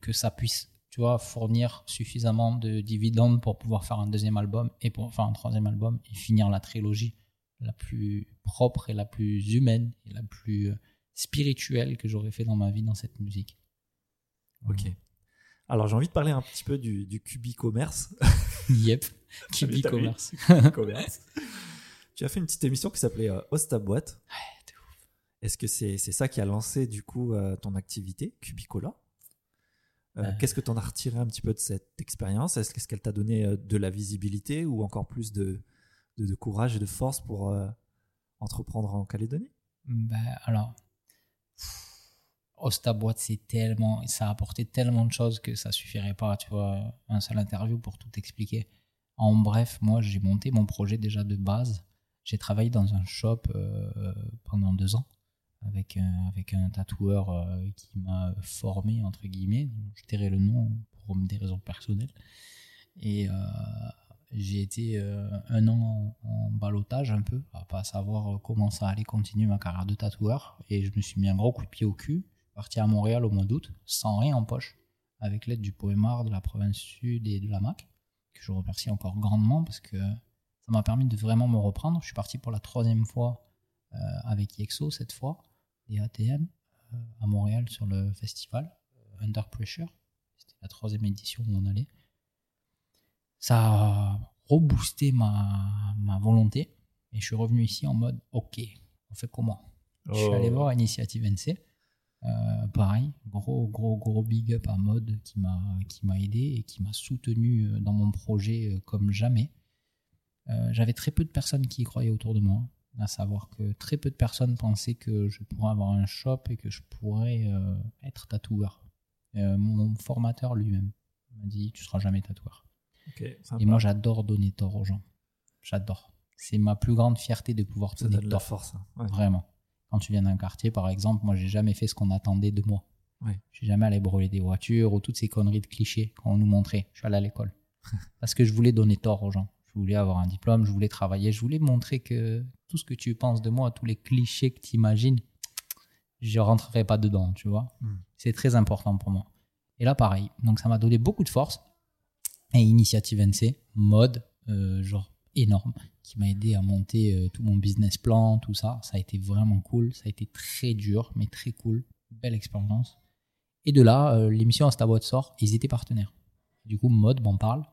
S2: que ça puisse, tu vois, fournir suffisamment de dividendes pour pouvoir faire un deuxième album et pour faire un troisième album et finir la trilogie la plus propre et la plus humaine et la plus euh, spirituelle que j'aurais fait dans ma vie dans cette musique.
S1: Ok. Alors j'ai envie de parler un petit peu du, du Cubi-commerce.
S2: Yep.
S1: Vu
S2: commerce.
S1: Commerce. tu as fait une petite émission qui s'appelait euh, Host à boîte.
S2: Ouais.
S1: Est-ce que c'est c'est ça qui a lancé du coup euh, ton activité, Cubicola? Euh. Qu'est-ce que tu en as retiré un petit peu de cette expérience? Est-ce qu'elle t'a donné euh, de la visibilité ou encore plus de, de, de courage et de force pour euh, entreprendre en Calédonie?
S2: Ben, alors, Osta Boîte, c'est tellement, ça a apporté tellement de choses que ça suffirait pas, tu vois, un seul interview pour tout expliquer. En bref, moi, j'ai monté mon projet déjà de base. J'ai travaillé dans un shop euh, pendant deux ans avec un, avec un tatoueur euh, qui m'a formé, entre guillemets. Je tairai le nom pour des raisons personnelles. Et euh, j'ai été euh, un an en, en balotage un peu, à pas savoir comment ça allait continuer ma carrière de tatoueur. Et je me suis mis un gros coup de pied au cul. Je suis parti à Montréal au mois d'août, sans rien en poche, avec l'aide du poémar de la province sud et de la MAC, que je remercie encore grandement parce que ça m'a permis de vraiment me reprendre. Je suis parti pour la troisième fois avec IEXO cette fois, des ATM, euh, à Montréal sur le festival euh, Under Pressure. C'était la troisième édition où on allait ça a reboosté ma, ma volonté et je suis revenu ici en mode ok on fait comment? Je suis
S1: Oh.
S2: allé voir Initiative NC Euh, pareil gros gros gros big up à mode qui m'a aidé et qui m'a soutenu dans mon projet comme jamais Euh, j'avais très peu de personnes qui y croyaient autour de moi à savoir que très peu de personnes pensaient que je pourrais avoir un shop et que je pourrais euh, être tatoueur Euh, mon formateur lui-même m'a dit tu seras jamais tatoueur et moi, j'adore donner tort aux gens. J'adore. C'est ma plus grande fierté de pouvoir
S1: ça
S2: donner
S1: donne de la
S2: tort.
S1: force. hein. Ouais.
S2: Vraiment. Quand tu viens d'un quartier, par exemple, moi, j'ai jamais fait ce qu'on attendait de moi.
S1: Ouais.
S2: Je suis jamais allé brûler des voitures ou toutes ces conneries de clichés qu'on nous montrait. Je suis allé à l'école. Parce que je voulais donner tort aux gens. Je voulais avoir un diplôme, je voulais travailler, je voulais montrer que tout ce que tu penses de moi, tous les clichés que tu imagines, je rentrerai pas dedans, tu vois.
S1: Mm.
S2: C'est très important pour moi. Et là, pareil. Donc, ça m'a donné beaucoup de force. Et Initiative NC, mode, euh, genre énorme, qui m'a aidé à monter euh, tout mon business plan, tout ça. Ça a été vraiment cool. Ça a été très dur, mais très cool. Belle expérience. Et de là, euh, l'émission Instaboîte sort. Ils étaient partenaires. Du coup, mode m'en parle.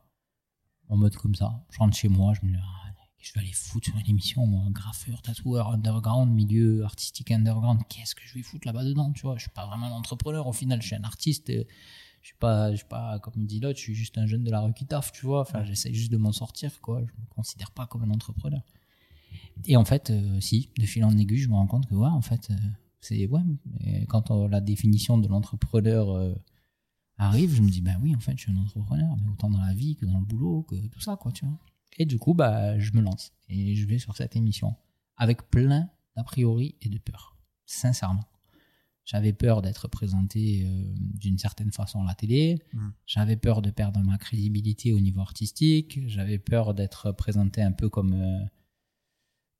S2: En mode comme ça. Je rentre chez moi, je me dis, ah, je vais aller foutre sur une émission, moi, graffeur, tatoueur, underground, milieu artistique underground. Qu'est-ce que je vais foutre là-bas dedans, tu vois Je suis pas vraiment un entrepreneur. Au final, je suis un artiste. Je suis pas, je suis pas, comme dit l'autre, je suis juste un jeune de la rue qui taffe, tu vois. Enfin, j'essaie juste de m'en sortir, quoi. Je me considère pas comme un entrepreneur. Et en fait, euh, si, de fil en aiguille, je me rends compte que, ouais, en fait, euh, c'est, ouais, quand euh, la définition de l'entrepreneur euh, arrive, je me dis, ben oui, en fait, je suis un entrepreneur, mais autant dans la vie que dans le boulot, que tout ça, quoi, tu vois. Et du coup, bah, je me lance et je vais sur cette émission avec plein d'a priori et de peur, sincèrement. J'avais peur d'être présenté euh, d'une certaine façon à la télé.
S1: Mm.
S2: J'avais peur de perdre ma crédibilité au niveau artistique. J'avais peur d'être présenté un peu comme euh,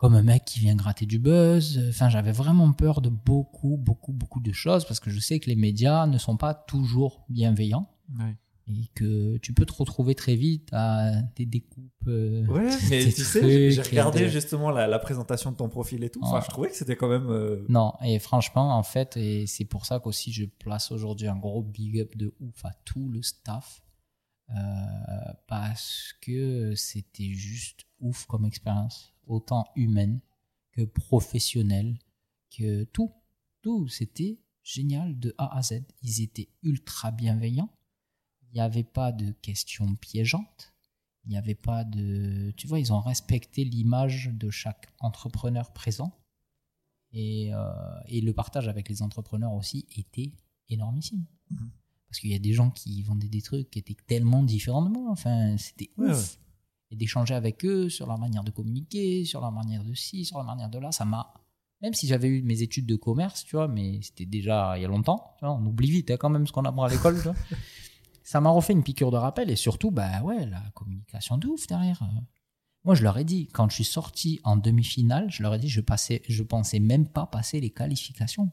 S2: comme un mec qui vient gratter du buzz. Enfin, j'avais vraiment peur de beaucoup, beaucoup, beaucoup de choses parce que je sais que les médias ne sont pas toujours bienveillants
S1: Ouais.
S2: et que tu peux te retrouver très vite à des découpes. euh,
S1: Ouais, mais tu sais, j'ai- regardé
S2: des-
S1: justement la, la présentation de ton profil et tout. Enfin,
S2: Ouais.
S1: je trouvais que c'était quand même. euh,
S2: Non, et franchement, en fait, et c'est pour ça qu'aussi je place aujourd'hui un gros big up de ouf à tout le staff. euh, parce que c'était juste ouf comme expérience, autant humaine que professionnel, que tout, tout, c'était génial de A à Z. Ils étaient ultra bienveillants. Il n'y avait pas de questions piégeantes. Il n'y avait pas de... Tu vois, ils ont respecté l'image de chaque entrepreneur présent. Et, euh, et le partage avec les entrepreneurs aussi était énormissime.
S1: Mhm.
S2: Parce qu'il y a des gens qui vendaient des trucs qui étaient tellement différents de moi. Enfin, c'était
S1: Ouais,
S2: ouf.
S1: ouais.
S2: Et d'échanger avec eux sur leur manière de communiquer, sur leur manière de ci, sur leur manière de là, ça m'a. Même si j'avais eu mes études de commerce, tu vois, mais c'était déjà il y a longtemps, tu vois, on oublie vite hein, quand même ce qu'on apprend à l'école, tu vois. Ça m'a refait une piqûre de rappel et surtout, bah ouais, la communication de ouf derrière. Moi, je leur ai dit, quand je suis sorti en demi-finale, je leur ai dit, je passais, je pensais même pas passer les qualifications.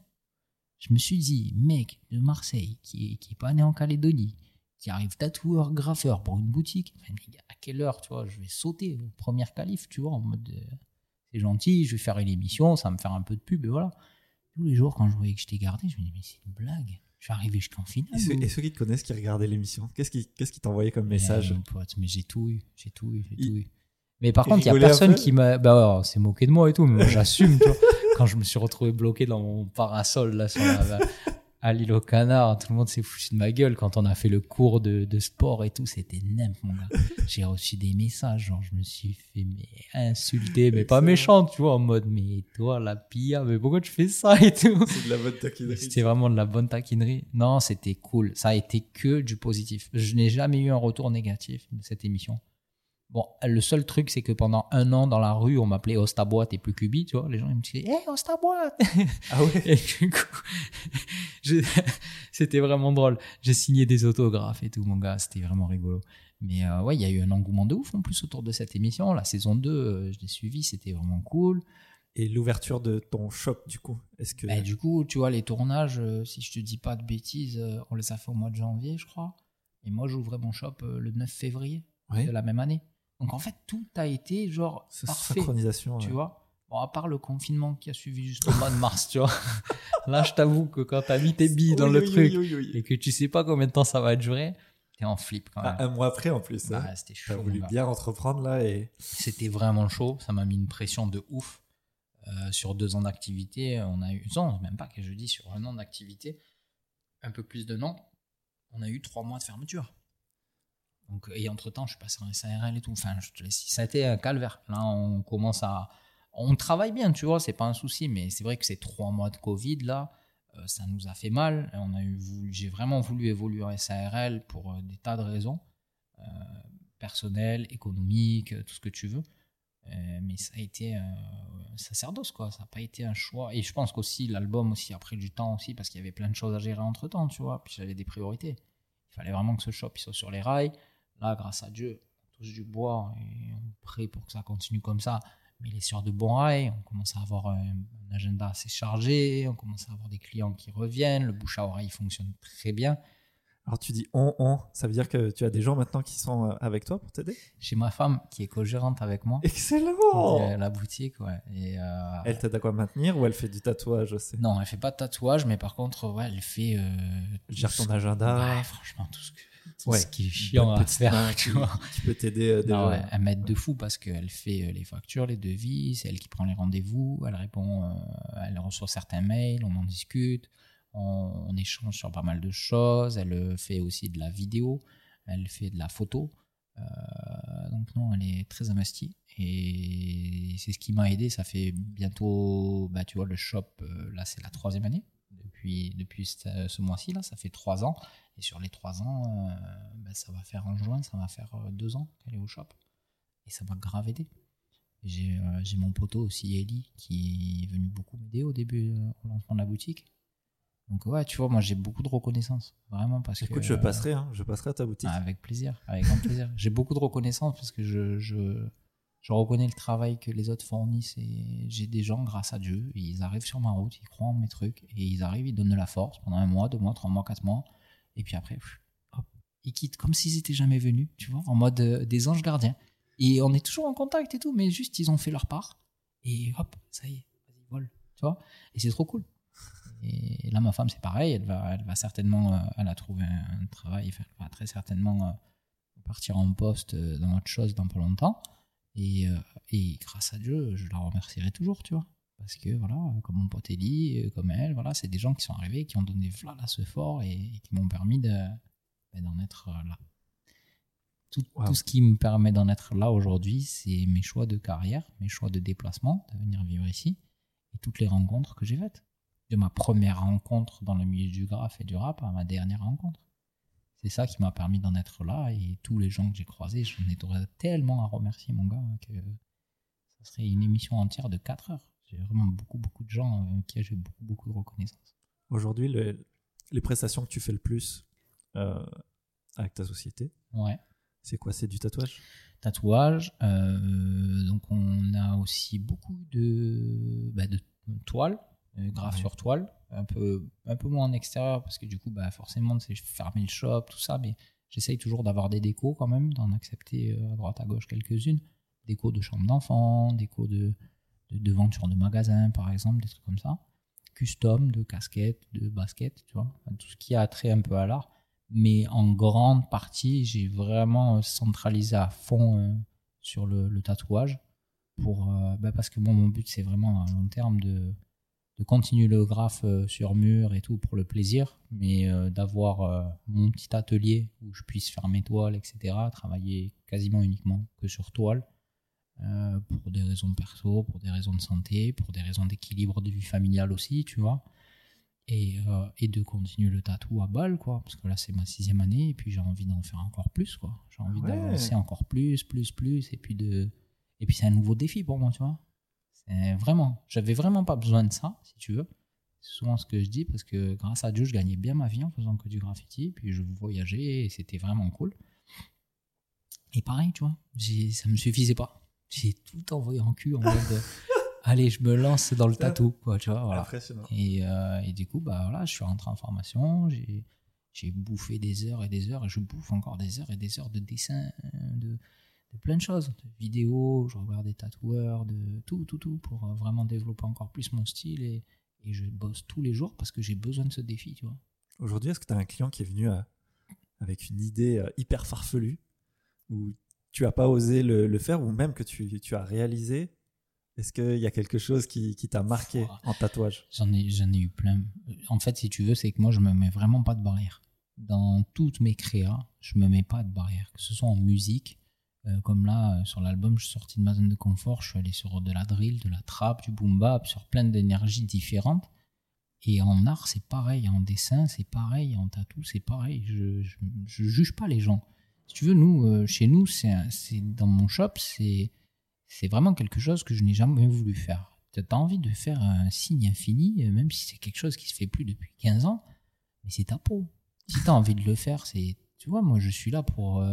S2: Je me suis dit, mec de Marseille, qui est, qui est pas né en Calédonie, qui arrive tatoueur, graffeur pour une boutique, à quelle heure, tu vois, je vais sauter aux premières qualifs, tu vois, en mode, euh, c'est gentil, je vais faire une émission, ça va me faire un peu de pub, et voilà. Tous les jours, quand je voyais que je t'ai gardé, je me dis, mais c'est une blague. Je suis arrivé jusqu'en finale.
S1: Et ceux,
S2: ou-
S1: et ceux qui te connaissent, qui regardaient l'émission, qu'est-ce qui qu'est-ce qui t'envoyait comme message?
S2: mon pote, mais j'ai tout eu, j'ai tout eu, j'ai tout eu. Mais par contre, il y a personne qui m'a. Bah, on s'est moqué de moi et tout, mais moi, j'assume, tu vois. Quand je me suis retrouvé bloqué dans mon parasol, là, sur la- à l'île au canard, tout le monde s'est foutu de ma gueule quand on a fait le cours de, de sport et tout. C'était n'importe mon gars. J'ai reçu des messages, genre, je me suis fait mais, insulter, mais pas méchant, tu vois, en mode, mais toi, la pia, mais pourquoi tu fais ça et tout?
S1: C'est de la bonne taquinerie.
S2: C'était vraiment de la bonne taquinerie. Non, c'était cool. Ça a été que du positif. Je n'ai jamais eu un retour négatif de cette émission. Bon, le seul truc, c'est que pendant un an dans la rue, on m'appelait Ostaboîte et plus Cubi, tu vois. Les gens ils me disaient, hé, Ostaboîte
S1: Ah ouais?
S2: Et du coup, je- c'était vraiment drôle. J'ai signé des autographes et tout, mon gars. C'était vraiment rigolo. Mais euh, ouais, il y a eu un engouement de ouf en plus autour de cette émission. La saison 2, euh, je l'ai suivi, c'était vraiment cool.
S1: Et l'ouverture de ton shop, du coup, est-ce que
S2: Bah, du coup, tu vois, les tournages, euh, si je te dis pas de bêtises, on les a fait au mois de janvier, je crois. Et moi, j'ouvrais mon shop le 9 février
S1: Ouais.
S2: de la même année. Donc, en fait, tout a été genre
S1: Ce-
S2: parfait,
S1: synchronisation
S2: tu
S1: ouais.
S2: vois. Bon, à part le confinement qui a suivi juste au mois de mars, tu vois. Là, je t'avoue que quand t'as mis tes billes dans
S1: Oui,
S2: le
S1: oui,
S2: truc
S1: oui,
S2: et que tu sais pas combien de temps ça va durer, t'es en flip quand même.
S1: Ah, un mois après, en plus. hein.
S2: Bah, c'était
S1: T'as
S2: chaud. mon
S1: voulu bien entreprendre là et
S2: C'était vraiment chaud. Ça m'a mis une pression de ouf. Euh, sur deux ans d'activité, on a eu. Non, même pas que je dis sur un an d'activité, un peu plus d'un an, on a eu trois mois de fermeture. Et entre temps, je suis passé en SARL et tout. Enfin, je te laisse. Ça a été un calvaire. Là, on commence à. On travaille bien, tu vois, c'est pas un souci, mais c'est vrai que ces trois mois de Covid, là, euh, ça nous a fait mal. On a eu J'ai vraiment voulu évoluer en SARL pour euh, des tas de raisons. Euh, personnelles, économiques, tout ce que tu veux. Mais ça a été un sacerdoce, quoi. Ça n'a pas été un choix. Et je pense qu'aussi, l'album aussi a pris du temps aussi parce qu'il y avait plein de choses à gérer entre temps, tu vois. Puis j'avais des priorités. Il fallait vraiment que ce shop soit sur les rails. Là, grâce à Dieu, on touche du bois et on prie pour que ça continue comme ça. Mais il est sur de bons rails. On commence à avoir un, un agenda assez chargé. On commence à avoir des clients qui reviennent. Le bouche à oreille fonctionne très bien.
S1: alors tu dis on on, ça veut dire que tu as des gens maintenant qui sont euh, avec toi pour t'aider?
S2: J'ai ma femme qui est co-gérante avec moi.
S1: Excellent
S2: de la boutique, ouais. Et, euh,
S1: Elle t'aide à quoi maintenir ou elle fait du tatouage aussi?
S2: Non, elle fait pas de tatouage, mais par contre, ouais, elle fait. Euh,
S1: Gère ton agenda.
S2: Ouais, franchement, tout ce, que,
S1: Ouais.
S2: ce qui est chiant à faire,
S1: main
S2: tu vois.
S1: qui peut t'aider euh, déjà.
S2: Non, ouais, elle m'aide de fou parce qu'elle fait euh, les factures, les devis, c'est elle qui prend les rendez-vous, elle répond, euh, elle reçoit certains mails, on en discute, on, on échange sur pas mal de choses, elle euh, fait aussi de la vidéo, elle fait de la photo. Euh, donc non, elle est très investie et c'est ce qui m'a aidé. Ça fait bientôt, bah, tu vois, le shop, là c'est la troisième année depuis, depuis ce, ce mois-ci, là, ça fait trois ans. Et sur les trois ans, euh, bah, ça va faire en juin, ça va faire euh, deux ans qu'elle est au shop. Et ça m'a grave aidé. J'ai euh, mon poteau aussi, Ellie, qui est venu beaucoup m'aider au début, euh, au lancement de la boutique. Donc ouais, tu vois, moi j'ai beaucoup de reconnaissance, vraiment, parce
S1: Écoute,
S2: que...
S1: je
S2: euh,
S1: passerai, hein, je passerai à ta boutique.
S2: avec plaisir, avec grand plaisir. J'ai beaucoup de reconnaissance parce que je, je, je reconnais le travail que les autres fournissent et j'ai des gens, grâce à Dieu, ils arrivent sur ma route, ils croient en mes trucs et ils arrivent, ils donnent de la force pendant un mois, deux mois, trois mois, quatre mois et puis après, hop, ils quittent comme s'ils étaient jamais venus, tu vois, en mode euh, des anges gardiens. Et on est toujours en contact et tout, mais juste ils ont fait leur part et hop, ça y est, vas-y, vole, tu vois. Et c'est trop cool. Et là, ma femme, c'est pareil, elle va, certainement, euh, elle a trouvé un, travail, elle va très certainement euh, partir en poste dans autre chose dans pas longtemps. Et, euh, et grâce à Dieu, je la remercierai toujours, tu vois. Parce que, voilà, comme mon pote Ellie, euh, comme elle, voilà, c'est des gens qui sont arrivés, qui ont donné voilà ce fort et, et qui m'ont permis de, ben, d'en être euh, là. Tout,
S1: Wow.
S2: tout ce qui me permet d'en être là aujourd'hui, c'est mes choix de carrière, mes choix de déplacement, de venir vivre ici, et toutes les rencontres que j'ai faites. De ma première rencontre dans le milieu du graphe et du rap à ma dernière rencontre. C'est ça qui m'a permis d'en être là, et tous les gens que j'ai croisés, j'en ai tellement à remercier, mon gars, que ça serait une émission entière de 4 heures. J'ai vraiment beaucoup, beaucoup de gens euh, qui j'ai beaucoup, beaucoup de reconnaissance.
S1: Aujourd'hui, le- les prestations que tu fais le plus euh, avec ta société,
S2: Ouais.
S1: c'est quoi? C'est du tatouage?
S2: Tatouage. euh, donc on a aussi beaucoup de, bah, de toiles, euh,
S1: Ouais.
S2: sur toile, un peu, un peu moins en extérieur parce que du coup, bah, forcément, c'est fermer le shop, tout ça, mais j'essaye toujours d'avoir des décos quand même, d'en accepter euh, à droite à gauche quelques-unes. Décos de chambre d'enfant, décos de, de devanture de magasin par exemple, des trucs comme ça. Custom, de casquettes, de baskets, tu vois, tout ce qui a trait un peu à l'art mais en grande partie, j'ai vraiment euh, centralisé à fond euh, sur le, le tatouage. Pour, euh, bah, parce que bon, mon but, c'est vraiment à long terme de, de continuer le graphe euh, sur mur et tout pour le plaisir, mais euh, d'avoir euh, mon petit atelier où je puisse faire mes toiles, etc., travailler quasiment uniquement que sur toile, pour des raisons perso, pour des raisons de santé, pour des raisons d'équilibre de vie familiale aussi, tu vois et, euh, et de continuer le tatou à balle, quoi. Parce que là, c'est ma sixième année, et puis j'ai envie d'en faire encore plus, quoi. J'ai envie
S1: Ouais.
S2: d'avancer encore plus, plus, plus, et puis de. Et puis c'est un nouveau défi pour moi, tu vois. C'est vraiment. J'avais vraiment pas besoin de ça, si tu veux. C'est souvent ce que je dis, parce que grâce à Dieu, je gagnais bien ma vie en faisant que du graffiti, puis je voyageais, et c'était vraiment cool. Et pareil, tu vois, ça me suffisait pas. J'ai tout envoyé en cul en mode. euh, Allez, je me lance dans le tatou, quoi, tu vois. Voilà. Et, euh, et du coup, bah, voilà, je suis rentré en formation, j'ai, j'ai bouffé des heures et des heures, et je bouffe encore des heures et des heures de dessin, de, de plein de choses, de vidéos, je regarde des tatoueurs, de tout, tout, tout, pour euh, vraiment développer encore plus mon style, et, et je bosse tous les jours parce que j'ai besoin de ce défi, tu vois.
S1: Aujourd'hui, est-ce que tu as un client qui est venu à- avec une idée euh, hyper farfelue ou tu as pas osé le, le faire ou même que tu, tu as réalisé? Est-ce qu'il y a quelque chose qui, qui t'a marqué en tatouage?
S2: J'en ai, j'en ai eu plein. En fait, si tu veux, c'est que moi, je me mets vraiment pas de barrière. Dans toutes mes créas, je me mets pas de barrière. Que ce soit en musique, euh, comme là, euh, sur l'album, je suis sorti de ma zone de confort, je suis allé sur de la drill, de la trap, du boom bap, sur plein d'énergies différentes. Et en art, c'est pareil. En dessin, c'est pareil. En tatou, c'est pareil. Je, je, juge pas les gens. Si tu veux, nous, euh, chez nous, c'est, dans mon shop, c'est, c'est vraiment quelque chose que je n'ai jamais voulu faire. Tu as envie de faire un signe infini, même si c'est quelque chose qui se fait plus depuis 15 ans, mais c'est ta peau. Si tu as envie de le faire, c'est. Tu vois, moi, je suis là pour,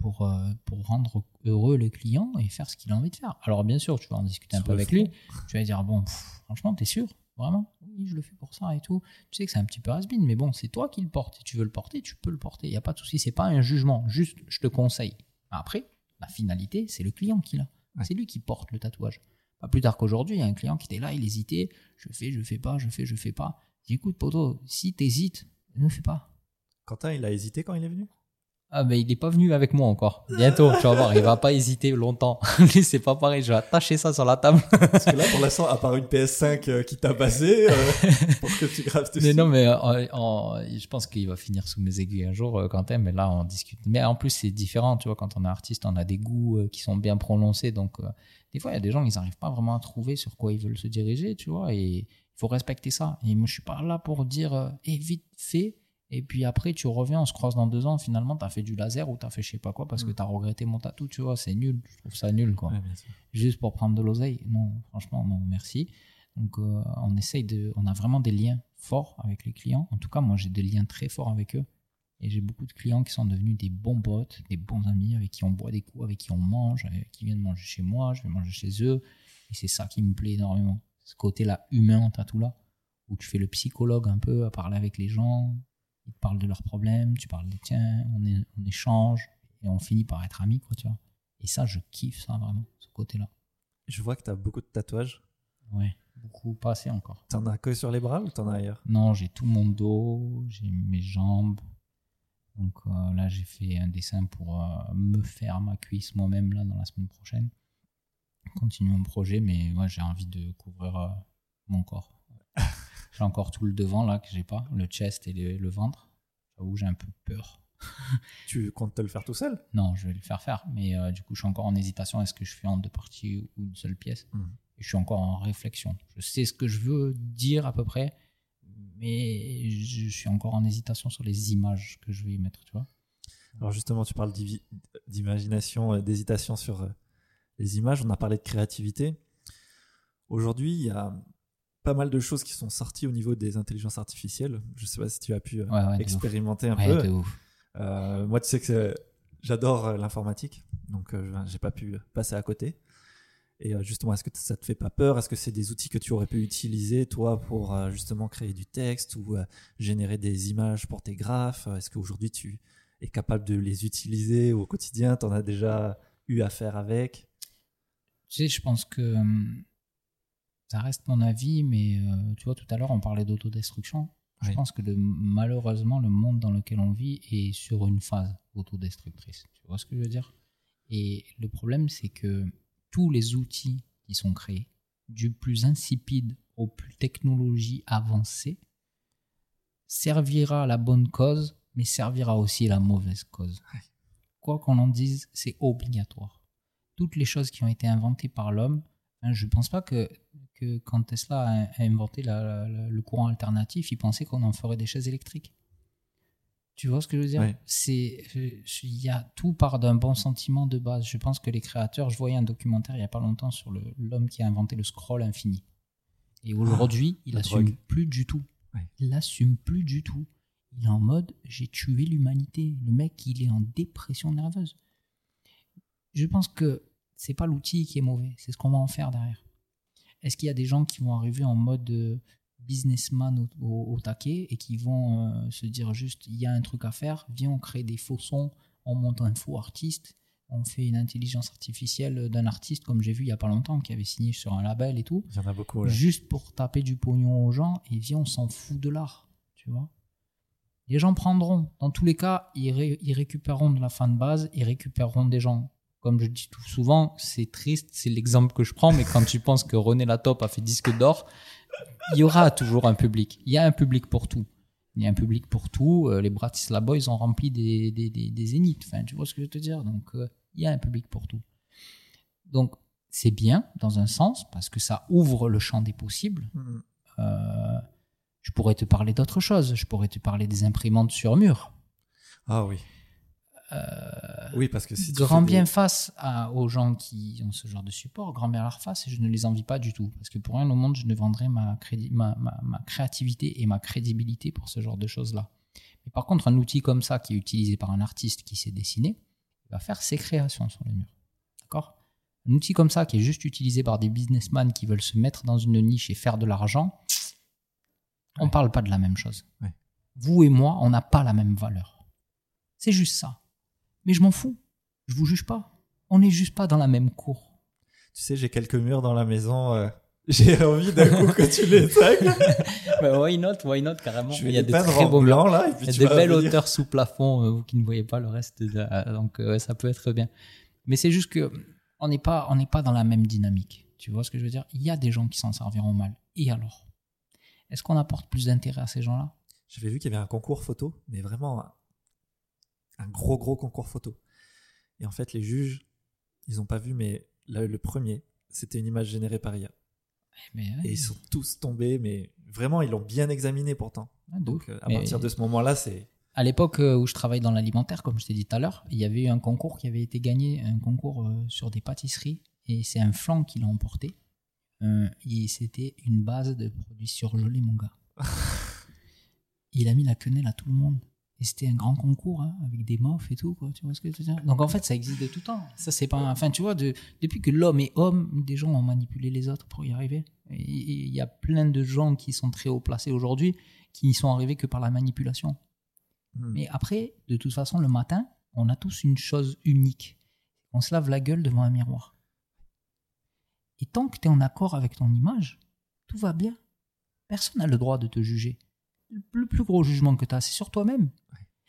S2: pour, euh, pour rendre heureux le client et faire ce qu'il a envie de faire. Alors, bien sûr, tu vas en discuter un
S1: Sur
S2: peu avec
S1: fond.
S2: lui. Tu vas dire, bon, pff, franchement, t'es sûr? Vraiment? Oui, je le fais pour ça et tout. Tu sais que c'est un petit peu has mais bon, c'est toi qui le portes. Si tu veux le porter, tu peux le porter. Il n'y a pas de souci. C'est pas un jugement. Juste, je te conseille. Après, la finalité, c'est le client qui l'a.
S1: Ouais.
S2: C'est lui qui porte le tatouage. Pas plus tard qu'aujourd'hui, il y a un client qui était là, il hésitait. Je fais, je fais pas, je fais, je fais pas. J'ai dit, écoute, poto, si t'hésites, ne fais pas.
S1: Quentin, il a hésité quand il est venu?
S2: Ah, mais il n'est pas venu avec moi encore. Bientôt, tu vas voir, il va pas hésiter longtemps. Lui, c'est pas pareil, je vais attacher ça sur la table.
S1: Parce que là, pour l'instant, à part une PS5 euh, qui t'a basé euh, pour que tu graves dessus.
S2: Mais non, mais euh, en- je pense qu'il va finir sous mes aiguilles un jour, euh, Quentin, mais là, on discute. Mais en plus, c'est différent, tu vois, quand on est artiste, on a des goûts qui sont bien prononcés. Donc, des fois, il y a des gens, ils n'arrivent pas vraiment à trouver sur quoi ils veulent se diriger, tu vois, et il faut respecter ça. Et moi, je suis pas là pour dire, euh, Eh, vite fait, et puis après, tu reviens, on se croise dans deux ans, finalement, tu as fait du laser ou tu as fait je sais pas quoi parce que
S1: Mm.
S2: tu as regretté mon tatou, tu vois, c'est nul. Je trouve ça nul, quoi
S1: Ouais,
S2: juste pour prendre de l'oseille. Non, franchement, non, merci. Donc, euh, on essaye de. On a vraiment des liens forts avec les clients. En tout cas, moi, j'ai des liens très forts avec eux. Et j'ai beaucoup de clients qui sont devenus des bons potes, des bons amis, avec qui on boit des coups, avec qui on mange, avec qui viennent manger chez moi, je vais manger chez eux. Et c'est ça qui me plaît énormément. Ce côté-là humain en tatou-là, où tu fais le psychologue un peu à parler avec les gens, ils te parlent de leurs problèmes, tu parles des tiens, on, est- on échange, et on finit par être amis, quoi, tu vois. Et ça, je kiffe ça vraiment, ce côté-là.
S1: Je vois que tu as beaucoup de tatouages.
S2: Ouais, beaucoup, pas assez encore.
S1: T'en as que sur les bras ou t'en as ailleurs?
S2: Non, j'ai tout mon dos, j'ai mes jambes. Donc euh, là, j'ai fait un dessin pour euh, me faire ma cuisse moi-même là dans la semaine prochaine. continue mon projet, mais moi j'ai envie de couvrir euh, mon corps. j'ai encore tout le devant là que j'ai pas, le chest et le, le ventre. J'avoue, j'ai un peu peur.
S1: Tu comptes te le faire tout seul?
S2: Non, je vais le faire faire, mais euh, du coup, je suis encore en hésitation. Est-ce que je fais en deux parties ou une seule pièce? Et Je suis encore en réflexion. Je sais ce que je veux dire à peu près, mais je suis encore en hésitation sur les images que je vais y mettre, tu vois.
S1: Alors justement, tu parles d'imagination, euh, d'hésitation sur euh, les images. On a parlé de créativité. Aujourd'hui, il y a pas mal de choses qui sont sorties au niveau des intelligences artificielles. Je sais pas si tu as pu euh,
S2: Ouais, ouais,
S1: expérimenter un
S2: Ouais,
S1: peu.
S2: ouf.
S1: Euh, moi, tu sais que c'est- j'adore euh, l'informatique, donc euh, j'ai pas pu passer à côté. Et euh, justement, est-ce que ça te fait pas peur? Est-ce que c'est des outils que tu aurais pu utiliser, toi, pour euh, justement créer du texte ou euh, générer des images pour tes graphes? Est-ce qu'aujourd'hui, tu es capable de les utiliser au quotidien? Tu en as déjà eu à faire avec?
S2: Tu sais, je pense que hum, ça reste mon avis, mais euh, tu vois, tout à l'heure, on parlait d'autodestruction. Je pense que le- malheureusement, le monde dans lequel on vit est sur une phase autodestructrice. Tu vois ce que je veux dire? Et le problème, c'est que tous les outils qui sont créés, du plus insipide au plus technologie avancée, servira à la bonne cause, mais servira aussi à la mauvaise cause. Quoi qu'on en dise, c'est obligatoire. Toutes les choses qui ont été inventées par l'homme, hein, je ne pense pas que, que quand Tesla a, a inventé la- la- la- le courant alternatif, il pensait qu'on en ferait des chaises électriques. Tu vois ce que je veux dire? C'est, euh, il y a tout part d'un bon sentiment de base. Je pense que les créateurs, je voyais un documentaire il y a pas longtemps sur l'homme qui a inventé le scroll infini. Et aujourd'hui, il
S1: la
S2: assume
S1: drogue.
S2: plus du tout. Il assume plus du tout. Il est en mode j'ai tué l'humanité. Le mec, il est en dépression nerveuse. Je pense que c'est pas l'outil qui est mauvais, c'est ce qu'on va en faire derrière. Est-ce qu'il y a des gens qui vont arriver en mode euh, businessman au, au- au taquet et qui vont euh, se dire juste il y a un truc à faire, viens on crée des faux sons, on monte un faux artiste, on fait une intelligence artificielle d'un artiste comme j'ai vu il y a pas longtemps qui avait signé sur un label et tout
S1: Il y en a beaucoup. là.
S2: juste pour taper du pognon aux gens et viens on s'en fout de l'art tu vois les gens prendront dans tous les cas ils, ré- ils récupéreront de la fan base ils récupéreront des gens comme je dis tout souvent c'est triste c'est l'exemple que je prends mais quand tu penses que René Latop a fait disque d'or il y aura toujours un public il y a un public pour tout il y a un public pour tout Euh, les Bratislava Boys ont rempli des, des, des, des zéniths enfin tu vois ce que je veux te dire? Donc euh, il y a un public pour tout donc c'est bien dans un sens parce que ça ouvre le champ des possibles.
S1: Mhm.
S2: Euh, je pourrais te parler d'autre chose. Je pourrais te parler des imprimantes sur mur.
S1: Ah oui.
S2: Euh,
S1: Oui, parce que si
S2: grand bien
S1: des-
S2: face à- aux gens qui ont ce genre de support, grand bien leur face, et je ne les envie pas du tout. Parce que pour rien au monde, je ne vendrais ma, crédi- ma, ma, ma créativité et ma crédibilité pour ce genre de choses-là. Mais par contre, un outil comme ça qui est utilisé par un artiste qui sait dessiner, il va faire ses créations sur les murs. D'accord? Un outil comme ça qui est juste utilisé par des businessmen qui veulent se mettre dans une niche et faire de l'argent, on
S1: Ouais.
S2: parle pas de la même chose.
S1: Ouais.
S2: Vous et moi, on n'a pas la même valeur. C'est juste ça. Mais je m'en fous. Je vous juge pas. On n'est juste pas dans la même cour.
S1: Tu sais, j'ai quelques murs dans la maison. euh, J'ai envie d'un coup que tu les tagues.
S2: Bah, why not, why not, carrément?
S1: Je vais
S2: Il y a
S1: les
S2: de
S1: peindre
S2: très beaux
S1: blanc
S2: murs.
S1: là. Et puis
S2: Il y a
S1: tu
S2: de
S1: vas
S2: belles
S1: venir-
S2: hauteurs sous plafond, euh, vous qui ne voyez pas le reste. de la- Donc euh, ça peut être bien. Mais c'est juste que on n'est pas, on n'est pas dans la même dynamique. Tu vois ce que je veux dire? Il y a des gens qui s'en serviront mal. Et alors? Est-ce qu'on apporte plus d'intérêt à ces gens-là?
S1: J'avais vu qu'il y avait un concours photo, mais vraiment un, gros gros concours photo. Et en fait, les juges, ils n'ont pas vu, mais là, le premier, c'était une image générée par IA.
S2: Mais, ouais,
S1: Et ils sont tous tombés, mais vraiment, ils l'ont bien examiné pourtant.
S2: de
S1: Donc, euh, à
S2: Mais-
S1: partir de ce moment-là, c'est.
S2: À l'époque euh, où je travaille dans l'alimentaire, comme je t'ai dit tout à l'heure, il y avait eu un concours qui avait été gagné, un concours euh, sur des pâtisseries, et c'est un flanc qui l'a emporté. Euh, et c'était une base de produits surgelés, mon gars. il a mis la quenelle à tout le monde. Et c'était un grand concours, hein, avec des mofs et tout, quoi. Tu vois ce que je veux dire? Donc en fait, ça existe de tout temps. Ça, c'est pas. Enfin, tu vois, de- depuis que l'homme est homme, des gens ont manipulé les autres pour y arriver. Il y a plein de gens qui sont très haut placés aujourd'hui qui n'y sont arrivés que par la manipulation.
S1: Hmm.
S2: Mais après, de toute façon, le matin, on a tous une chose unique. On se lave la gueule devant un miroir. Et tant que tu es en accord avec ton image, tout va bien. Personne n'a le droit de te juger. Le le plus gros jugement que tu as, c'est sur toi-même.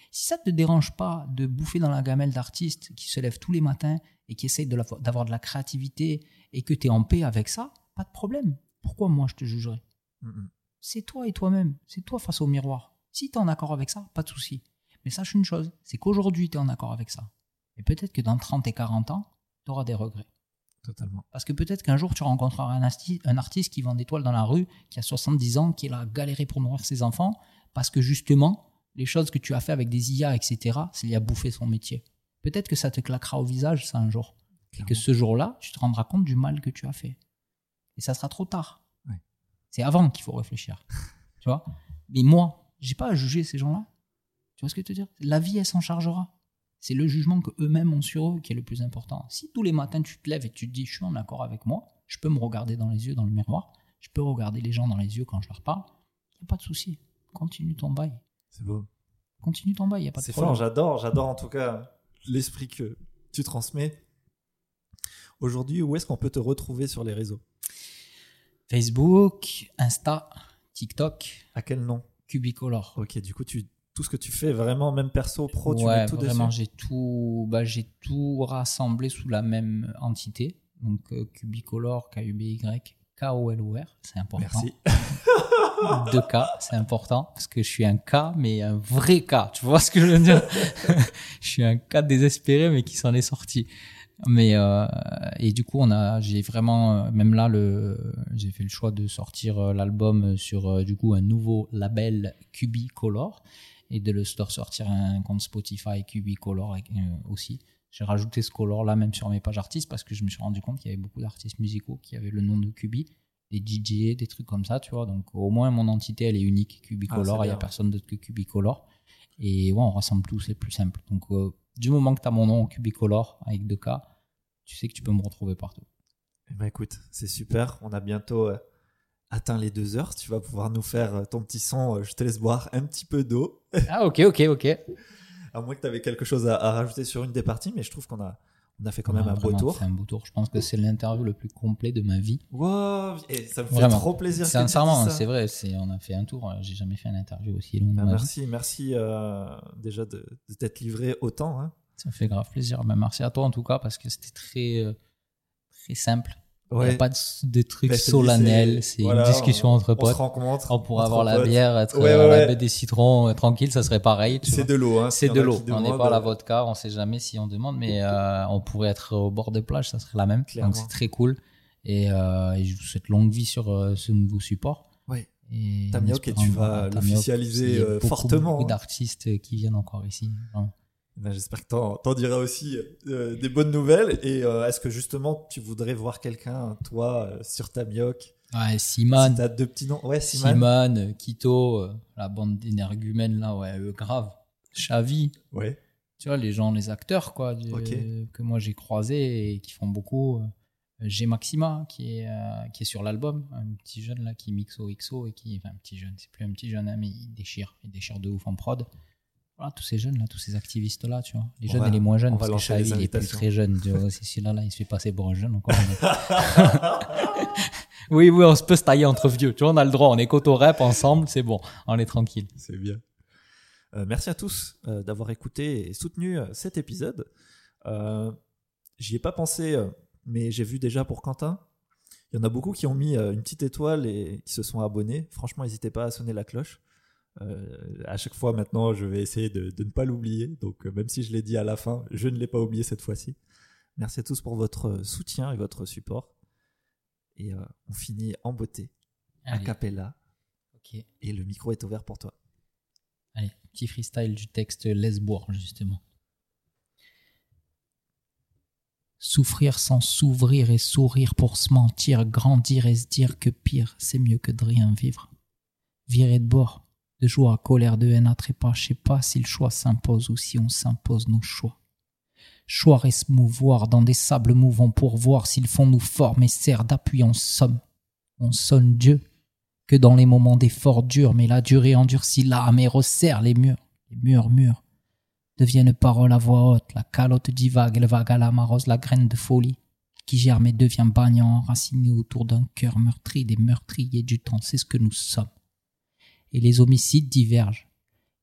S2: Si ça ne te dérange pas de bouffer dans la gamelle d'artistes qui se lèvent tous les matins et qui essaye de la- d'avoir de la créativité et que tu es en paix avec ça, pas de problème. Pourquoi moi je te jugerais? C'est toi et toi-même. C'est toi face au miroir. Si tu es en accord avec ça, pas de souci. Mais sache une chose, c'est qu'aujourd'hui tu es en accord avec ça. Et peut-être que dans 30 et 40 ans, tu auras des regrets.
S1: Totalement.
S2: Parce que peut-être qu'un jour, tu rencontreras un, un artiste qui vend des toiles dans la rue, qui a 70 ans, qui à galérer pour nourrir ses enfants, parce que justement, les choses que tu as fait avec des IA, etc., c'est lié à bouffer son métier. Peut-être que ça te claquera au visage, ça, un jour. Et que ce jour-là, tu te rendras compte du mal que tu as fait. Et ça sera trop tard.
S1: Ouais.
S2: C'est avant qu'il faut réfléchir. tu vois? Mais moi, j'ai pas à juger ces gens-là. Tu vois ce que je veux te dire? La vie, elle s'en chargera. C'est le jugement que eux-mêmes ont sur eux qui est le plus important. Si tous les matins tu te lèves et tu te dis je suis en accord avec moi, je peux me regarder dans les yeux dans le miroir, je peux regarder les gens dans les yeux quand je leur parle, il n'y a pas de souci. Continue ton bail.
S1: C'est beau.
S2: Continue ton bail, il n'y a pas de
S1: C'est
S2: problème.
S1: fort, j'adore, j'adore en tout cas l'esprit que tu transmets. Aujourd'hui, où est-ce qu'on peut te retrouver sur les réseaux?
S2: Facebook, Insta, TikTok,
S1: À quel nom?
S2: Cubicolor.
S1: Ok, du coup, tu, tout ce que tu fais, vraiment, même perso, pro, tu mets tout
S2: vraiment,
S1: dessus
S2: j'ai tout, bah, j'ai tout rassemblé sous la même entité. Donc, euh, Cubicolor, K-U-B-Y, K-O-L-O-R, c'est important.
S1: Merci.
S2: Deux K, c'est important, parce que je suis un K, mais un vrai K. Tu vois ce que je veux dire? Je suis un K désespéré, mais qui s'en est sorti. Mais euh, et du coup, on a, j'ai vraiment, euh, même là, j'ai fait le choix de sortir euh, l'album sur du coup un nouveau label Cubicolor et de le sortir un compte Spotify Cubicolor aussi. J'ai rajouté ce color là même sur mes pages artistes parce que je me suis rendu compte qu'il y avait beaucoup d'artistes musicaux qui avaient le nom de Cubi, des DJ, des trucs comme ça, tu vois. Donc au moins mon entité elle est unique,
S1: Ah,
S2: Cubicolor,
S1: c'est
S2: il y a personne d'autre que Cubicolor. Et ouais, on rassemble tout, c'est plus simple. Donc euh, du moment que tu as mon nom Cubicolor avec deux K, tu sais que tu peux me retrouver partout.
S1: Eh ben, écoute, c'est super. On a bientôt euh, atteint les deux heures. Tu vas pouvoir nous faire euh, ton petit son. je te laisse boire un petit peu d'eau.
S2: Ah ok, ok, ok.
S1: À moins que tu avais quelque chose à, à rajouter sur une des parties, mais je trouve qu'on a, on a fait quand même un beau tour.
S2: fait un beau tour. Je pense que c'est l'interview le plus complet de ma vie.
S1: Wow, et ça me fait
S2: Vraiment.
S1: trop plaisir.
S2: Sincèrement,
S1: ça.
S2: c'est vrai, c'est, on a fait un tour. J'ai jamais fait une interview aussi longue.
S1: Bah, merci, merci euh, déjà de, de t'être livré autant. hein.
S2: Ça me fait grave plaisir. Ben, merci à toi en tout cas parce que c'était très, euh, très simple. Il n'y a pas de, de trucs
S1: Bah,
S2: solennels. C'est
S1: voilà,
S2: une discussion
S1: on-
S2: entre
S1: On se
S2: potes.
S1: rencontre.
S2: On pourrait
S1: entre
S2: avoir la
S1: potes.
S2: bière, être
S1: Ouais,
S2: à
S1: ouais,
S2: la
S1: ouais.
S2: baie des citrons, euh, tranquille, ça serait pareil.
S1: C'est de l'eau. Hein,
S2: C'est de
S1: a
S2: l'eau. On n'est pas à la
S1: euh,
S2: vodka, on sait jamais si on demande, mais euh, on pourrait être au bord de plage, ça serait la même.
S1: Clairement.
S2: Donc c'est très cool. Et, euh, et je vous souhaite longue vie sur euh, ce nouveau support. En
S1: Tamioc, et tu vas l'officialiser,
S2: il y
S1: euh,
S2: beaucoup,
S1: fortement,
S2: Beaucoup
S1: hein.
S2: d'artistes qui viennent encore ici. vraiment.
S1: Ben, J'espère que t'en, t'en diras aussi euh, des bonnes nouvelles. Et euh, est-ce que justement tu voudrais voir quelqu'un, toi, euh, sur Tamioc
S2: Ouais,
S1: Si
S2: Simon,
S1: t'as deux petits noms. Ouais, Simon.
S2: Simon, Kito, la bande d'énergumènes là, ouais, eux, grave. Xavi,
S1: Ouais.
S2: tu vois, les gens, les acteurs, quoi, que moi j'ai croisés et qui font beaucoup. J'ai Maxima qui est, qui est sur l'album, un petit jeune là qui mixe au XO et qui. Enfin, un petit jeune, c'est plus un petit jeune, hein, mais il déchire, il déchire de ouf en prod. Voilà, tous ces jeunes là, tous ces activistes là, tu vois. Les
S1: On
S2: jeunes
S1: va-
S2: et les moins jeunes, parce que Xavi il est plus très jeune. C'est celui-là, là, il se fait passer pour un jeune encore. oui, oui, on se peut se tailler entre vieux, tu vois, on a le droit, on est coto rap ensemble, c'est bon, on est tranquille.
S1: C'est bien. Euh, merci à tous euh, d'avoir écouté et soutenu euh, cet épisode. J'y ai pas pensé, mais j'ai vu déjà pour Quentin. Il y en a beaucoup qui ont mis une petite étoile et qui se sont abonnés. Franchement, n'hésitez pas à sonner la cloche. Euh, à chaque fois maintenant, je vais essayer de, de ne pas l'oublier. Donc, euh, même si je l'ai dit à la fin, je ne l'ai pas oublié cette fois-ci. Merci à tous pour votre soutien et votre support. Et euh, on finit en beauté, a cappella, et le micro est ouvert pour toi.
S2: Allez, petit freestyle du texte Laisse boire, justement. Souffrir sans s'ouvrir et sourire pour se mentir, grandir et se dire que pire, c'est mieux que de rien vivre. Virer de bord, de joie, colère, de haine à trépas, je sais pas si le choix s'impose ou si on s'impose nos choix. Choir et se mouvoir dans des sables mouvants pour voir s'ils font nous formes et serrent d'appui en somme. On sonne Dieu, que dans les moments d'effort durs, mais la durée endurcit l'âme et resserre les murs. Les murmures deviennent paroles à voix haute, la calotte divague, le vague à la marose, la graine de folie qui germe et devient bagnant, enraciné autour d'un cœur meurtri des meurtriers du temps, c'est ce que nous sommes. Et les homicides divergent,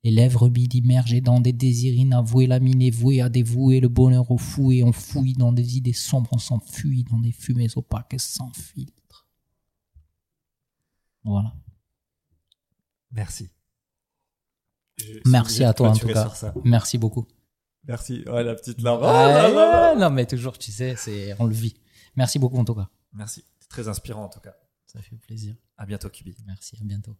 S2: Les lèvres bides immergées dans des désirs inavoués, laminés voués à dévouer le bonheur au fou et on fouille dans des idées sombres, on s'enfuit dans des fumées opaques sans filtre. Voilà.
S1: Merci.
S2: Merci à toi en tout cas.
S1: sur ça.
S2: Merci beaucoup.
S1: Merci. Ouais, la petite larme. Oh
S2: Ah,
S1: là.
S2: non mais toujours, tu sais, c'est on le vit. Merci beaucoup en tout cas.
S1: Merci. C'est très inspirant en tout cas.
S2: Ça fait plaisir.
S1: À bientôt, Kubi.
S2: Merci, à bientôt.